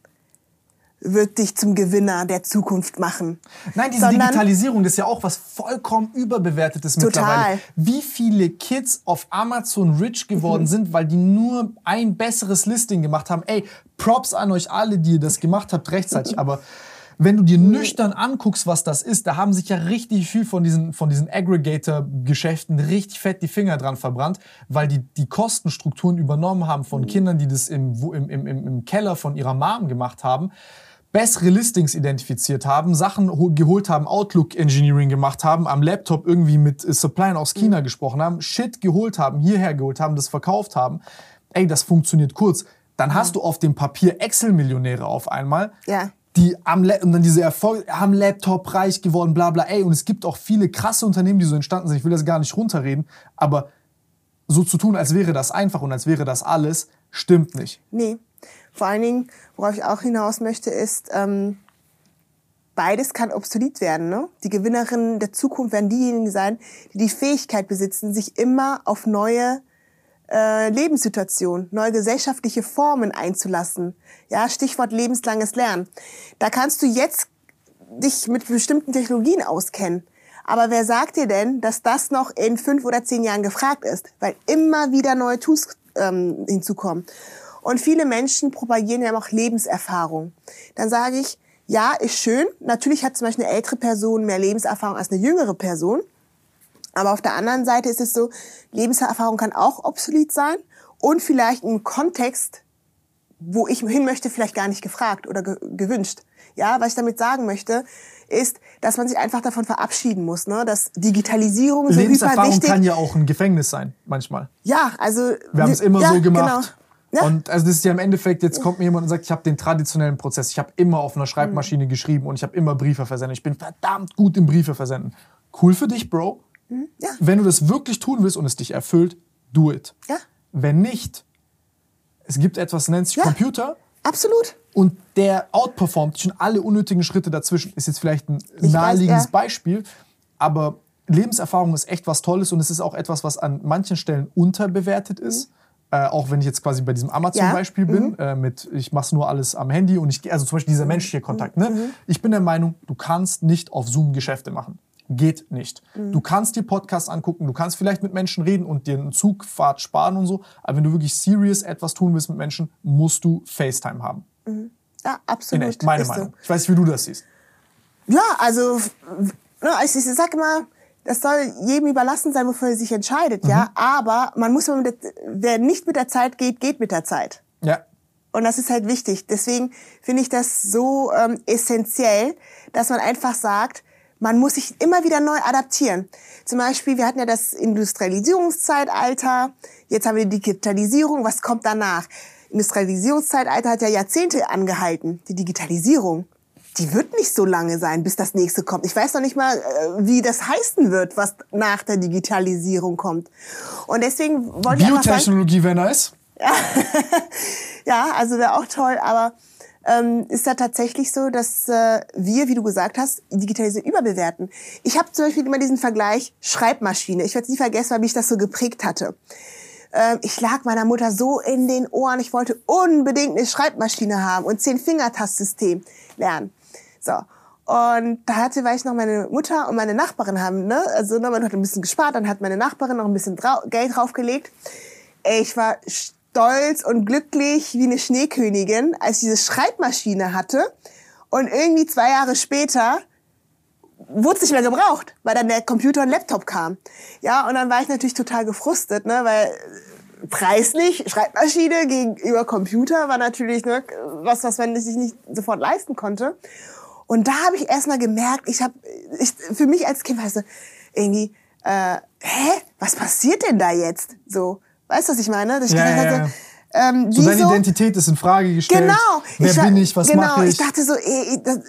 wird dich zum Gewinner der Zukunft machen. Nein, diese Sondern Digitalisierung, das ist ja auch was vollkommen überbewertetes total. mittlerweile. Wie viele Kids auf Amazon rich geworden mhm. sind, weil die nur ein besseres Listing gemacht haben. Ey, Props an euch alle, die ihr das gemacht habt rechtzeitig. Aber wenn du dir mhm. nüchtern anguckst, was das ist, da haben sich ja richtig viel von diesen, von diesen Aggregator-Geschäften richtig fett die Finger dran verbrannt, weil die die Kostenstrukturen übernommen haben von mhm. Kindern, die das im, im, im, im Keller von ihrer Mom gemacht haben bessere Listings identifiziert haben, Sachen geholt haben, Outlook Engineering gemacht haben, am Laptop irgendwie mit Suppliern aus China mhm. gesprochen haben, Shit geholt haben, hierher geholt haben, das verkauft haben. Ey, das funktioniert kurz. Dann hast du auf dem Papier Excel-Millionäre auf einmal. Ja. Die am und dann diese Erfolg am Laptop reich geworden, bla bla. Ey, und es gibt auch viele krasse Unternehmen, die so entstanden sind. Ich will das gar nicht runterreden, aber so zu tun, als wäre das einfach und als wäre das alles, stimmt nicht. Nee. Vor allen Dingen, worauf ich auch hinaus möchte, ist, ähm, beides kann obsolet werden. Ne? Die Gewinnerinnen der Zukunft werden diejenigen sein, die die Fähigkeit besitzen, sich immer auf neue äh, Lebenssituationen, neue gesellschaftliche Formen einzulassen. Ja, Stichwort lebenslanges Lernen. Da kannst du jetzt dich mit bestimmten Technologien auskennen. Aber wer sagt dir denn, dass das noch in fünf oder zehn Jahren gefragt ist? Weil immer wieder neue Tools ähm, hinzukommen. Und viele Menschen propagieren ja auch Lebenserfahrung. Dann sage ich, ja, ist schön. Natürlich hat zum Beispiel eine ältere Person mehr Lebenserfahrung als eine jüngere Person. Aber auf der anderen Seite ist es so, Lebenserfahrung kann auch obsolet sein und vielleicht im Kontext, wo ich hin möchte, vielleicht gar nicht gefragt oder ge gewünscht. Ja, was ich damit sagen möchte, ist, dass man sich einfach davon verabschieden muss, ne? dass Digitalisierung so Lebenserfahrung kann ja auch ein Gefängnis sein, manchmal. Ja, also wir haben es immer ja, so gemacht. Genau. Ja. Und also das ist ja im Endeffekt, jetzt kommt mir jemand und sagt, ich habe den traditionellen Prozess, ich habe immer auf einer Schreibmaschine mhm. geschrieben und ich habe immer Briefe versendet. Ich bin verdammt gut im Briefe versenden. Cool für dich, Bro. Mhm. Ja. Wenn du das wirklich tun willst und es dich erfüllt, do it. Ja. Wenn nicht, es gibt etwas, nennt sich ja. Computer. Absolut. Und der outperformt schon alle unnötigen Schritte dazwischen. Ist jetzt vielleicht ein ich naheliegendes weiß, ja. Beispiel, aber Lebenserfahrung ist echt was Tolles und es ist auch etwas, was an manchen Stellen unterbewertet ist. Mhm. Äh, auch wenn ich jetzt quasi bei diesem Amazon-Beispiel ja. bin, mhm. äh, mit ich mache nur alles am Handy und ich also zum Beispiel dieser menschliche Kontakt. Ne? Mhm. Ich bin der Meinung, du kannst nicht auf Zoom Geschäfte machen. Geht nicht. Mhm. Du kannst dir Podcasts angucken, du kannst vielleicht mit Menschen reden und dir einen Zugfahrt sparen und so, aber wenn du wirklich serious etwas tun willst mit Menschen, musst du FaceTime haben. Mhm. Ja, absolut. In echt, meine Meinung. So. Ich weiß nicht, wie du das siehst. Ja, also, ne, ich, ich sag immer, das soll jedem überlassen sein, wofür er sich entscheidet, mhm. ja. Aber man muss, der, wer nicht mit der Zeit geht, geht mit der Zeit. Ja. Und das ist halt wichtig. Deswegen finde ich das so ähm, essentiell, dass man einfach sagt, man muss sich immer wieder neu adaptieren. Zum Beispiel, wir hatten ja das Industrialisierungszeitalter, jetzt haben wir die Digitalisierung, was kommt danach? Industrialisierungszeitalter hat ja Jahrzehnte angehalten, die Digitalisierung die wird nicht so lange sein, bis das nächste kommt. Ich weiß noch nicht mal, äh, wie das heißen wird, was nach der Digitalisierung kommt. Und deswegen wollte ich Biotechnologie wäre nice. Ja, ja also wäre auch toll, aber ähm, ist da tatsächlich so, dass äh, wir, wie du gesagt hast, Digitalisierung überbewerten. Ich habe zum Beispiel immer diesen Vergleich Schreibmaschine. Ich werde nie vergessen, weil mich das so geprägt hatte. Ähm, ich lag meiner Mutter so in den Ohren, ich wollte unbedingt eine Schreibmaschine haben und Zehn-Fingertastsystem lernen. So. Und da hatte, weil ich noch meine Mutter und meine Nachbarin haben, ne, also ne, man hat ein bisschen gespart, dann hat meine Nachbarin noch ein bisschen Geld draufgelegt. Ich war stolz und glücklich wie eine Schneekönigin, als ich diese Schreibmaschine hatte. Und irgendwie zwei Jahre später wurde es nicht mehr gebraucht, weil dann der Computer und Laptop kam. Ja, und dann war ich natürlich total gefrustet, ne, weil preislich Schreibmaschine gegenüber Computer war natürlich ne, was, was man sich nicht sofort leisten konnte. Und da habe ich erstmal gemerkt, ich habe, ich, für mich als Kind, weißt du, irgendwie, äh, hä, was passiert denn da jetzt? So, weißt du, was ich meine? Dass ich ja, gedacht ja, hatte, ähm, so deine Identität ist in Frage gestellt. Genau. Wer ich bin ich? Was genau, mache ich? Ich dachte so, ey, das,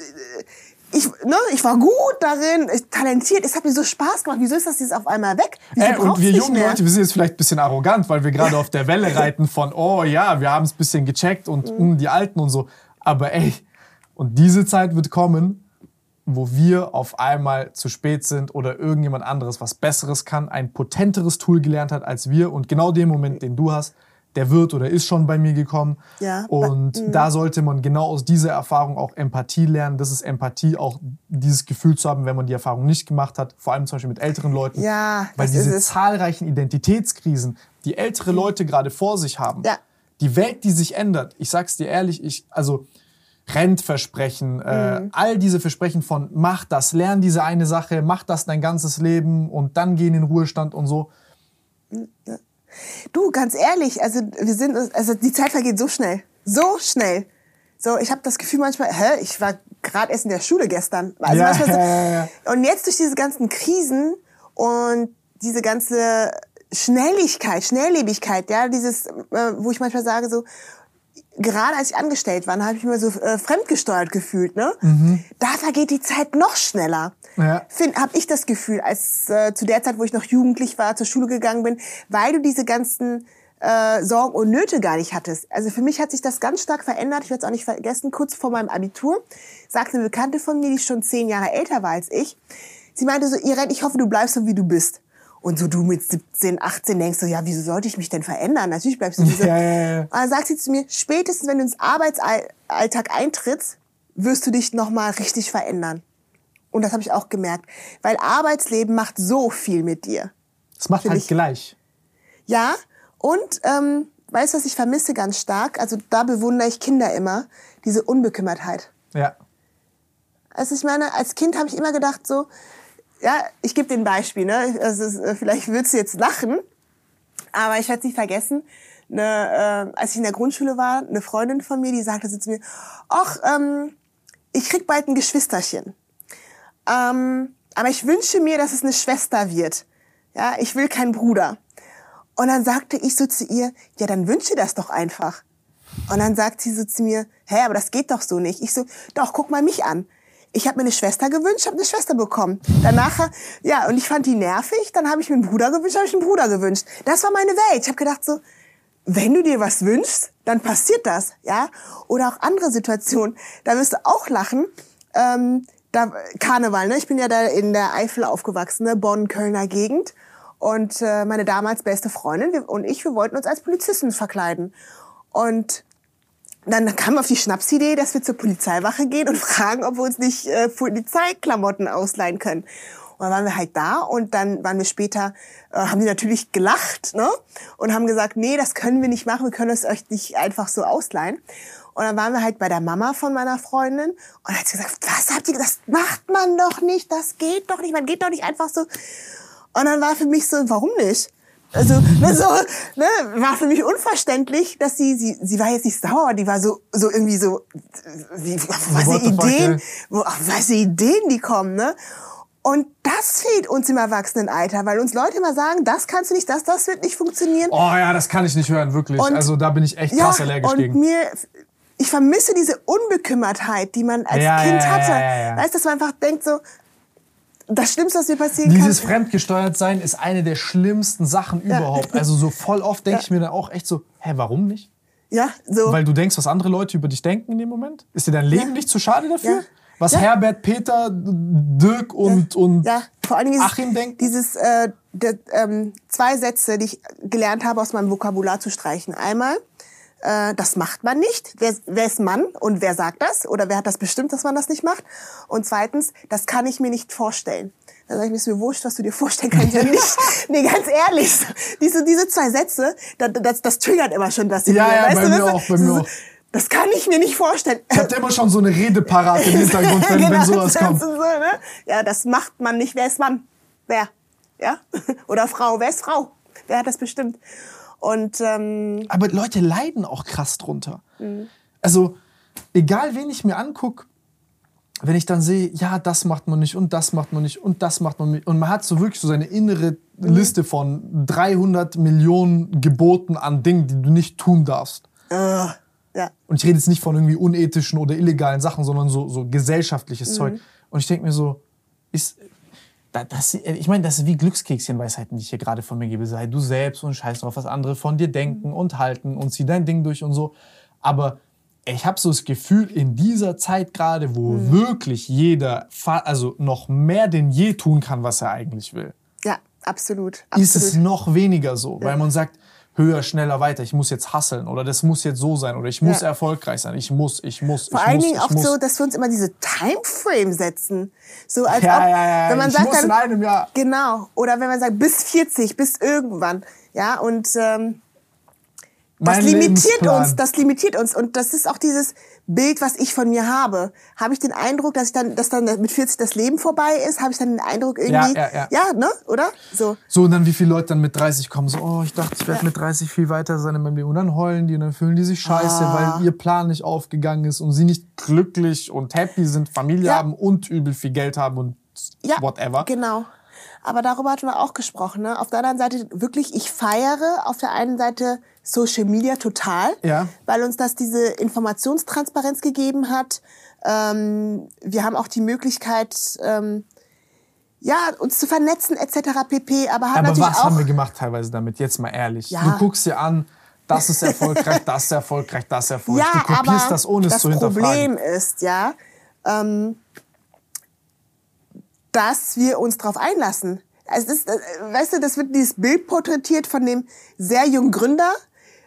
ich, ne, ich war gut darin, talentiert, es hat mir so Spaß gemacht. Wieso ist das jetzt auf einmal weg? Wieso äh, und wir jungen mehr? Leute, wir sind jetzt vielleicht ein bisschen arrogant, weil wir gerade auf der Welle reiten von, oh ja, wir haben es ein bisschen gecheckt und mhm. um die Alten und so. Aber ey, und diese Zeit wird kommen, wo wir auf einmal zu spät sind oder irgendjemand anderes was Besseres kann, ein potenteres Tool gelernt hat als wir und genau den Moment, den du hast, der wird oder ist schon bei mir gekommen. Ja, und mhm. da sollte man genau aus dieser Erfahrung auch Empathie lernen. Das ist Empathie, auch dieses Gefühl zu haben, wenn man die Erfahrung nicht gemacht hat, vor allem zum Beispiel mit älteren Leuten. Ja, Weil diese zahlreichen Identitätskrisen, die ältere Leute gerade vor sich haben, ja. die Welt, die sich ändert, ich sag's dir ehrlich, ich, also Rentversprechen, äh, mhm. all diese Versprechen von mach das, lern diese eine Sache, mach das dein ganzes Leben und dann geh in den Ruhestand und so. Du, ganz ehrlich, also wir sind, also die Zeit vergeht so schnell, so schnell. So, ich habe das Gefühl manchmal, hä, ich war gerade erst in der Schule gestern. Also ja, so, ja, ja. Und jetzt durch diese ganzen Krisen und diese ganze Schnelligkeit, Schnelllebigkeit, ja, dieses, äh, wo ich manchmal sage so, gerade als ich angestellt war, habe ich mir so äh, fremdgesteuert gefühlt, ne? Mhm. Da vergeht die Zeit noch schneller. Ja. Habe ich das Gefühl, als äh, zu der Zeit, wo ich noch jugendlich war, zur Schule gegangen bin, weil du diese ganzen äh, Sorgen und Nöte gar nicht hattest. Also für mich hat sich das ganz stark verändert. Ich werde es auch nicht vergessen. Kurz vor meinem Abitur sagte eine Bekannte von mir, die schon zehn Jahre älter war als ich. Sie meinte so, Irene, ich hoffe, du bleibst so, wie du bist. Und so du mit 17, 18 denkst so, ja, wieso sollte ich mich denn verändern? Natürlich bleibst du wie so. Ja, ja, ja. Und dann sagt sie zu mir, spätestens wenn du ins Arbeitsalltag eintrittst, wirst du dich nochmal richtig verändern. Und das habe ich auch gemerkt. Weil Arbeitsleben macht so viel mit dir. Es macht halt ich. gleich. Ja, und ähm, weißt du, was ich vermisse ganz stark? Also da bewundere ich Kinder immer, diese Unbekümmertheit. Ja. Also ich meine, als Kind habe ich immer gedacht so, ja, ich gebe dir ein Beispiel, ne? Also vielleicht würdest du jetzt lachen, aber ich werde es nicht vergessen. Ne, äh, als ich in der Grundschule war, eine Freundin von mir, die sagte so zu mir, ach, ähm, ich krieg bald ein Geschwisterchen. Ähm, aber ich wünsche mir, dass es eine Schwester wird. Ja, ich will keinen Bruder. Und dann sagte ich so zu ihr, ja, dann wünsche das doch einfach. Und dann sagt sie so zu mir, hä, aber das geht doch so nicht. Ich so, doch, guck mal mich an. Ich habe mir eine Schwester gewünscht, habe eine Schwester bekommen. Danach, ja, und ich fand die nervig, dann habe ich mir einen Bruder gewünscht, habe ich einen Bruder gewünscht. Das war meine Welt. Ich habe gedacht so, wenn du dir was wünschst, dann passiert das, ja. Oder auch andere Situationen, da wirst du auch lachen. Ähm, da, Karneval, ne? Ich bin ja da in der Eifel aufgewachsen, ne? Bonn, Kölner Gegend. Und äh, meine damals beste Freundin und ich, wir wollten uns als Polizisten verkleiden. Und dann kam auf die Schnapsidee, dass wir zur Polizeiwache gehen und fragen, ob wir uns nicht äh, Polizeiklamotten ausleihen können. Und dann waren wir halt da und dann waren wir später, äh, haben die natürlich gelacht ne? und haben gesagt, nee, das können wir nicht machen, wir können es euch nicht einfach so ausleihen. Und dann waren wir halt bei der Mama von meiner Freundin und hat sie gesagt, was habt ihr, das macht man doch nicht, das geht doch nicht, man geht doch nicht einfach so. Und dann war für mich so, warum nicht? Also, ne, so, ne, war für mich unverständlich, dass sie, sie, sie war jetzt nicht sauer, die war so, so irgendwie so, wie, was für Ideen, was für Ideen die kommen, ne? Und das fehlt uns im Erwachsenenalter, weil uns Leute immer sagen, das kannst du nicht, das, das wird nicht funktionieren. Oh ja, das kann ich nicht hören, wirklich. Und, also da bin ich echt krass ja, allergisch und gegen. Mir, ich vermisse diese Unbekümmertheit, die man als ja, Kind ja, hatte. Ja, weißt du, dass man einfach denkt so, das Schlimmste, was mir passieren Dieses kann. Dieses fremdgesteuert sein ist eine der schlimmsten Sachen ja. überhaupt. Also so voll oft denke ja. ich mir dann auch echt so, hä, warum nicht? Ja, so. Weil du denkst, was andere Leute über dich denken in dem Moment? Ist dir dein Leben ja. nicht zu schade dafür? Was Herbert, Peter, Dirk und, und ja. Vor allen Dingen Achim denken? Dieses, äh, der, ähm, zwei Sätze, die ich gelernt habe, aus meinem Vokabular zu streichen. Einmal, äh, das macht man nicht. Wer, wer ist Mann und wer sagt das? Oder wer hat das bestimmt, dass man das nicht macht? Und zweitens, das kann ich mir nicht vorstellen. Dann sage ich mir, ist mir wurscht, was du dir vorstellen kannst. Ja nicht. nee, ganz ehrlich. Diese, diese zwei Sätze, das, das, das triggert immer schon das. Ja, ja, weißt bei du, mir auch, bei mir auch. Das kann ich mir nicht vorstellen. Ich hab immer schon so eine Rede parat im Hintergrund, wenn, genau, wenn sowas kommt. So, ne? Ja, das macht man nicht. Wer ist Mann? Wer? Ja? Oder Frau? Wer ist Frau? Wer hat das bestimmt? Und, ähm, Aber Leute leiden auch krass drunter. Mhm. Also, egal wen ich mir angucke, wenn ich dann sehe, ja, das macht man nicht und das macht man nicht und das macht man nicht. Und man hat so wirklich so seine innere mhm. Liste von 300 Millionen Geboten an Dingen, die du nicht tun darfst. Uh, ja. Und ich rede jetzt nicht von irgendwie unethischen oder illegalen Sachen, sondern so, so gesellschaftliches mhm. Zeug. Und ich denke mir so, ist, das, ich meine, das ist wie Glückskekschenweisheiten, die ich hier gerade von mir gebe. Sei du selbst und scheiß drauf, was andere von dir denken mhm. und halten und zieh dein Ding durch und so. Aber ich habe so das Gefühl, in dieser Zeit gerade, wo mhm. wirklich jeder also noch mehr denn je tun kann, was er eigentlich will. Ja, absolut. absolut. Ist es noch weniger so, ja. weil man sagt, höher, schneller, weiter. Ich muss jetzt hasseln oder das muss jetzt so sein oder ich muss ja. erfolgreich sein. Ich muss, ich muss, Vor ich allen muss, Dingen auch muss. so, dass wir uns immer diese Timeframe setzen. So als ja, ob, ja, ja, wenn man ich sagt muss dann, in einem Jahr. Genau. Oder wenn man sagt bis 40, bis irgendwann. Ja, und ähm, das limitiert uns, das limitiert uns. Und das ist auch dieses, Bild, was ich von mir habe, habe ich den Eindruck, dass ich dann, dass dann mit 40 das Leben vorbei ist, habe ich dann den Eindruck irgendwie, ja, ja, ja. ja, ne, oder? So. So, und dann wie viele Leute dann mit 30 kommen, so, oh, ich dachte, ich werde mit 30 viel weiter sein in meinem Leben. Und dann heulen die und dann fühlen die sich scheiße, ah. weil ihr Plan nicht aufgegangen ist und sie nicht glücklich und happy sind, Familie haben und übel viel Geld haben und whatever. genau. Aber darüber hatten wir auch gesprochen. Ne? Auf der anderen Seite wirklich, ich feiere auf der einen Seite Social Media total, ja. weil uns das diese Informationstransparenz gegeben hat. Ähm, wir haben auch die Möglichkeit, ähm, ja, uns zu vernetzen etc. pp. Aber, haben aber was auch haben wir gemacht teilweise damit? Jetzt mal ehrlich. Ja. Du guckst dir an, das ist erfolgreich, das ist erfolgreich, das ist erfolgreich. Ja, du kopierst das, ohne es zu hinterfragen. Das Problem ist, ja, ähm, dass wir uns darauf einlassen. Es ist, äh, weißt du, das wird dieses Bild porträtiert von dem sehr jungen Gründer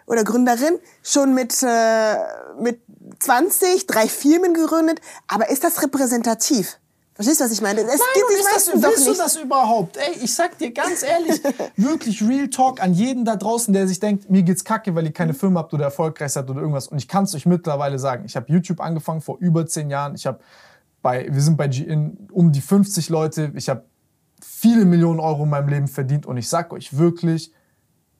oder Gründerin schon mit äh, mit 20 drei Firmen gegründet, aber ist das repräsentativ? Verstehst du, was ich meine? Es Nein, gibt die das, willst du das überhaupt? Ey, ich sag dir ganz ehrlich, wirklich Real Talk an jeden da draußen, der sich denkt, mir geht's kacke, weil ihr keine Firma habt oder erfolgreich seid oder irgendwas. Und ich kann es euch mittlerweile sagen. Ich habe YouTube angefangen vor über zehn Jahren. Ich habe bei, wir sind bei GIN um die 50 Leute. Ich habe viele Millionen Euro in meinem Leben verdient und ich sag euch wirklich,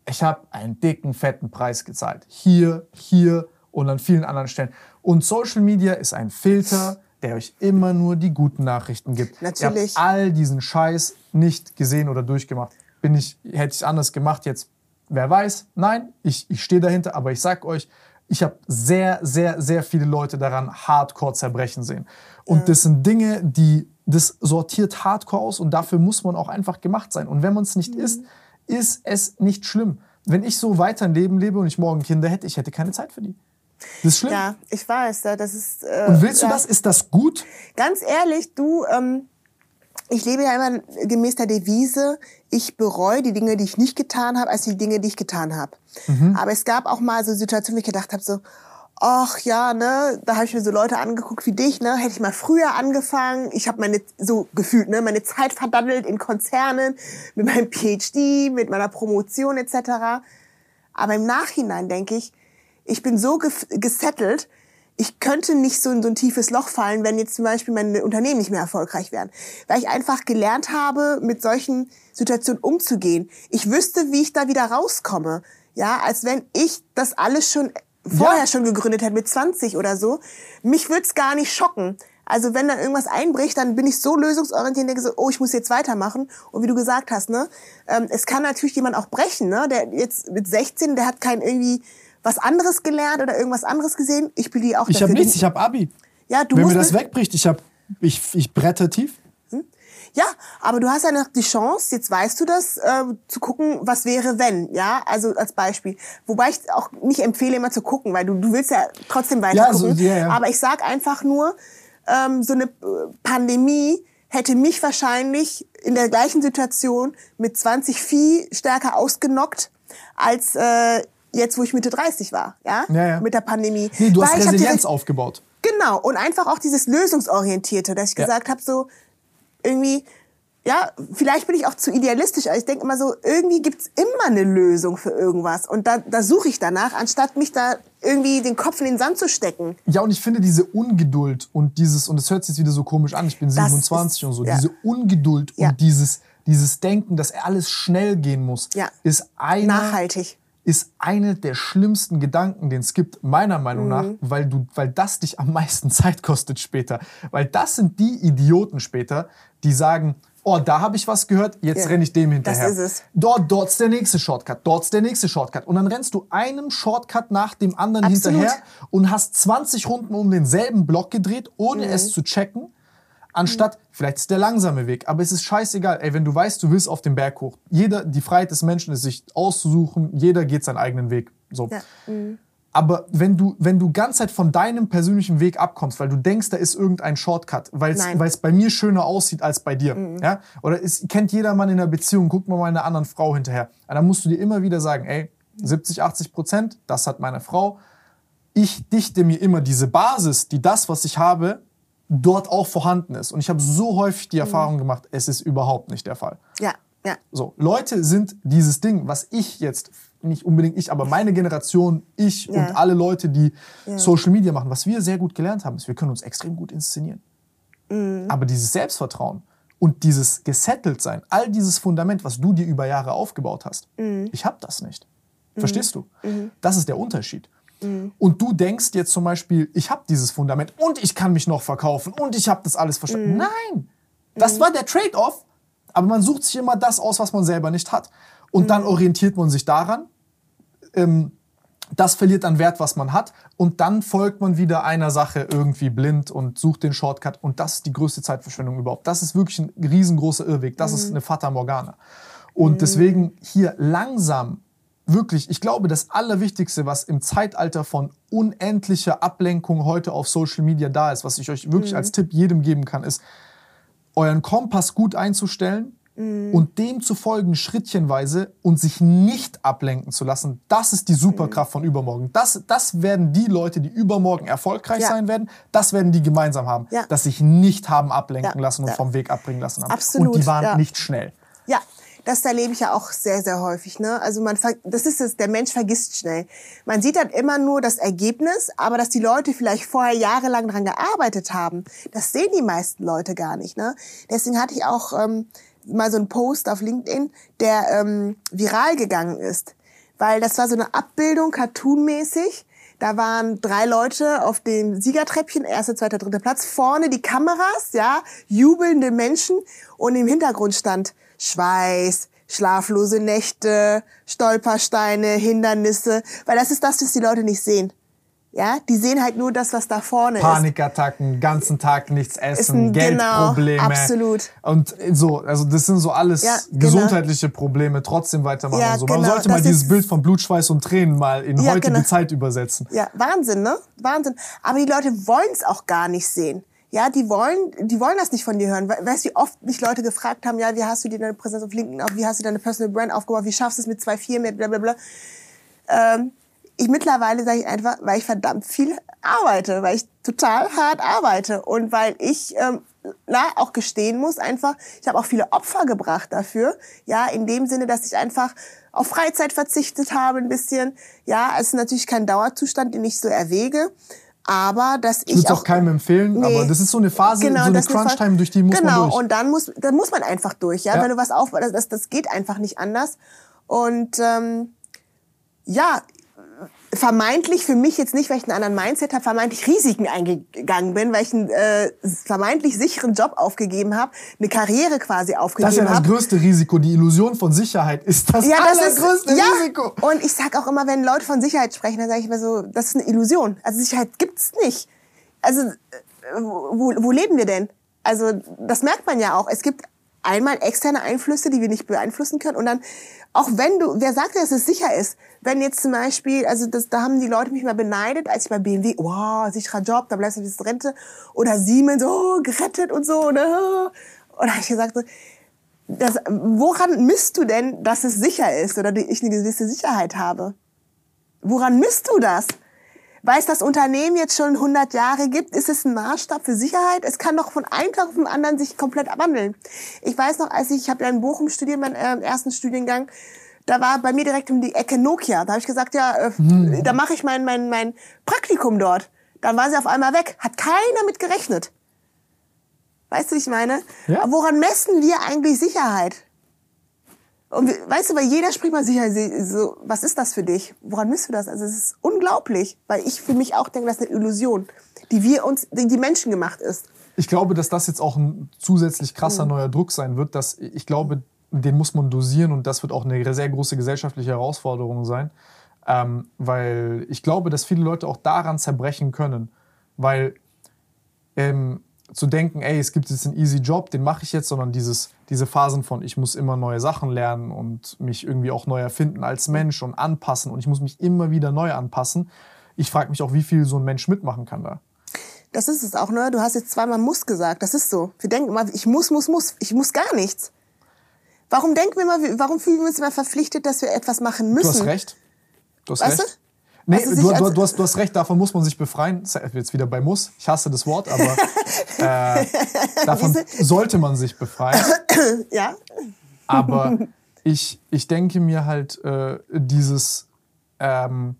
ich habe einen dicken, fetten Preis gezahlt. Hier, hier und an vielen anderen Stellen. Und Social Media ist ein Filter, der euch immer nur die guten Nachrichten gibt. Natürlich. Ich all diesen Scheiß nicht gesehen oder durchgemacht. Bin ich, hätte ich anders gemacht jetzt, wer weiß. Nein, ich, ich stehe dahinter, aber ich sag euch, ich habe sehr, sehr, sehr viele Leute daran hardcore zerbrechen sehen. Und ja. das sind Dinge, die, das sortiert hardcore aus und dafür muss man auch einfach gemacht sein. Und wenn man es nicht mhm. ist, ist es nicht schlimm. Wenn ich so weiter ein Leben lebe und ich morgen Kinder hätte, ich hätte keine Zeit für die. Das ist schlimm. Ja, ich weiß, das ist. Äh, und willst du ja. das? Ist das gut? Ganz ehrlich, du, ähm, ich lebe ja immer gemäß der Devise, ich bereue die Dinge, die ich nicht getan habe, als die Dinge, die ich getan habe. Mhm. Aber es gab auch mal so Situationen, wo ich gedacht habe, so, ach ja, ne, da habe ich mir so Leute angeguckt wie dich, ne, hätte ich mal früher angefangen. Ich habe meine so gefühlt, ne, meine Zeit verdaddelt in Konzernen mit meinem PhD, mit meiner Promotion etc. Aber im Nachhinein denke ich, ich bin so gesettelt, ich könnte nicht so in so ein tiefes Loch fallen, wenn jetzt zum Beispiel meine Unternehmen nicht mehr erfolgreich wären. Weil ich einfach gelernt habe, mit solchen Situationen umzugehen. Ich wüsste, wie ich da wieder rauskomme. Ja, als wenn ich das alles schon vorher ja. schon gegründet hätte, mit 20 oder so. Mich würde es gar nicht schocken. Also wenn dann irgendwas einbricht, dann bin ich so lösungsorientiert und denke so, oh, ich muss jetzt weitermachen. Und wie du gesagt hast, ne, ähm, es kann natürlich jemand auch brechen, ne, der jetzt mit 16, der hat kein irgendwie was anderes gelernt oder irgendwas anderes gesehen. Ich bin die auch. Ich habe nichts, ich habe Abi. Ja, du Wenn mir das wegbricht, ich habe ich, ich bretter tief. Ja, aber du hast ja noch die Chance, jetzt weißt du das, äh, zu gucken, was wäre, wenn, ja, also als Beispiel. Wobei ich auch nicht empfehle, immer zu gucken, weil du, du willst ja trotzdem weiter ja, gucken. So, ja, ja. Aber ich sag einfach nur, ähm, so eine äh, Pandemie hätte mich wahrscheinlich in der gleichen Situation mit 20 Vieh stärker ausgenockt, als äh, jetzt, wo ich Mitte 30 war, ja, ja, ja. mit der Pandemie. Nee, du hast Resilienz aufgebaut. Genau, und einfach auch dieses Lösungsorientierte, dass ich ja. gesagt habe, so irgendwie, ja, vielleicht bin ich auch zu idealistisch, aber ich denke immer so, irgendwie gibt's immer eine Lösung für irgendwas. Und da, da suche ich danach, anstatt mich da irgendwie den Kopf in den Sand zu stecken. Ja, und ich finde diese Ungeduld und dieses, und es hört sich jetzt wieder so komisch an, ich bin 27 ist, und so, ja. diese Ungeduld ja. und dieses, dieses Denken, dass alles schnell gehen muss, ja. ist eine, nachhaltig ist eine der schlimmsten Gedanken, den es gibt, meiner Meinung mhm. nach, weil du, weil das dich am meisten Zeit kostet später. Weil das sind die Idioten später, die sagen, oh, da habe ich was gehört, jetzt ja, renne ich dem hinterher. Das ist es. Dort, dort ist der nächste Shortcut, dort ist der nächste Shortcut. Und dann rennst du einem Shortcut nach dem anderen Absolut. hinterher und hast 20 Runden um denselben Block gedreht, ohne mhm. es zu checken. Anstatt, vielleicht ist der langsame Weg, aber es ist scheißegal. Ey, wenn du weißt, du willst auf den Berg hoch. Jeder, die Freiheit des Menschen ist, sich auszusuchen. Jeder geht seinen eigenen Weg. So. Ja. Mhm. Aber wenn du, wenn du ganz Zeit von deinem persönlichen Weg abkommst, weil du denkst, da ist irgendein Shortcut, weil es bei mir schöner aussieht als bei dir, mhm. ja? Oder es kennt jeder Mann in der Beziehung, guck mal einer anderen Frau hinterher. dann musst du dir immer wieder sagen, ey, 70, 80 Prozent, das hat meine Frau. Ich dichte mir immer diese Basis, die das, was ich habe, dort auch vorhanden ist. Und ich habe so häufig die mhm. Erfahrung gemacht, es ist überhaupt nicht der Fall. Ja, Ja. So, Leute sind dieses Ding, was ich jetzt, nicht unbedingt ich, aber meine Generation, ich Ja. und alle Leute, die Social Media machen, was wir sehr gut gelernt haben, ist, wir können uns extrem gut inszenieren. Mhm. Aber dieses Selbstvertrauen und dieses gesettelt sein, all dieses Fundament, was du dir über Jahre aufgebaut hast, Mhm. ich habe das nicht. Verstehst du? Das ist der Unterschied. Und du denkst jetzt zum Beispiel, ich habe dieses Fundament und ich kann mich noch verkaufen und ich habe das alles verstanden. Mhm. Nein, das war der Trade-off, aber man sucht sich immer das aus, was man selber nicht hat. Und Mhm. dann orientiert man sich daran. Ähm, das verliert an Wert, was man hat. Und dann folgt man wieder einer Sache irgendwie blind und sucht den Shortcut. Und das ist die größte Zeitverschwendung überhaupt. Das ist wirklich ein riesengroßer Irrweg. Das ist eine Fata Morgana. Und deswegen hier langsam, wirklich, ich glaube, das Allerwichtigste, was im Zeitalter von unendlicher Ablenkung heute auf Social Media da ist, was ich euch wirklich als Tipp jedem geben kann, ist, euren Kompass gut einzustellen und dem zu folgen schrittchenweise und sich nicht ablenken zu lassen, das ist die Superkraft von übermorgen. Das, das werden die Leute, die übermorgen erfolgreich Ja. sein werden, das werden die gemeinsam haben, Ja. dass sich nicht haben ablenken Ja. lassen und vom Weg abbringen lassen haben. Absolut, Und die waren nicht schnell. Das erlebe ich ja auch sehr, sehr häufig. Ne? Also man, das ist es, der Mensch vergisst schnell. Man sieht dann immer nur das Ergebnis, aber dass die Leute vielleicht vorher jahrelang daran gearbeitet haben, das sehen die meisten Leute gar nicht. Ne? Deswegen hatte ich auch ähm, mal so einen Post auf LinkedIn, der ähm, viral gegangen ist. Weil das war so eine Abbildung, cartoonmäßig. Da waren drei Leute auf dem Siegertreppchen, erster, zweiter, dritter Platz. Vorne die Kameras, ja, jubelnde Menschen. Und im Hintergrund stand Schweiß, schlaflose Nächte, Stolpersteine, Hindernisse. Weil das ist das, was die Leute nicht sehen. Ja, die sehen halt nur das, was da vorne ist. Panikattacken, ganzen Tag nichts essen, ein- genau, Geldprobleme. absolut. Und so, also das sind so alles Ja, genau. gesundheitliche Probleme, trotzdem weitermachen. Ja, und so. Man genau, sollte mal dieses Bild von Blutschweiß und Tränen mal in Ja, heutige genau. Zeit übersetzen. Ja, Wahnsinn, ne? Wahnsinn. Aber die Leute wollen es auch gar nicht sehen. Ja, die wollen, die wollen das nicht von dir hören. We- Weißt du, wie oft mich Leute gefragt haben, ja, wie hast du dir deine Präsenz auf LinkedIn auf, wie hast du deine Personal Brand aufgebaut, wie schaffst du es mit 2,4, mit bla bla bla. Ähm, ich mittlerweile sage ich einfach, weil ich verdammt viel arbeite, weil ich total hart arbeite und weil ich ähm, na, auch gestehen muss, einfach, ich habe auch viele Opfer gebracht dafür, ja, in dem Sinne, dass ich einfach auf Freizeit verzichtet habe ein bisschen, ja, es ist natürlich kein Dauerzustand, den ich so erwäge, aber dass Ich würde ich es auch keinem empfehlen, Nee. aber das ist so eine Phase, so eine Crunch-Time, durch die muss genau, man durch. und dann muss, dann muss man einfach durch, ja, Ja. wenn du was aufbaust, das, das, das geht einfach nicht anders. Und ähm, ja, vermeintlich für mich jetzt nicht, weil ich einen anderen Mindset habe, vermeintlich Risiken eingegangen bin, weil ich einen äh, vermeintlich sicheren Job aufgegeben habe, eine Karriere quasi das ist ja aufgegeben das habe. größte Risiko. Die Illusion von Sicherheit ist das Ja, das ist allergrößte ja. Risiko. Und ich sag auch immer, wenn Leute von Sicherheit sprechen, dann sage ich immer so, das ist eine Illusion. Also Sicherheit gibt's nicht. Also äh, wo, wo leben wir denn? Also das merkt man ja auch. Es gibt einmal externe Einflüsse, die wir nicht beeinflussen können. Und dann, auch wenn du, wer sagt dass es sicher ist? Wenn jetzt zum Beispiel, also das, da haben die Leute mich mal beneidet, als ich bei BMW, wow, sicherer Job, da bleibst du bis Rente. Oder Siemens, oh, gerettet und so. Ne? Und da habe ich gesagt, das, woran misst du denn, dass es sicher ist oder ich eine gewisse Sicherheit habe? Woran misst du das? Weil es das Unternehmen jetzt schon 100 Jahre gibt, ist es ein Maßstab für Sicherheit? Es kann doch von einem Tag auf den anderen sich komplett wandeln. Ich weiß noch, als ich, ich habe ja in Bochum studiert, meinen äh, ersten Studiengang, da war bei mir direkt um die Ecke Nokia. Da habe ich gesagt, ja, äh, da mache ich mein, mein, mein Praktikum dort. Dann war sie auf einmal weg. Hat keiner mit gerechnet. Weißt du, ich meine? Ja. Woran messen wir eigentlich Sicherheit? Und weißt du, weil jeder spricht mal Sicherheit, so, was ist das für dich? Woran misst du das? Also es ist unglaublich, weil ich für mich auch denke, das ist eine Illusion, die wir uns, die die Menschen gemacht ist. Ich glaube, dass das jetzt auch ein zusätzlich krasser neuer Druck sein wird. Dass ich glaube, den muss man dosieren und das wird auch eine sehr große gesellschaftliche Herausforderung sein. Ähm, weil ich glaube, dass viele Leute auch daran zerbrechen können. Weil ähm, zu denken, ey, es gibt jetzt einen easy Job, den mache ich jetzt, sondern dieses, diese Phasen von, ich muss immer neue Sachen lernen und mich irgendwie auch neu erfinden als Mensch und anpassen und ich muss mich immer wieder neu anpassen. Ich frage mich auch, wie viel so ein Mensch mitmachen kann da. Das ist es auch, ne? Du hast jetzt zweimal muss gesagt. Das ist so. Wir denken immer, ich muss, muss, muss. Ich muss gar nichts. Warum denken wir immer, warum fühlen wir uns immer verpflichtet, dass wir etwas machen müssen? Du hast recht. Du hast Weißt recht. Du? Nee, Also du, du, du, hast, du hast recht, davon muss man sich befreien. Jetzt wieder bei muss. Ich hasse das Wort, aber äh, davon sollte man sich befreien. Ja, Aber ich, ich denke mir halt, äh, dieses, ähm,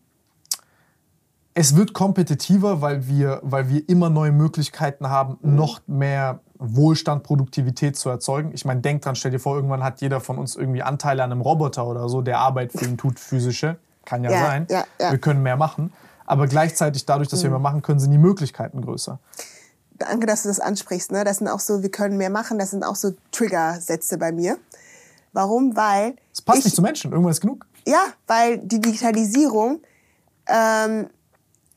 es wird kompetitiver, weil wir, weil wir immer neue Möglichkeiten haben, mhm. noch mehr Wohlstand, Produktivität zu erzeugen. Ich meine, denk dran, stell dir vor, irgendwann hat jeder von uns irgendwie Anteile an einem Roboter oder so, der Arbeit für ihn tut, physische. Kann ja, ja sein. Ja, ja. Wir können mehr machen. Aber gleichzeitig, dadurch, dass mhm. wir mehr machen können, sind die Möglichkeiten größer. Danke, dass du das ansprichst. Ne? Das sind auch so, wir können mehr machen, das sind auch so Trigger-Sätze bei mir. Warum? Weil. Es passt ich, nicht zu Menschen, irgendwann ist genug. Ja, weil die Digitalisierung ähm,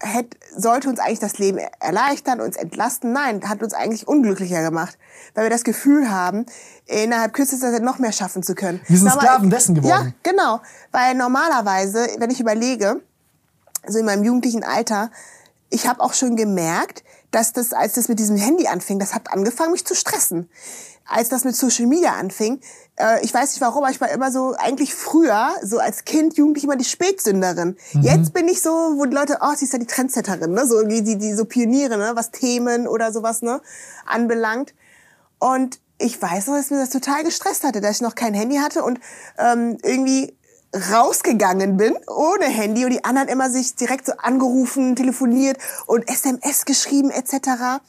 hätte, sollte uns eigentlich das Leben erleichtern, uns entlasten. Nein, hat uns eigentlich unglücklicher gemacht, weil wir das Gefühl haben, innerhalb kürzester Zeit noch mehr schaffen zu können. Wir sind Sklaven dessen geworden. Ja, genau. Weil normalerweise, wenn ich überlege, also in meinem jugendlichen Alter, ich habe auch schon gemerkt, dass das, als das mit diesem Handy anfing, das hat angefangen, mich zu stressen. Als das mit Social Media anfing, äh, ich weiß nicht warum, aber ich war immer so, eigentlich früher, so als Kind, Jugendlich immer die Spätsünderin. Mhm. Jetzt bin ich so, wo die Leute, oh, sie ist ja die Trendsetterin, ne? so die, die, die so Pioniere, ne? was Themen oder sowas ne? anbelangt. Und ich weiß noch, dass mir das total gestresst hatte, dass ich noch kein Handy hatte und ähm, irgendwie rausgegangen bin ohne Handy und die anderen immer sich direkt so angerufen, telefoniert und SMS geschrieben etc.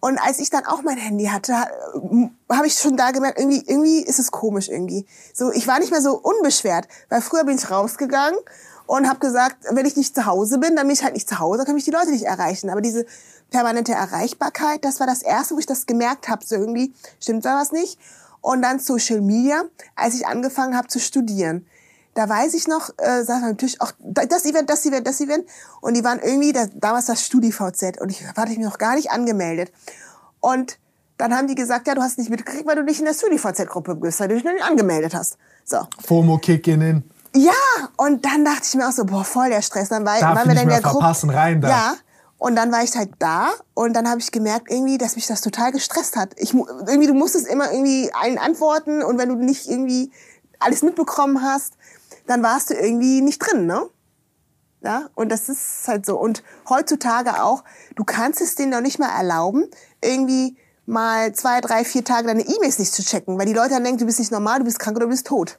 Und als ich dann auch mein Handy hatte, habe ich schon da gemerkt, irgendwie, irgendwie ist es komisch irgendwie. So, ich war nicht mehr so unbeschwert, weil früher bin ich rausgegangen und habe gesagt, wenn ich nicht zu Hause bin, dann bin ich halt nicht zu Hause, dann kann ich die Leute nicht erreichen. Aber diese permanente Erreichbarkeit, das war das erste, wo ich das gemerkt habe, so irgendwie stimmt da was nicht. Und dann Social Media, als ich angefangen habe zu studieren da weiß ich noch, äh, sagt man natürlich auch das Event, das Event, das Event. Und die waren irgendwie das, damals das StudiVZ und ich hatte mich noch gar nicht angemeldet. Und dann haben die gesagt, ja, du hast nicht mitgekriegt, weil du nicht in der StudiVZ-Gruppe bist, weil du dich noch nicht angemeldet hast. So. FOMO Kickinnen. Ja, und dann dachte ich mir auch so, boah, voll der Stress. Dann war, Darf waren wir dann in der Gruppe. rein da. Ja. Und dann war ich halt da und dann habe ich gemerkt irgendwie, dass mich das total gestresst hat. Ich, irgendwie, du musstest immer irgendwie allen antworten und wenn du nicht irgendwie alles mitbekommen hast, dann warst du irgendwie nicht drin, ne? Ja, und das ist halt so. Und heutzutage auch, du kannst es denen noch nicht mal erlauben, irgendwie mal zwei, drei, vier Tage deine E-Mails nicht zu checken, weil die Leute dann denken, du bist nicht normal, du bist krank oder du bist tot.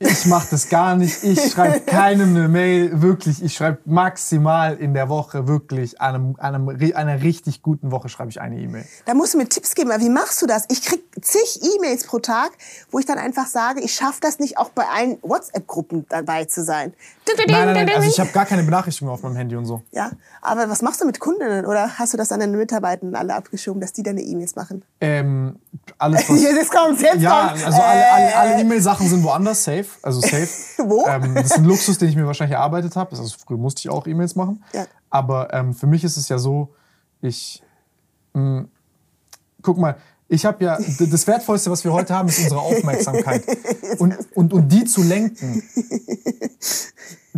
Ich mache das gar nicht. Ich schreibe keinem eine Mail. Wirklich, ich schreibe maximal in der Woche wirklich an einem, an einer richtig guten Woche schreibe ich eine E-Mail. Da musst du mir Tipps geben. Wie machst du das? Ich krieg zig E-Mails pro Tag, wo ich dann einfach sage, ich schaffe das nicht, auch bei allen WhatsApp-Gruppen dabei zu sein. Nein, nein, nein. Also ich habe gar keine Benachrichtigungen auf meinem Handy und so. Ja, aber was machst du mit Kundinnen? Oder hast du das an deine Mitarbeiter alle abgeschoben, dass die deine E-Mails machen? Ähm, alles was... jetzt kommt's, jetzt ja, kommt's. also alle, alle, alle E-Mail-Sachen sind woanders safe. Also safe. Wo? Ähm, das ist ein Luxus, den ich mir wahrscheinlich erarbeitet habe. Also früher musste ich auch E-Mails machen. Ja. Aber ähm, für mich ist es ja so, ich... Mh, hm, guck mal, ich habe ja, das Wertvollste, was wir heute haben, ist unsere Aufmerksamkeit. Und, und, und die zu lenken,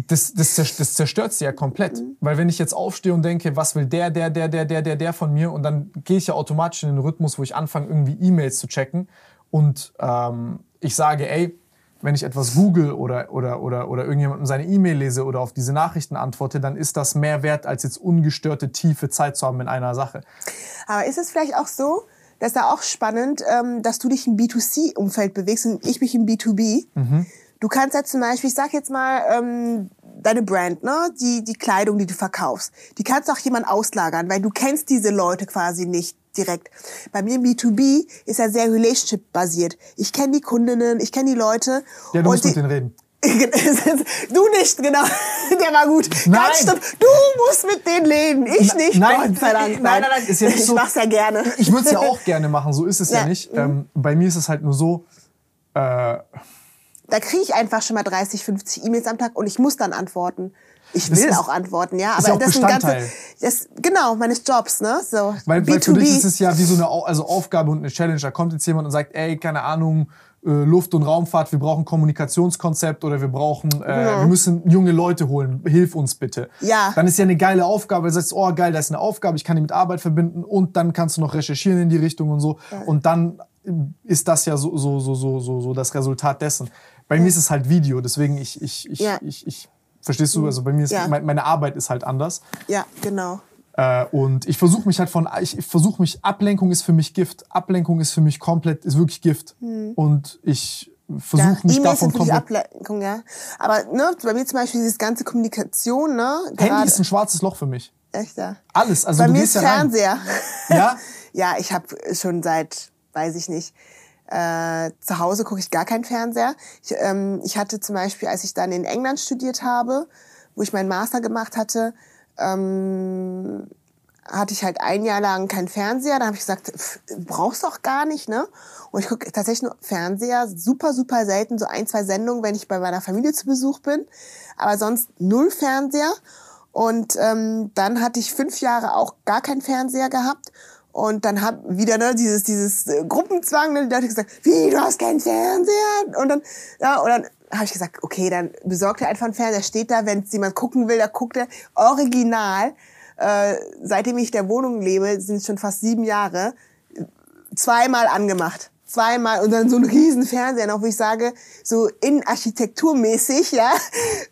das, das, das zerstört sie ja komplett. Weil wenn ich jetzt aufstehe und denke, was will der, der, der, der, der, der, der von mir, und dann gehe ich ja automatisch in den Rhythmus, wo ich anfange, irgendwie E-Mails zu checken. Und ähm, ich sage, ey, wenn ich etwas google oder, oder, oder, oder irgendjemandem seine E-Mail lese oder auf diese Nachrichten antworte, dann ist das mehr wert, als jetzt ungestörte, tiefe Zeit zu haben in einer Sache. Aber ist es vielleicht auch so, das ist ja auch spannend, ähm, dass du dich im B2C-Umfeld bewegst und ich mich im B2B. Mhm. Du kannst ja zum Beispiel, ich sag jetzt mal, ähm, deine Brand, ne, die, die Kleidung, die du verkaufst, die kannst du auch jemand auslagern, weil du kennst diese Leute quasi nicht direkt. Bei mir im B2B ist ja sehr relationship-basiert. Ich kenne die Kundinnen, ich kenne die Leute. Ja, du musst die, mit denen reden. du nicht, genau. Der war gut. Nein. Ganz stimmt. Du musst mit denen reden. Ich nicht. Nein, Gott sei Dank. Nein, nein, nein. Ist ja nicht ich so, mach's ja gerne. Ich würde es ja auch gerne machen. So ist es ja, ja nicht. Ähm, bei mir ist es halt nur so. Äh, da kriege ich einfach schon mal 30, 50 E-Mails am Tag und ich muss dann antworten. Ich will auch antworten, ja, aber das ist ein ganze, das, genau meines Jobs, ne? So weil, weil für dich ist es ja wie so eine also Aufgabe und eine Challenge. Da kommt jetzt jemand und sagt, ey, keine Ahnung, Luft- und Raumfahrt, wir brauchen Kommunikationskonzept oder wir brauchen, äh, ja. wir müssen junge Leute holen, hilf uns bitte. Ja. Dann ist ja eine geile Aufgabe, du sagst, oh geil, da ist eine Aufgabe, ich kann die mit Arbeit verbinden und dann kannst du noch recherchieren in die Richtung und so. Ja. Und dann ist das ja so, so, so, so, so, so das Resultat dessen. Bei ja. mir ist es halt Video, deswegen ich, ich, ich, ich, ich, verstehst du, also bei mir ist, meine Arbeit ist halt anders. Ja, genau. Äh, und ich versuche mich halt von, ich versuche mich, Ablenkung ist für mich Gift. Ablenkung ist für mich komplett, ist wirklich Gift. Hm. Und ich versuche ja, mich davon komplett... Ablenkung, ja. Aber ne, bei mir zum Beispiel diese ganze Kommunikation, ne? Handy ist ein schwarzes Loch für mich. Echt, ja? Alles. Also bei mir ist ja Fernseher. Ja? ja, ich habe schon seit, weiß ich nicht, äh, zu Hause gucke ich gar keinen Fernseher. Ich, ähm, ich hatte zum Beispiel, als ich dann in England studiert habe, wo ich meinen Master gemacht hatte, ähm, hatte ich halt ein Jahr lang keinen Fernseher. Da habe ich gesagt, pff, brauchst du auch gar nicht, ne? Und ich gucke tatsächlich nur Fernseher, super, super selten, so ein, zwei Sendungen, wenn ich bei meiner Familie zu Besuch bin. Aber sonst null Fernseher. Und ähm, dann hatte ich fünf Jahre auch gar keinen Fernseher gehabt. Und dann hab wieder ne, dieses dieses äh, Gruppenzwang, ne, die Leute gesagt, wie du hast keinen Fernseher und dann ja und dann habe ich gesagt, okay, dann besorgt er einfach einen Fernseher, steht da, wenn es jemand gucken will, da guckt er original. Äh, seitdem ich der Wohnung lebe, sind schon fast sieben Jahre, zweimal angemacht zweimal und dann so ein riesen Fernseher noch, wo ich sage, so innenarchitekturmäßig, ja,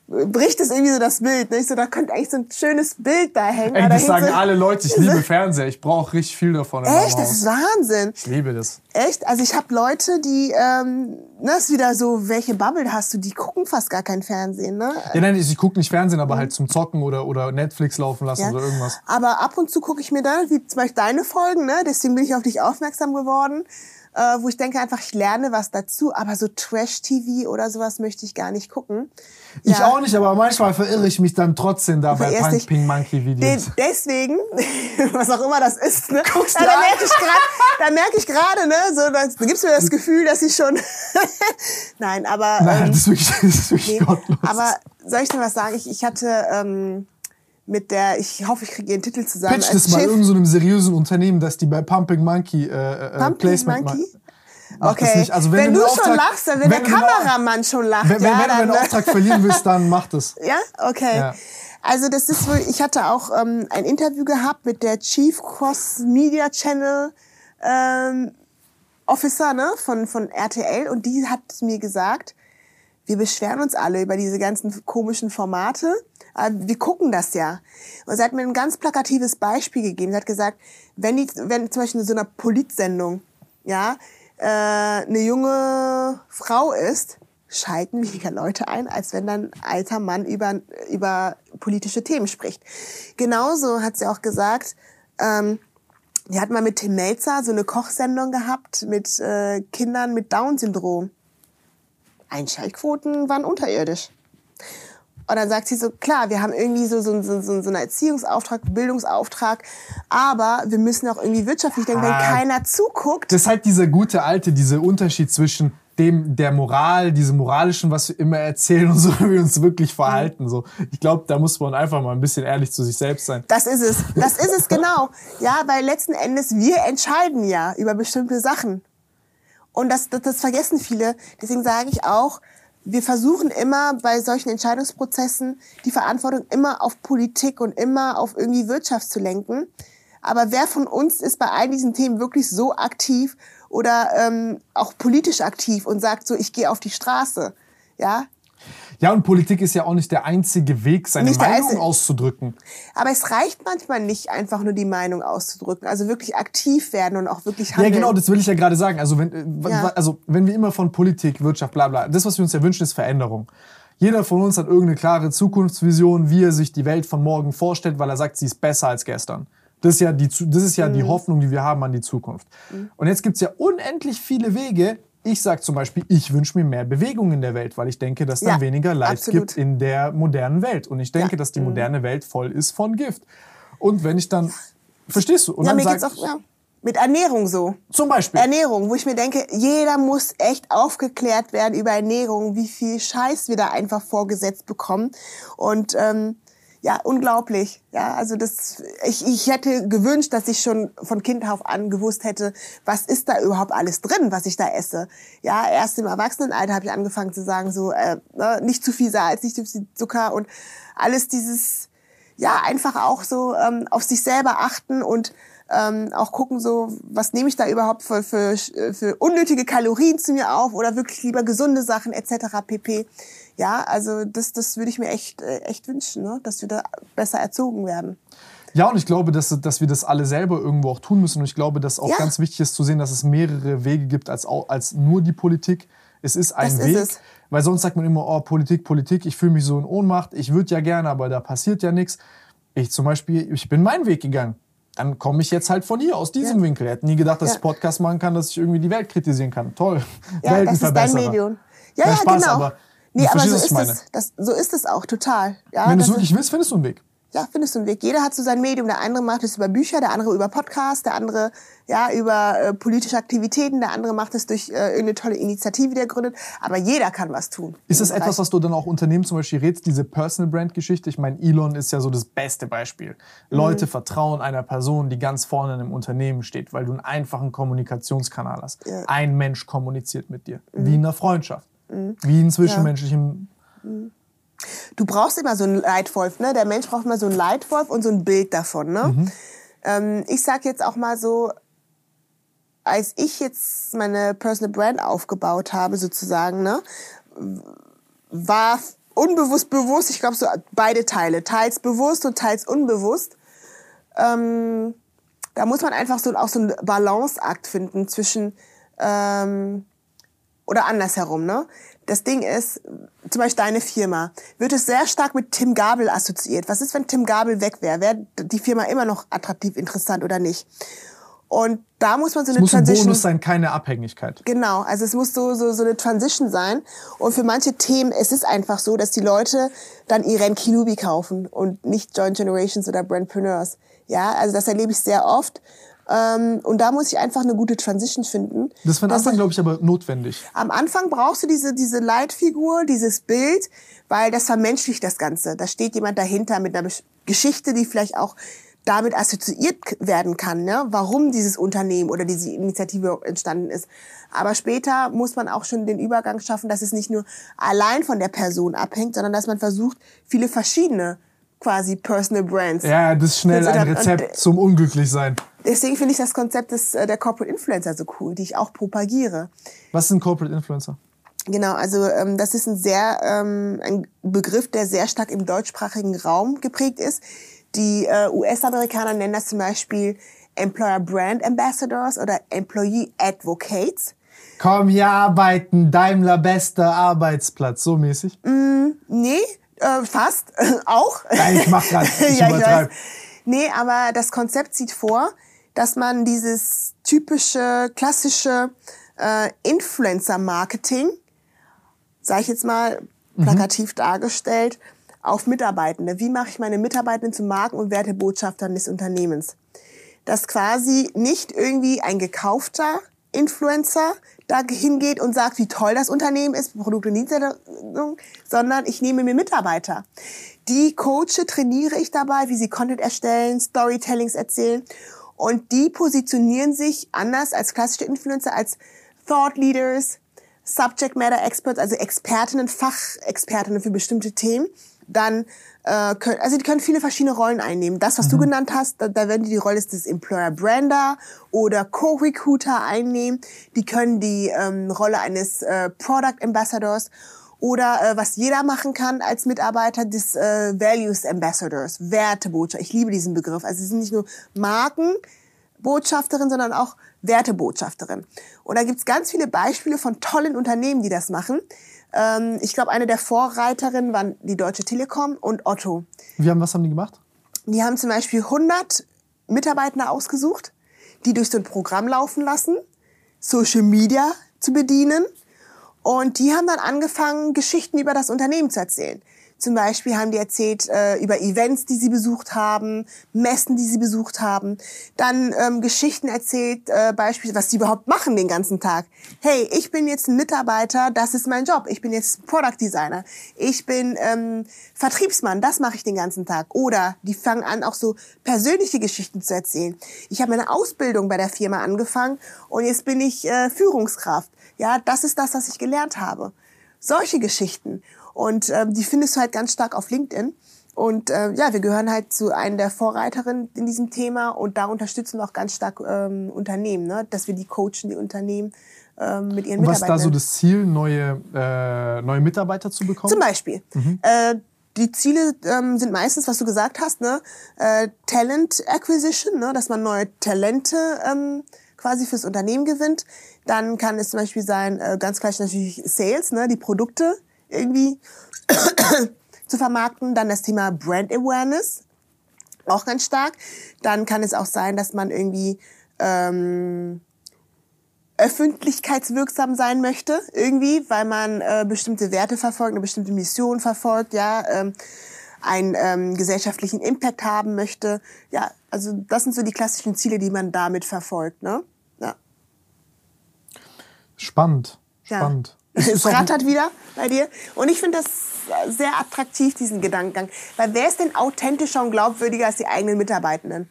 bricht es irgendwie so das Bild. Ne? Ich so, da könnte eigentlich so ein schönes Bild da hängen. Ey, das sagen so, alle Leute, ich liebe Fernseher, ich brauche richtig viel davon. Echt, das ist Wahnsinn. Ich liebe das. Echt, also ich habe Leute, die, ähm, das ist wieder so, welche Bubble hast du, die gucken fast gar kein Fernsehen, ne? Ja, nein, ich, ich gucke nicht Fernsehen, aber mhm. halt zum Zocken oder, oder Netflix laufen lassen ja. oder irgendwas. Aber ab und zu gucke ich mir dann, wie zum Beispiel deine Folgen, ne? deswegen bin ich auf dich aufmerksam geworden äh, wo ich denke einfach, ich lerne was dazu, aber so Trash-TV oder sowas möchte ich gar nicht gucken. Ich ja. auch nicht, aber manchmal verirre ich mich dann da bei Punk Pink Monkey Videos. deswegen, was auch immer das ist, ne? Guckst da, da merke ich gerade, da merke ich gerade, ne, so, da gibt's mir das Gefühl, dass ich schon, nein, aber, Nein, ähm, das ist wirklich, das ist wirklich nee. Aber soll ich dir was sagen? Ich, ich hatte, ähm, mit der, ich hoffe, ich kriege ihren Titel zusammen. Pitch das mal irgendeinem so seriösen Unternehmen, dass die bei Pumping Monkey äh, äh, Pumping Placement Monkey? Okay. Also wenn, wenn, du, Auftrag, schon lachst, dann wenn, wenn der Kameramann schon lacht. Wenn, ja, wenn, wenn du einen Auftrag verlieren willst, dann mach das. Ja, okay. Ja. Also das ist wohl, ich hatte auch ähm, ein Interview gehabt mit der Chief Cross Media Channel ähm, Officer ne, von, von RTL und die hat mir gesagt, wir beschweren uns alle über diese ganzen komischen Formate, wir gucken das ja. Und sie hat mir ein ganz plakatives Beispiel gegeben. Sie hat gesagt, wenn, die, wenn zum Beispiel in so einer Politsendung, ja, äh, eine junge Frau ist, schalten weniger Leute ein, als wenn dann ein alter Mann über, über politische Themen spricht. Genauso hat sie auch gesagt, ähm, die hat mal mit Tim Melzer so eine Kochsendung gehabt mit äh, Kindern mit Down-Syndrom. Einschaltquoten waren unterirdisch. Und dann sagt sie so, klar, wir haben irgendwie so, so, so, so einen Erziehungsauftrag, Bildungsauftrag, aber wir müssen auch irgendwie wirtschaftlich denken, ah, wenn keiner zuguckt. Das ist halt dieser gute alte, dieser Unterschied zwischen dem der Moral, diesem moralischen, was wir immer erzählen und so, wie wir uns wirklich verhalten. So, ich glaube, da muss man einfach mal ein bisschen ehrlich zu sich selbst sein. Das ist es. Das ist es genau. Ja, weil letzten Endes wir entscheiden ja über bestimmte Sachen. Und das, das, das vergessen viele. Deswegen sage ich auch, wir versuchen immer bei solchen Entscheidungsprozessen die Verantwortung immer auf Politik und immer auf irgendwie Wirtschaft zu lenken. Aber wer von uns ist bei all diesen Themen wirklich so aktiv oder ähm, auch politisch aktiv und sagt so, ich gehe auf die Straße? Ja, ja, und Politik ist ja auch nicht der einzige Weg, seine nicht Meinung auszudrücken. Aber es reicht manchmal nicht, einfach nur die Meinung auszudrücken. Also wirklich aktiv werden und auch wirklich handeln. Ja, genau, das will ich ja gerade sagen. Also wenn, äh, ja. also wenn wir immer von Politik, Wirtschaft, bla bla, das, was wir uns ja wünschen, ist Veränderung. Jeder von uns hat irgendeine klare Zukunftsvision, wie er sich die Welt von morgen vorstellt, weil er sagt, sie ist besser als gestern. Das ist ja die, das ist ja mhm. die Hoffnung, die wir haben an die Zukunft. Mhm. Und jetzt gibt's ja unendlich viele Wege, ich sage zum Beispiel, ich wünsche mir mehr Bewegung in der Welt, weil ich denke, dass dann ja, weniger Leid absolut. gibt in der modernen Welt. Und ich denke, ja. dass die mhm. moderne Welt voll ist von Gift. Und wenn ich dann, verstehst du? Und ja, dann mir sag, geht's auch, ja. Mit Ernährung so. Zum Beispiel. Ernährung, wo ich mir denke, jeder muss echt aufgeklärt werden über Ernährung, wie viel Scheiß wir da einfach vorgesetzt bekommen. Und ähm, ja, unglaublich. Ja, also das, ich, ich hätte gewünscht, dass ich schon von Kind auf an gewusst hätte, was ist da überhaupt alles drin, was ich da esse. Ja, erst im Erwachsenenalter habe ich angefangen zu sagen, so äh, ne, nicht zu viel Salz, nicht zu viel Zucker und alles dieses, ja, einfach auch so ähm, auf sich selber achten und ähm, auch gucken, so was nehme ich da überhaupt für, für, für unnötige Kalorien zu mir auf oder wirklich lieber gesunde Sachen etc. pp ja, also das, das würde ich mir echt, äh, echt wünschen, ne? dass wir da besser erzogen werden. Ja, und ich glaube, dass, dass wir das alle selber irgendwo auch tun müssen. Und ich glaube, dass auch ja. ganz wichtig ist zu sehen, dass es mehrere Wege gibt als, als nur die Politik. Es ist ein das Weg. Ist weil sonst sagt man immer, oh, Politik, Politik, ich fühle mich so in Ohnmacht, ich würde ja gerne, aber da passiert ja nichts. Ich zum Beispiel, ich bin meinen Weg gegangen. Dann komme ich jetzt halt von hier, aus diesem ja. Winkel. Ich hätte nie gedacht, dass ja. ich Podcast machen kann, dass ich irgendwie die Welt kritisieren kann. Toll. Ja, das ist dein Medium. Ja, ja, Spaß, genau. Aber nee, aber so ist, es, das, so ist es auch, total. Ja, Wenn du es wirklich willst, findest du einen Weg ja, findest du einen Weg. Jeder hat so sein Medium. Der andere macht es über Bücher, der andere über Podcasts, der andere ja über äh, politische Aktivitäten, der andere macht es durch äh, irgendeine tolle Initiative, die er gründet. Aber jeder kann was tun. Ist es etwas, was du dann auch Unternehmen zum Beispiel rätst, diese Personal Brand Geschichte? Ich meine, Elon ist ja so das beste Beispiel. Mhm. Leute vertrauen einer Person, die ganz vorne in einem Unternehmen steht, weil du einen einfachen Kommunikationskanal hast. Ja. Ein Mensch kommuniziert mit dir, mhm. wie in einer Freundschaft, mhm. wie in zwischenmenschlichem. Ja. Mhm. Du brauchst immer so einen Leitwolf, ne? Der Mensch braucht immer so einen Leitwolf und so ein Bild davon, ne? Mhm. Ähm, ich sag jetzt auch mal so, als ich jetzt meine Personal Brand aufgebaut habe, sozusagen, ne, war unbewusst bewusst, ich glaube so beide Teile, teils bewusst und teils unbewusst. Ähm, da muss man einfach so auch so einen Balanceakt finden zwischen ähm, oder andersherum, ne? Das Ding ist, zum Beispiel deine Firma, wird es sehr stark mit Tim Gabel assoziiert. Was ist, wenn Tim Gabel weg wäre? Wäre die Firma immer noch attraktiv, interessant oder nicht? Und da muss man so eine es muss Transition. Ein Bonus sein, keine Abhängigkeit. Genau, also es muss so, so, so eine Transition sein. Und für manche Themen, es ist einfach so, dass die Leute dann Irene Kinubi kaufen und nicht Joint Generations oder Brandpreneurs. Ja, also das erlebe ich sehr oft. Ähm, und da muss ich einfach eine gute Transition finden. Das war am Anfang, glaube ich, aber notwendig. Am Anfang brauchst du diese, diese Leitfigur, dieses Bild, weil das vermenschlicht das Ganze. Da steht jemand dahinter mit einer Geschichte, die vielleicht auch damit assoziiert werden kann, ne? warum dieses Unternehmen oder diese Initiative entstanden ist. Aber später muss man auch schon den Übergang schaffen, dass es nicht nur allein von der Person abhängt, sondern dass man versucht, viele verschiedene quasi Personal Brands. Ja, das ist schnell ein Rezept zum Unglücklichsein. Deswegen finde ich das Konzept des, äh, der Corporate Influencer so cool, die ich auch propagiere. Was ist ein Corporate Influencer? Genau, also ähm, das ist ein sehr ähm, ein Begriff, der sehr stark im deutschsprachigen Raum geprägt ist. Die äh, US-Amerikaner nennen das zum Beispiel Employer Brand Ambassadors oder Employee Advocates. Komm hier arbeiten, Daimler bester Arbeitsplatz, so mäßig? Mm, nee, äh, fast, auch. Nein, ich mach grad, ich ja, übertreibe. Nee, aber das Konzept sieht vor, dass man dieses typische, klassische äh, Influencer-Marketing, sage ich jetzt mal plakativ mhm. dargestellt, auf Mitarbeitende. Wie mache ich meine Mitarbeitenden zu Marken- und Wertebotschaftern des Unternehmens? Dass quasi nicht irgendwie ein gekaufter Influencer da hingeht und sagt, wie toll das Unternehmen ist, Produkte und Dienstleistungen, sondern ich nehme mir Mitarbeiter. Die coache, trainiere ich dabei, wie sie Content erstellen, Storytellings erzählen und die positionieren sich anders als klassische Influencer, als Thought Leaders, Subject Matter Experts, also Expertinnen, Fachexpertinnen für bestimmte Themen. Dann äh, können, also die können viele verschiedene Rollen einnehmen. Das, was mhm. du genannt hast, da, da werden die die Rolle des Employer Brander oder Co-Recruiter einnehmen. Die können die ähm, Rolle eines äh, Product Ambassadors oder äh, was jeder machen kann als Mitarbeiter des äh, Values Ambassadors, Wertebotschafter. Ich liebe diesen Begriff. Also sie sind nicht nur Markenbotschafterin, sondern auch Wertebotschafterin. Und da gibt's ganz viele Beispiele von tollen Unternehmen, die das machen. Ähm, ich glaube, eine der Vorreiterinnen waren die Deutsche Telekom und Otto. Wie haben, was haben die gemacht? Die haben zum Beispiel 100 Mitarbeiter ausgesucht, die durch so ein Programm laufen lassen, Social Media zu bedienen und die haben dann angefangen, Geschichten über das Unternehmen zu erzählen. Zum Beispiel haben die erzählt äh, über Events, die sie besucht haben, Messen, die sie besucht haben. Dann ähm, Geschichten erzählt, äh, Beispiele, was sie überhaupt machen den ganzen Tag. Hey, ich bin jetzt ein Mitarbeiter, das ist mein Job. Ich bin jetzt Product Designer. Ich bin ähm, Vertriebsmann, das mache ich den ganzen Tag. Oder die fangen an, auch so persönliche Geschichten zu erzählen. Ich habe meine Ausbildung bei der Firma angefangen und jetzt bin ich äh, Führungskraft. Ja, das ist das, was ich gelernt habe. Solche Geschichten. Und ähm, die findest du halt ganz stark auf LinkedIn. Und äh, ja, wir gehören halt zu einer der Vorreiterinnen in diesem Thema und da unterstützen wir auch ganz stark ähm, Unternehmen, ne? dass wir die coachen, die Unternehmen ähm, mit ihren und was Mitarbeitern. Was ist da so das Ziel, neue, äh, neue Mitarbeiter zu bekommen? Zum Beispiel. Mhm. Äh, die Ziele ähm, sind meistens, was du gesagt hast, ne? Äh, Talent Acquisition, ne? dass man neue Talente ähm, quasi fürs Unternehmen gewinnt. Dann kann es zum Beispiel sein, äh, ganz gleich natürlich Sales, ne? die Produkte irgendwie zu vermarkten. Dann das Thema Brand Awareness, auch ganz stark. Dann kann es auch sein, dass man irgendwie ähm, öffentlichkeitswirksam sein möchte, irgendwie, weil man äh, bestimmte Werte verfolgt, eine bestimmte Mission verfolgt, ja, ähm, einen ähm, gesellschaftlichen Impact haben möchte. Ja, also das sind so die klassischen Ziele, die man damit verfolgt, ne? Ja. Spannend, spannend. Es rattert wieder bei dir. Und ich finde das sehr attraktiv, diesen Gedankengang. Weil wer ist denn authentischer und glaubwürdiger als die eigenen Mitarbeitenden?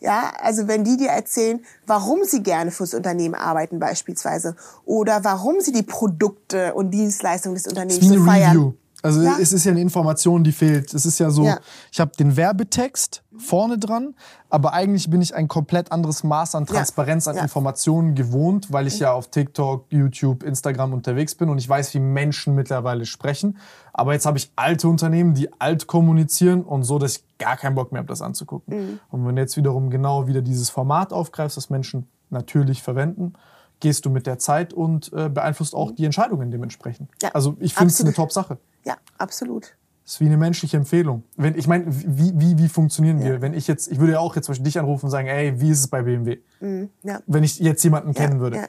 Ja, also wenn die dir erzählen, warum sie gerne fürs Unternehmen arbeiten beispielsweise oder warum sie die Produkte und Dienstleistungen des Unternehmens so feiern. Review. Also ja. es ist ja eine Information, die fehlt. Es ist ja so, ja. ich habe den Werbetext vorne dran, aber eigentlich bin ich ein komplett anderes Maß an Transparenz, ja. an Informationen gewohnt, weil ich ja auf TikTok, YouTube, Instagram unterwegs bin und ich weiß, wie Menschen mittlerweile sprechen. Aber jetzt habe ich alte Unternehmen, die alt kommunizieren und so, dass ich gar keinen Bock mehr habe, das anzugucken. Mhm. Und wenn du jetzt wiederum genau wieder dieses Format aufgreifst, das Menschen natürlich verwenden, gehst du mit der Zeit und äh, beeinflusst auch mhm. die Entscheidungen dementsprechend. Ja, also ich finde es eine Top-Sache. Ja, absolut. Das ist wie eine menschliche Empfehlung. Wenn, ich meine, wie, wie, wie funktionieren ja. wir? Wenn ich jetzt, ich würde ja auch jetzt zum Beispiel dich anrufen und sagen, ey, wie ist es bei BMW? Mhm, ja. Wenn ich jetzt jemanden ja, kennen würde.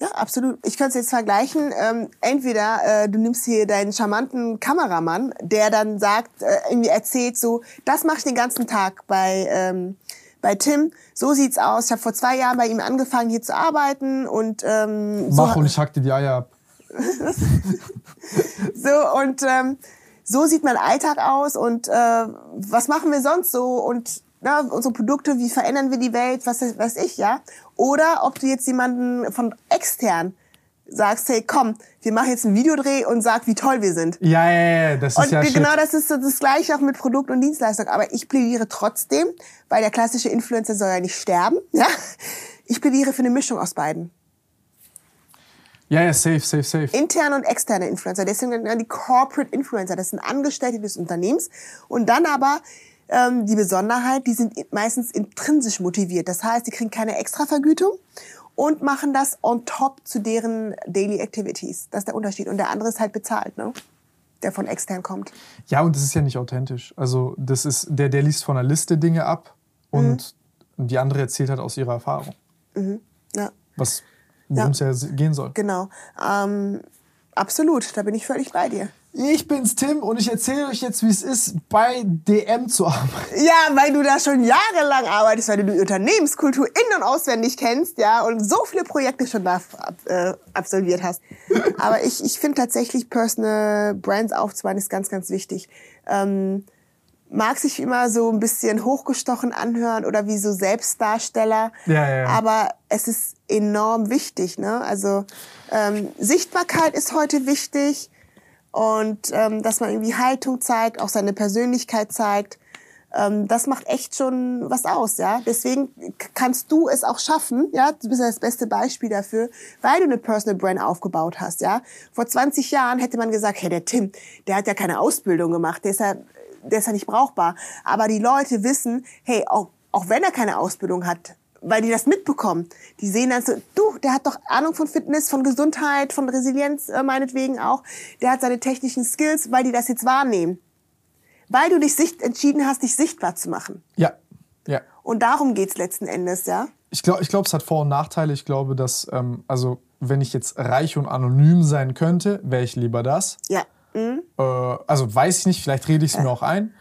Ja. absolut. Ich könnte es jetzt vergleichen. Ähm, entweder äh, du nimmst hier deinen charmanten Kameramann, der dann sagt, äh, irgendwie erzählt so, das mache ich den ganzen Tag bei ähm, bei Tim, so sieht's aus. Ich habe vor zwei Jahren bei ihm angefangen, hier zu arbeiten und ähm, Mach so, und ich hack dir die Eier ab. so und ähm, so sieht mein Alltag aus und äh, was machen wir sonst so und na, unsere Produkte, wie verändern wir die Welt, was weiß ich, ja? Oder ob du jetzt jemanden von extern sagst, hey, komm, wir machen jetzt einen Videodreh und sag, wie toll wir sind. Ja, ja, ja, das ist und ja genau shit. das ist das Gleiche auch mit Produkt und Dienstleistung. Aber ich plädiere trotzdem, weil der klassische Influencer soll ja nicht sterben, ja? Ich plädiere für eine Mischung aus beiden. Ja, ja, safe, safe, safe. Interne und externe Influencer. Deswegen die Corporate Influencer. Das sind Angestellte des Unternehmens. Und dann aber ähm, die Besonderheit, die sind meistens intrinsisch motiviert. Das heißt, die kriegen keine Extravergütung und machen das on top zu deren Daily Activities. Das ist der Unterschied. Und der andere ist halt bezahlt, ne? Der von extern kommt. Ja, und das ist ja nicht authentisch. Also, das ist, der, der liest von einer Liste Dinge ab und mhm. die andere erzählt halt aus ihrer Erfahrung. Mhm. Ja. Was worum ja. es ja gehen soll. Genau. Ähm, absolut, da bin ich völlig bei dir. Ich bin's Tim und ich erzähle euch jetzt, wie es ist, bei DM zu arbeiten. Ja, weil du da schon jahrelang arbeitest, weil du die Unternehmenskultur in- und auswendig kennst, ja, und so viele Projekte schon da äh, absolviert hast. Aber ich, ich finde tatsächlich, Personal Brands aufzubauen ist ganz, ganz wichtig. Ähm, mag sich immer so ein bisschen hochgestochen anhören oder wie so Selbstdarsteller. Ja, ja, ja. Aber es ist enorm wichtig. Ne? Also ähm, Sichtbarkeit ist heute wichtig und ähm, dass man irgendwie Haltung zeigt, auch seine Persönlichkeit zeigt. Ähm, das macht echt schon was aus, ja. Deswegen kannst du es auch schaffen, ja. Du bist ja das beste Beispiel dafür, weil du eine Personal Brand aufgebaut hast, ja. Vor 20 Jahren hätte man gesagt, hey, der Tim, der hat ja keine Ausbildung gemacht, der ist ja der ist ja nicht brauchbar. Aber die Leute wissen, hey, auch, auch wenn er keine Ausbildung hat, weil die das mitbekommen. Die sehen dann so, du, der hat doch Ahnung von Fitness, von Gesundheit, von Resilienz äh, meinetwegen auch. Der hat seine technischen Skills, weil die das jetzt wahrnehmen. Weil du dich sicht entschieden hast, dich sichtbar zu machen. Ja, ja. Und darum geht's letzten Endes, ja. Ich glaube, ich glaub, es hat Vor- und Nachteile. Ich glaube, dass, ähm, also, wenn ich jetzt reich und anonym sein könnte, wäre ich lieber das. Ja. Mhm. Äh, also weiß ich nicht, vielleicht rede ich es mir auch ein.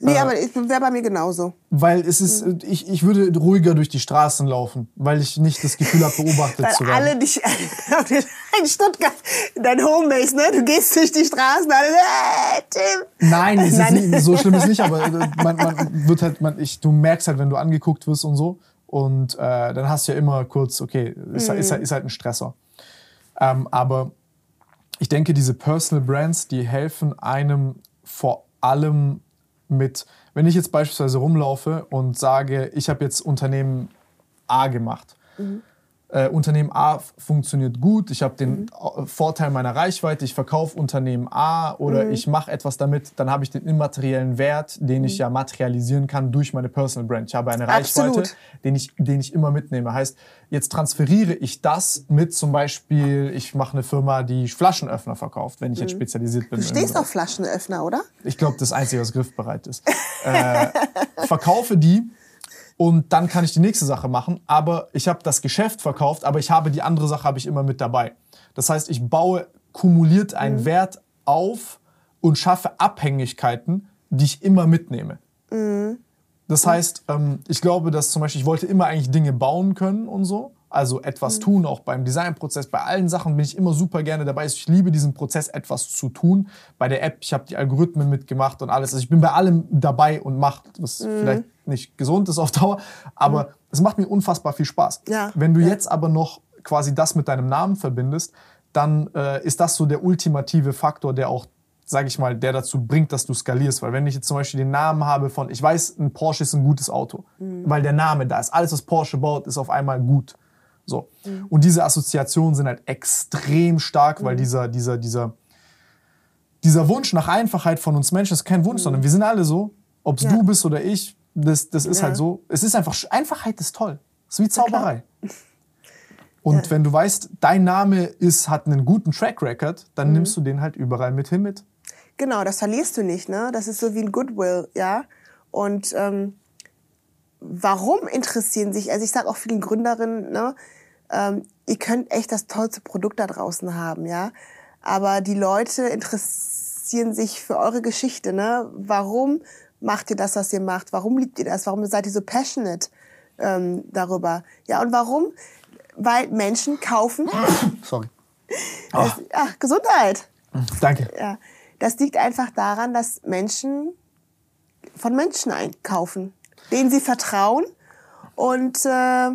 Nee, äh, aber es wäre bei mir genauso. Weil es ist, mhm. ich, ich würde ruhiger durch die Straßen laufen, weil ich nicht das Gefühl habe, beobachtet weil zu werden. alle dich in Stuttgart, dein Homebase, ne? Du gehst durch die Straßen, alle, äh, Tim. Nein, es Nein. Ist nicht, so schlimm ist nicht, aber äh, man, man wird halt, man, ich, du merkst halt, wenn du angeguckt wirst und so. Und äh, dann hast du ja immer kurz, okay, ist, mhm. ist, ist halt ein Stresser. Ähm, aber ich denke, diese Personal Brands, die helfen einem vor allem mit, wenn ich jetzt beispielsweise rumlaufe und sage, ich habe jetzt Unternehmen A gemacht, mhm. Äh, Unternehmen A funktioniert gut, ich habe den mhm. Vorteil meiner Reichweite, ich verkaufe Unternehmen A oder mhm. ich mache etwas damit, dann habe ich den immateriellen Wert, den ich mhm. ja materialisieren kann durch meine Personal Brand. Ich habe eine Reichweite, den ich, den ich immer mitnehme. Heißt, jetzt transferiere ich das mit zum Beispiel, ich mache eine Firma, die Flaschenöffner verkauft, wenn ich jetzt mhm. spezialisiert bin. Du stehst auf Flaschenöffner, oder? Ich glaube, das Einzige, was griffbereit ist. äh, verkaufe die und dann kann ich die nächste Sache machen. Aber ich habe das Geschäft verkauft, aber ich habe die andere Sache habe ich immer mit dabei. Das heißt, ich baue kumuliert einen mhm. Wert auf und schaffe Abhängigkeiten, die ich immer mitnehme. Mhm. Das heißt, ähm, ich glaube, dass zum Beispiel ich wollte immer eigentlich Dinge bauen können und so. Also etwas mhm. tun, auch beim Designprozess, bei allen Sachen bin ich immer super gerne dabei. Ich liebe diesen Prozess, etwas zu tun. Bei der App, ich habe die Algorithmen mitgemacht und alles. Also ich bin bei allem dabei und mache, was mhm. vielleicht nicht gesund ist auf Dauer, aber mhm. es macht mir unfassbar viel Spaß. Ja. Wenn du ja. jetzt aber noch quasi das mit deinem Namen verbindest, dann äh, ist das so der ultimative Faktor, der auch sage ich mal, der dazu bringt, dass du skalierst. Weil wenn ich jetzt zum Beispiel den Namen habe von, ich weiß, ein Porsche ist ein gutes Auto, mhm. weil der Name da ist. Alles, was Porsche baut, ist auf einmal gut. So. Mhm. Und diese Assoziationen sind halt extrem stark, weil mhm. dieser, dieser, dieser, dieser Wunsch nach Einfachheit von uns Menschen ist kein Wunsch, mhm. sondern wir sind alle so. Ob es ja. du bist oder ich, das, das ist ja. halt so. Es ist einfach, Einfachheit ist toll. Es ist wie Zauberei. Und ja. wenn du weißt, dein Name ist, hat einen guten Track Record, dann mhm. nimmst du den halt überall mit hin mit. Genau, das verlierst du nicht. Ne? Das ist so wie ein Goodwill, ja. Und ähm, warum interessieren sich, also ich sage auch vielen Gründerinnen, ne, ähm, ihr könnt echt das tollste Produkt da draußen haben, ja. Aber die Leute interessieren sich für eure Geschichte, ne? Warum macht ihr das, was ihr macht? Warum liebt ihr das? Warum seid ihr so passionate ähm, darüber? Ja, und warum? Weil Menschen kaufen. Sorry. Das, ach, Gesundheit. Danke. Ja, das liegt einfach daran, dass Menschen von Menschen einkaufen, denen sie vertrauen und äh,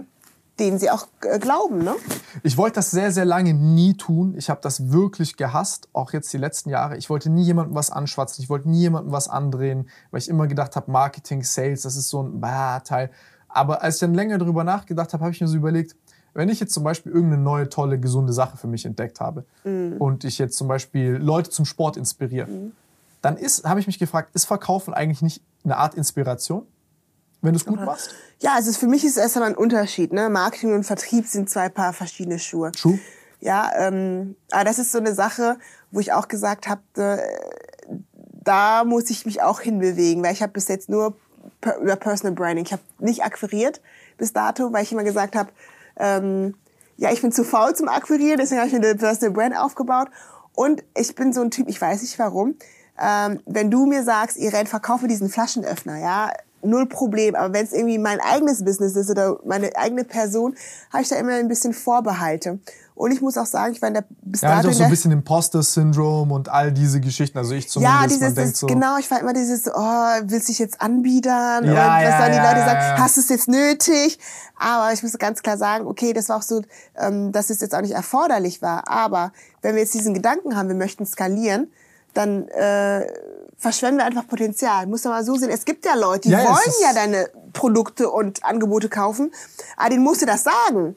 denen sie auch äh, glauben. Ne? Ich wollte das sehr, sehr lange nie tun. Ich habe das wirklich gehasst, auch jetzt die letzten Jahre. Ich wollte nie jemandem was anschwatzen, ich wollte nie jemandem was andrehen, weil ich immer gedacht habe, Marketing, Sales, das ist so ein bah, Teil. Aber als ich dann länger darüber nachgedacht habe, habe ich mir so überlegt, wenn ich jetzt zum Beispiel irgendeine neue, tolle, gesunde Sache für mich entdeckt habe mhm. und ich jetzt zum Beispiel Leute zum Sport inspiriere, mhm. dann habe ich mich gefragt, ist Verkaufen eigentlich nicht eine Art Inspiration? Wenn du es gut machst? Ja, also für mich ist es erstmal ein Unterschied. Ne? Marketing und Vertrieb sind zwei Paar verschiedene Schuhe. True. Ja, ähm, aber das ist so eine Sache, wo ich auch gesagt habe, äh, da muss ich mich auch hinbewegen, weil ich habe bis jetzt nur per, über Personal Branding. Ich habe nicht akquiriert bis dato, weil ich immer gesagt habe, ähm, ja, ich bin zu faul zum Akquirieren, deswegen habe ich mir eine Personal Brand aufgebaut. Und ich bin so ein Typ, ich weiß nicht warum. Ähm, wenn du mir sagst, Irene, verkaufe diesen Flaschenöffner, ja, null Problem. Aber wenn es irgendwie mein eigenes Business ist oder meine eigene Person, habe ich da immer ein bisschen Vorbehalte. Und ich muss auch sagen, ich war in der bis ja, dato so ein bisschen Imposter-Syndrom und all diese Geschichten. Also ich zumindest. Ja, dieses, man so, genau, ich war immer dieses, oh, willst du dich jetzt anbiedern? Ja, und was ja, sollen die Leute sagen? Hast du es jetzt nötig? Aber ich muss ganz klar sagen, okay, das war auch so, ähm, dass es jetzt auch nicht erforderlich war. Aber wenn wir jetzt diesen Gedanken haben, wir möchten skalieren, dann äh, verschwenden wir einfach Potenzial. Muss mal so sehen. Es gibt ja Leute, die ja, wollen ja deine Produkte und Angebote kaufen, aber denen musst du das sagen.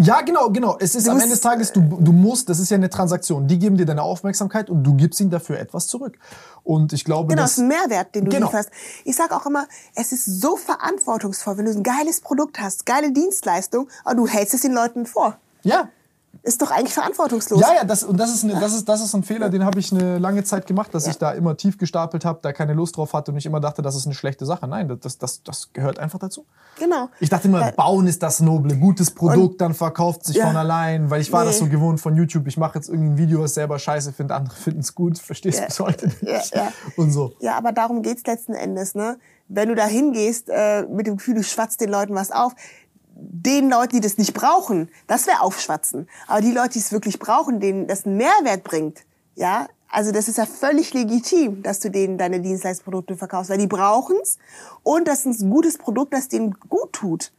Ja, genau, genau. Es ist du am Ende des Tages, du, du musst, das ist ja eine Transaktion. Die geben dir deine Aufmerksamkeit und du gibst ihnen dafür etwas zurück. Und ich glaube, genau, das ist ein Mehrwert, den du genau. lieferst. Ich sage auch immer, es ist so verantwortungsvoll, wenn du ein geiles Produkt hast, geile Dienstleistung, aber du hältst es den Leuten vor. Ja, ist doch eigentlich verantwortungslos. Ja, ja, das, und das ist, eine, das, ist, das ist ein Fehler, den habe ich eine lange Zeit gemacht, dass ja. ich da immer tief gestapelt habe, da keine Lust drauf hatte und ich immer dachte, das ist eine schlechte Sache. Nein, das, das, das gehört einfach dazu. Genau. Ich dachte immer, bauen ist das noble, gutes Produkt, und, dann verkauft sich ja. von allein, weil ich war nee. das so gewohnt von YouTube. Ich mache jetzt irgendein Video, was selber scheiße finde, andere finden es gut, verstehst du ja. bis heute nicht. Ja, ja. Und so. Ja, aber darum geht's letzten Endes, ne? Wenn du da hingehst äh, mit dem Gefühl, du schwatzt den Leuten was auf, den Leuten, die das nicht brauchen, das wäre aufschwatzen. Aber die Leute, die es wirklich brauchen, denen das einen Mehrwert bringt, ja, also das ist ja völlig legitim, dass du denen deine Dienstleistungsprodukte verkaufst, weil die brauchen's und das ist ein gutes Produkt, das denen gut tut.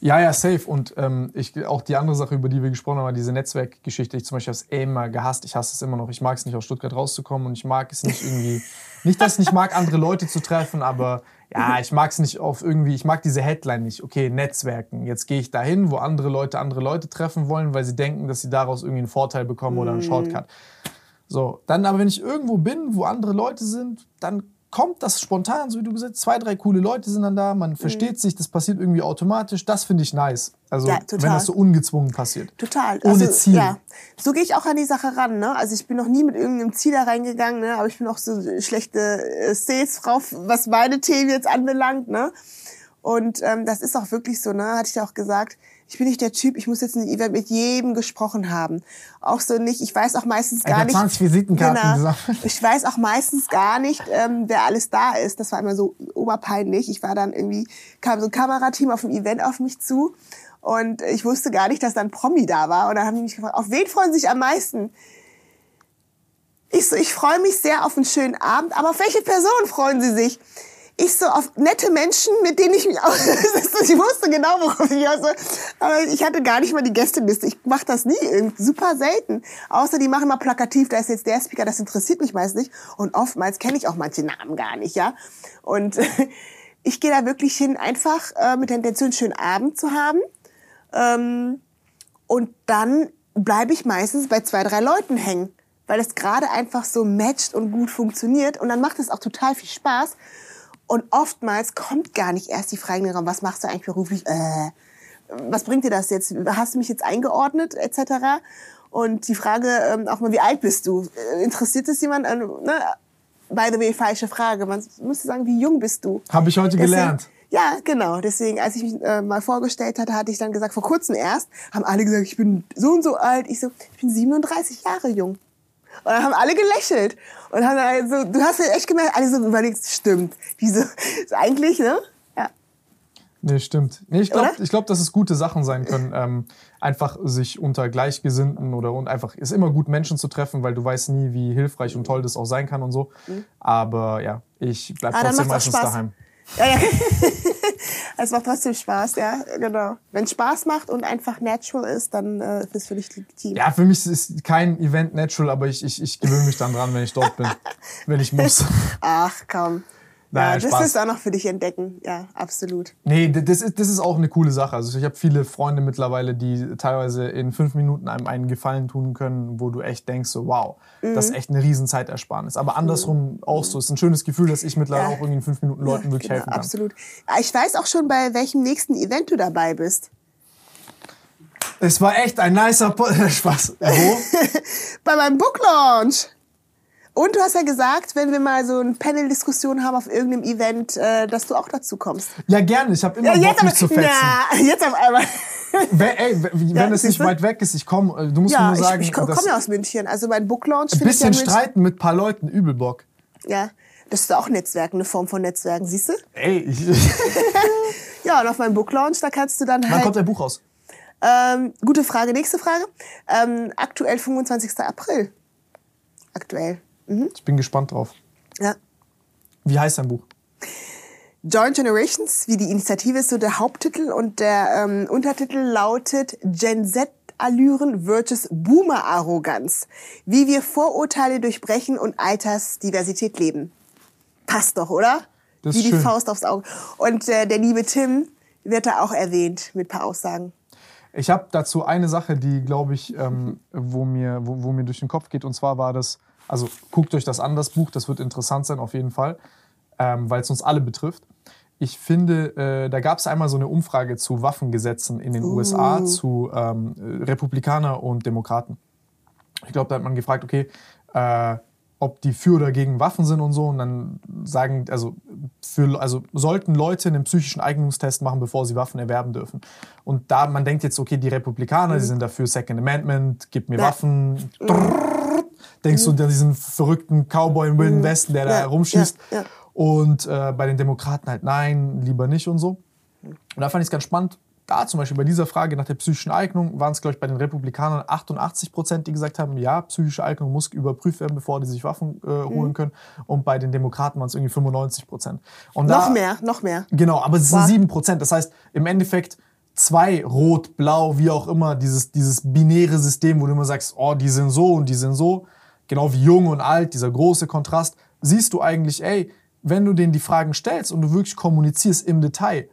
Ja, ja, safe. Und ähm, ich, auch die andere Sache, über die wir gesprochen haben, war diese Netzwerkgeschichte. Ich zum Beispiel habe es immer gehasst. Ich hasse es immer noch. Ich mag es nicht, aus Stuttgart rauszukommen und ich mag es nicht irgendwie. nicht, dass ich nicht mag, andere Leute zu treffen, aber ja, ich mag es nicht auf irgendwie, ich mag diese Headline nicht. Okay, Netzwerken. Jetzt gehe ich dahin, wo andere Leute andere Leute treffen wollen, weil sie denken, dass sie daraus irgendwie einen Vorteil bekommen oder einen mhm. Shortcut. So, dann aber, wenn ich irgendwo bin, wo andere Leute sind, dann kommt das spontan, so wie du gesagt hast, zwei, drei coole Leute sind dann da, man mhm. versteht sich, das passiert irgendwie automatisch. Das finde ich nice. Also ja, wenn das so ungezwungen passiert. Total. Ohne also, Ziel. Ja. So gehe ich auch an die Sache ran. Ne? Also ich bin noch nie mit irgendeinem Ziel da reingegangen, ne? aber ich bin auch so schlechte äh, Salesfrau, was meine Themen jetzt anbelangt. Ne? Und ähm, das ist auch wirklich so, ne? hatte ich ja auch gesagt, ich bin nicht der Typ, ich muss jetzt Event mit jedem gesprochen haben. Auch so nicht, ich weiß auch meistens gar nicht. 20 Visitenkarten genau, ich weiß auch meistens gar nicht, ähm, wer alles da ist. Das war immer so oberpeinlich. Ich war dann irgendwie, kam so ein Kamerateam auf dem Event auf mich zu und ich wusste gar nicht, dass dann Promi da war. Und dann haben die mich gefragt, auf wen freuen Sie sich am meisten? Ich so, ich freue mich sehr auf einen schönen Abend, aber auf welche Person freuen Sie sich? Ich so auf nette Menschen, mit denen ich mich auch, ich wusste genau, worauf ich aus aber ich hatte gar nicht mal die Gästeliste. Ich mache das nie, super selten. Außer die machen mal plakativ, da ist jetzt der Speaker, das interessiert mich meist nicht. Und oftmals kenne ich auch manche Namen gar nicht, ja. Und ich gehe da wirklich hin, einfach äh, mit der Intention, einen schönen Abend zu haben. Ähm, und dann bleibe ich meistens bei zwei, drei Leuten hängen, weil es gerade einfach so matcht und gut funktioniert. Und dann macht es auch total viel Spaß. Und oftmals kommt gar nicht erst die Frage in Raum, was machst du eigentlich beruflich? Äh, was bringt dir das jetzt? Hast du mich jetzt eingeordnet, etc.? Und die Frage ähm, auch mal, wie alt bist du? Äh, interessiert es jemand? Äh, ne? By the way, falsche Frage. Man müsste sagen, wie jung bist du? Habe ich heute Deswegen, gelernt. Ja, genau. Deswegen, als ich mich äh, mal vorgestellt hatte, hatte ich dann gesagt, vor kurzem erst, haben alle gesagt, ich bin so und so alt. Ich so, ich bin 37 Jahre jung. Und dann haben alle gelächelt. Und haben also, du hast ja echt gemerkt, alle so überlegt, stimmt. Wieso? Eigentlich, ne? Ja. Nee, stimmt. Nee, ich glaube, glaub, dass es gute Sachen sein können. Ähm, einfach sich unter Gleichgesinnten oder und einfach ist immer gut, Menschen zu treffen, weil du weißt nie, wie hilfreich und toll das auch sein kann und so. Mhm. Aber ja, ich bleib ah, trotzdem meistens daheim. Ja, ja. es macht trotzdem Spaß, ja, genau. Wenn Spaß macht und einfach natural ist, dann äh, ist es für dich legitim. Ja, für mich ist kein Event natural, aber ich, ich, ich gewöhne mich dann dran, wenn ich dort bin, wenn ich muss. Ach, komm. Naja, ja, das ist auch noch für dich entdecken. Ja, absolut. Nee, das ist, das ist auch eine coole Sache. Also ich habe viele Freunde mittlerweile, die teilweise in fünf Minuten einem einen Gefallen tun können, wo du echt denkst, so wow, mhm. das ist echt eine riesen Zeitersparnis. Aber andersrum mhm. auch so. Es ist ein schönes Gefühl, dass ich mittlerweile ja. auch irgendwie in fünf Minuten Leuten ja, wirklich genau, helfen kann. Absolut. Ich weiß auch schon, bei welchem nächsten Event du dabei bist. Es war echt ein nicer po Spaß. Wo? bei meinem Book Launch. Und du hast ja gesagt, wenn wir mal so eine Panel-Diskussion haben auf irgendeinem Event, äh, dass du auch dazu kommst. Ja, gerne. Ich habe immer ja, Bock, mich zu fetzen. Ja, jetzt auf einmal. Ey, wenn ja, es nicht weit weg ist, ich komme. Äh, du musst ja, mir nur sagen. Ich, ich komme ja aus München. Also mein Book Launch. Ein bisschen ja streiten mit ein paar Leuten, übel Bock. Ja, das ist auch Netzwerken, eine Form von Netzwerken, siehst du? Ey, ich Ja, und auf meinem Book Launch, da kannst du dann halt. Wann kommt dein Buch raus? Ähm, gute Frage, nächste Frage. Ähm, aktuell 25. April. Aktuell. Mhm. Ich bin gespannt drauf. Ja. Wie heißt dein Buch? Joint Generations, wie die Initiative ist so der Haupttitel und der ähm, Untertitel lautet Gen Z Allüren versus Boomer Arroganz. Wie wir Vorurteile durchbrechen und Altersdiversität leben. Passt doch, oder? Das wie die schön. Faust aufs Auge. Und äh, der liebe Tim wird da auch erwähnt mit paar Aussagen. Ich habe dazu eine Sache, die, glaube ich, ähm, wo, mir, wo, wo mir durch den Kopf geht. Und zwar war das, also guckt euch das an, das Buch, das wird interessant sein auf jeden Fall, ähm, weil es uns alle betrifft. Ich finde, äh, da gab es einmal so eine Umfrage zu Waffengesetzen in den uh. USA, zu ähm, Republikaner und Demokraten. Ich glaube, da hat man gefragt, okay, äh, ob die für oder gegen Waffen sind und so. Und dann sagen, also, für, also sollten Leute einen psychischen Eignungstest machen, bevor sie Waffen erwerben dürfen. Und da man denkt jetzt, okay, die Republikaner, mhm. die sind dafür Second Amendment, gib mir. Waffen. Drrr, denkst mhm. du an diesen verrückten Cowboy im Wilden mhm. Westen, der ja. da rumschießt. Ja. Und äh, bei den Demokraten halt nein, lieber nicht und so. Und da fand ich es ganz spannend. Da zum Beispiel bei dieser Frage nach der psychischen Eignung waren es, glaube ich, bei den Republikanern 88 Prozent, die gesagt haben, ja, psychische Eignung muss überprüft werden, bevor die sich Waffen äh, mhm. holen können. Und bei den Demokraten waren es irgendwie 95 Prozent. noch mehr, noch mehr. Genau, aber es sind sieben Prozent. Das heißt, im Endeffekt zwei, rot, blau, wie auch immer, dieses, dieses binäre System, wo du immer sagst, oh, die sind so und die sind so, genau wie jung und alt, dieser große Kontrast, siehst du eigentlich, ey, wenn du denen die Fragen stellst und du wirklich kommunizierst im Detail,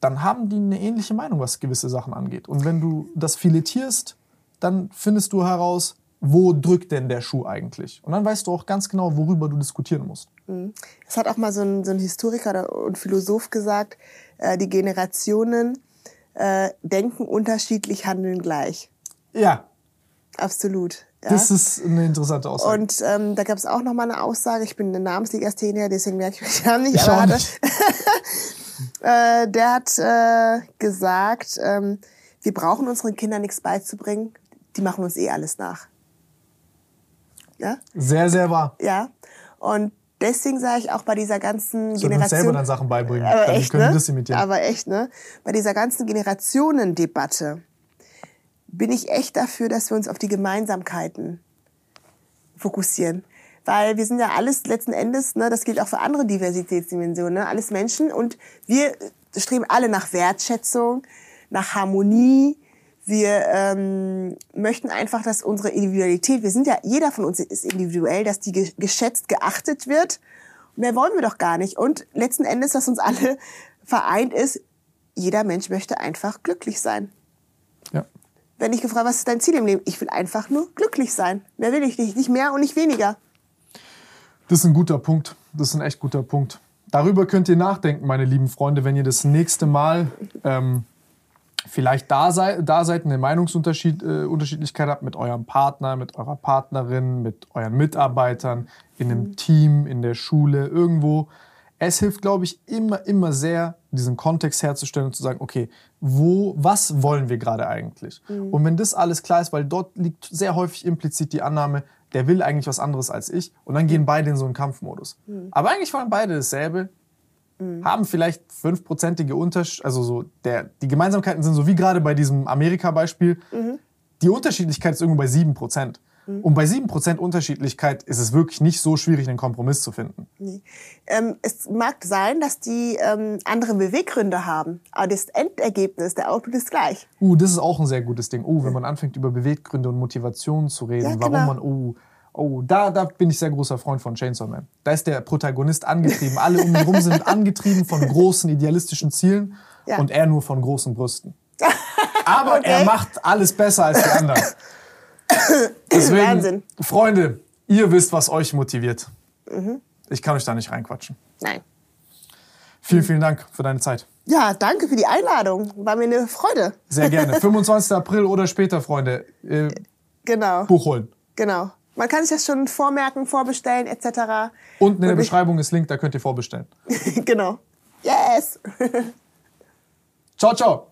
dann haben die eine ähnliche Meinung, was gewisse Sachen angeht. Und wenn du das filetierst, dann findest du heraus, wo drückt denn der Schuh eigentlich? Und dann weißt du auch ganz genau, worüber du diskutieren musst. Mhm. Es hat auch mal so ein, so ein Historiker und Philosoph gesagt, äh, die Generationen äh, denken unterschiedlich, handeln gleich. Ja. Absolut. Ja. Das ist eine interessante Aussage. Und ähm, da gab es auch noch mal eine Aussage, ich bin eine Namensligastheniker, deswegen merke ich mich Namen nicht, ich aber hatte, nicht. äh, der hat äh, gesagt, ähm, wir brauchen unseren Kindern nichts beizubringen, die machen uns eh alles nach. Ja? Sehr, sehr wahr. Ja. Und deswegen sage ich auch bei dieser ganzen Sollen wir uns Generation. selber dann Sachen beibringen, aber dann echt, können ne? das imitieren. Aber echt, ne? Bei dieser ganzen Generationendebatte bin ich echt dafür, dass wir uns auf die Gemeinsamkeiten fokussieren. Weil wir sind ja alles letzten Endes, ne, das gilt auch für andere Diversitätsdimensionen, ne, alles Menschen und wir streben alle nach Wertschätzung, nach Harmonie. Wir ähm, möchten einfach, dass unsere Individualität, wir sind ja, jeder von uns ist individuell, dass die ge geschätzt, geachtet wird. Mehr wollen wir doch gar nicht. Und letzten Endes, was uns alle vereint ist, jeder Mensch möchte einfach glücklich sein. Ja. Wenn ich gefragt, was ist dein Ziel im Leben? Ich will einfach nur glücklich sein. Mehr will ich nicht. Nicht mehr und nicht weniger. Das ist ein guter Punkt. Das ist ein echt guter Punkt. Darüber könnt ihr nachdenken, meine lieben Freunde, wenn ihr das nächste Mal ähm, vielleicht da, sei, da seid, eine Meinungsunterschiedlichkeit äh, habt mit eurem Partner, mit eurer Partnerin, mit euren Mitarbeitern, in einem Team, in der Schule, irgendwo. Es hilft, glaube ich, immer, immer sehr, diesen Kontext herzustellen und zu sagen, okay, wo, was wollen wir gerade eigentlich? Und wenn das alles klar ist, weil dort liegt sehr häufig implizit die Annahme, der will eigentlich was anderes als ich. Und dann gehen beide in so einen Kampfmodus. Aber eigentlich wollen beide dasselbe, haben vielleicht fünfprozentige Unterschiede, also so der, die Gemeinsamkeiten sind so wie gerade bei diesem Amerika-Beispiel. Die Unterschiedlichkeit ist irgendwo bei sieben Prozent. Und bei sieben Prozent Unterschiedlichkeit ist es wirklich nicht so schwierig, einen Kompromiss zu finden. Nee. Ähm, es mag sein, dass die ähm, andere Beweggründe haben, aber das Endergebnis, der Output ist gleich. Uh, das ist auch ein sehr gutes Ding. Oh, wenn man anfängt über Beweggründe und Motivationen zu reden, Ja, warum genau. man, oh, oh, da, da bin ich sehr großer Freund von Chainsaw Man. Da ist der Protagonist angetrieben. Alle um ihn herum sind angetrieben von großen idealistischen Zielen Ja. und er nur von großen Brüsten. Aber er Okay. macht alles besser als die anderen. Deswegen, Wahnsinn. Freunde, ihr wisst, was euch motiviert. Mhm. Ich kann euch da nicht reinquatschen. Nein. Vielen, vielen Dank für deine Zeit. Ja, danke für die Einladung. War mir eine Freude. Sehr gerne. 25. April oder später, Freunde. Äh, Genau. Buch holen. Genau. Man kann sich das schon vormerken, vorbestellen etc. Unten in der Beschreibung ist Link, da könnt ihr vorbestellen. genau. Yes. Ciao, ciao.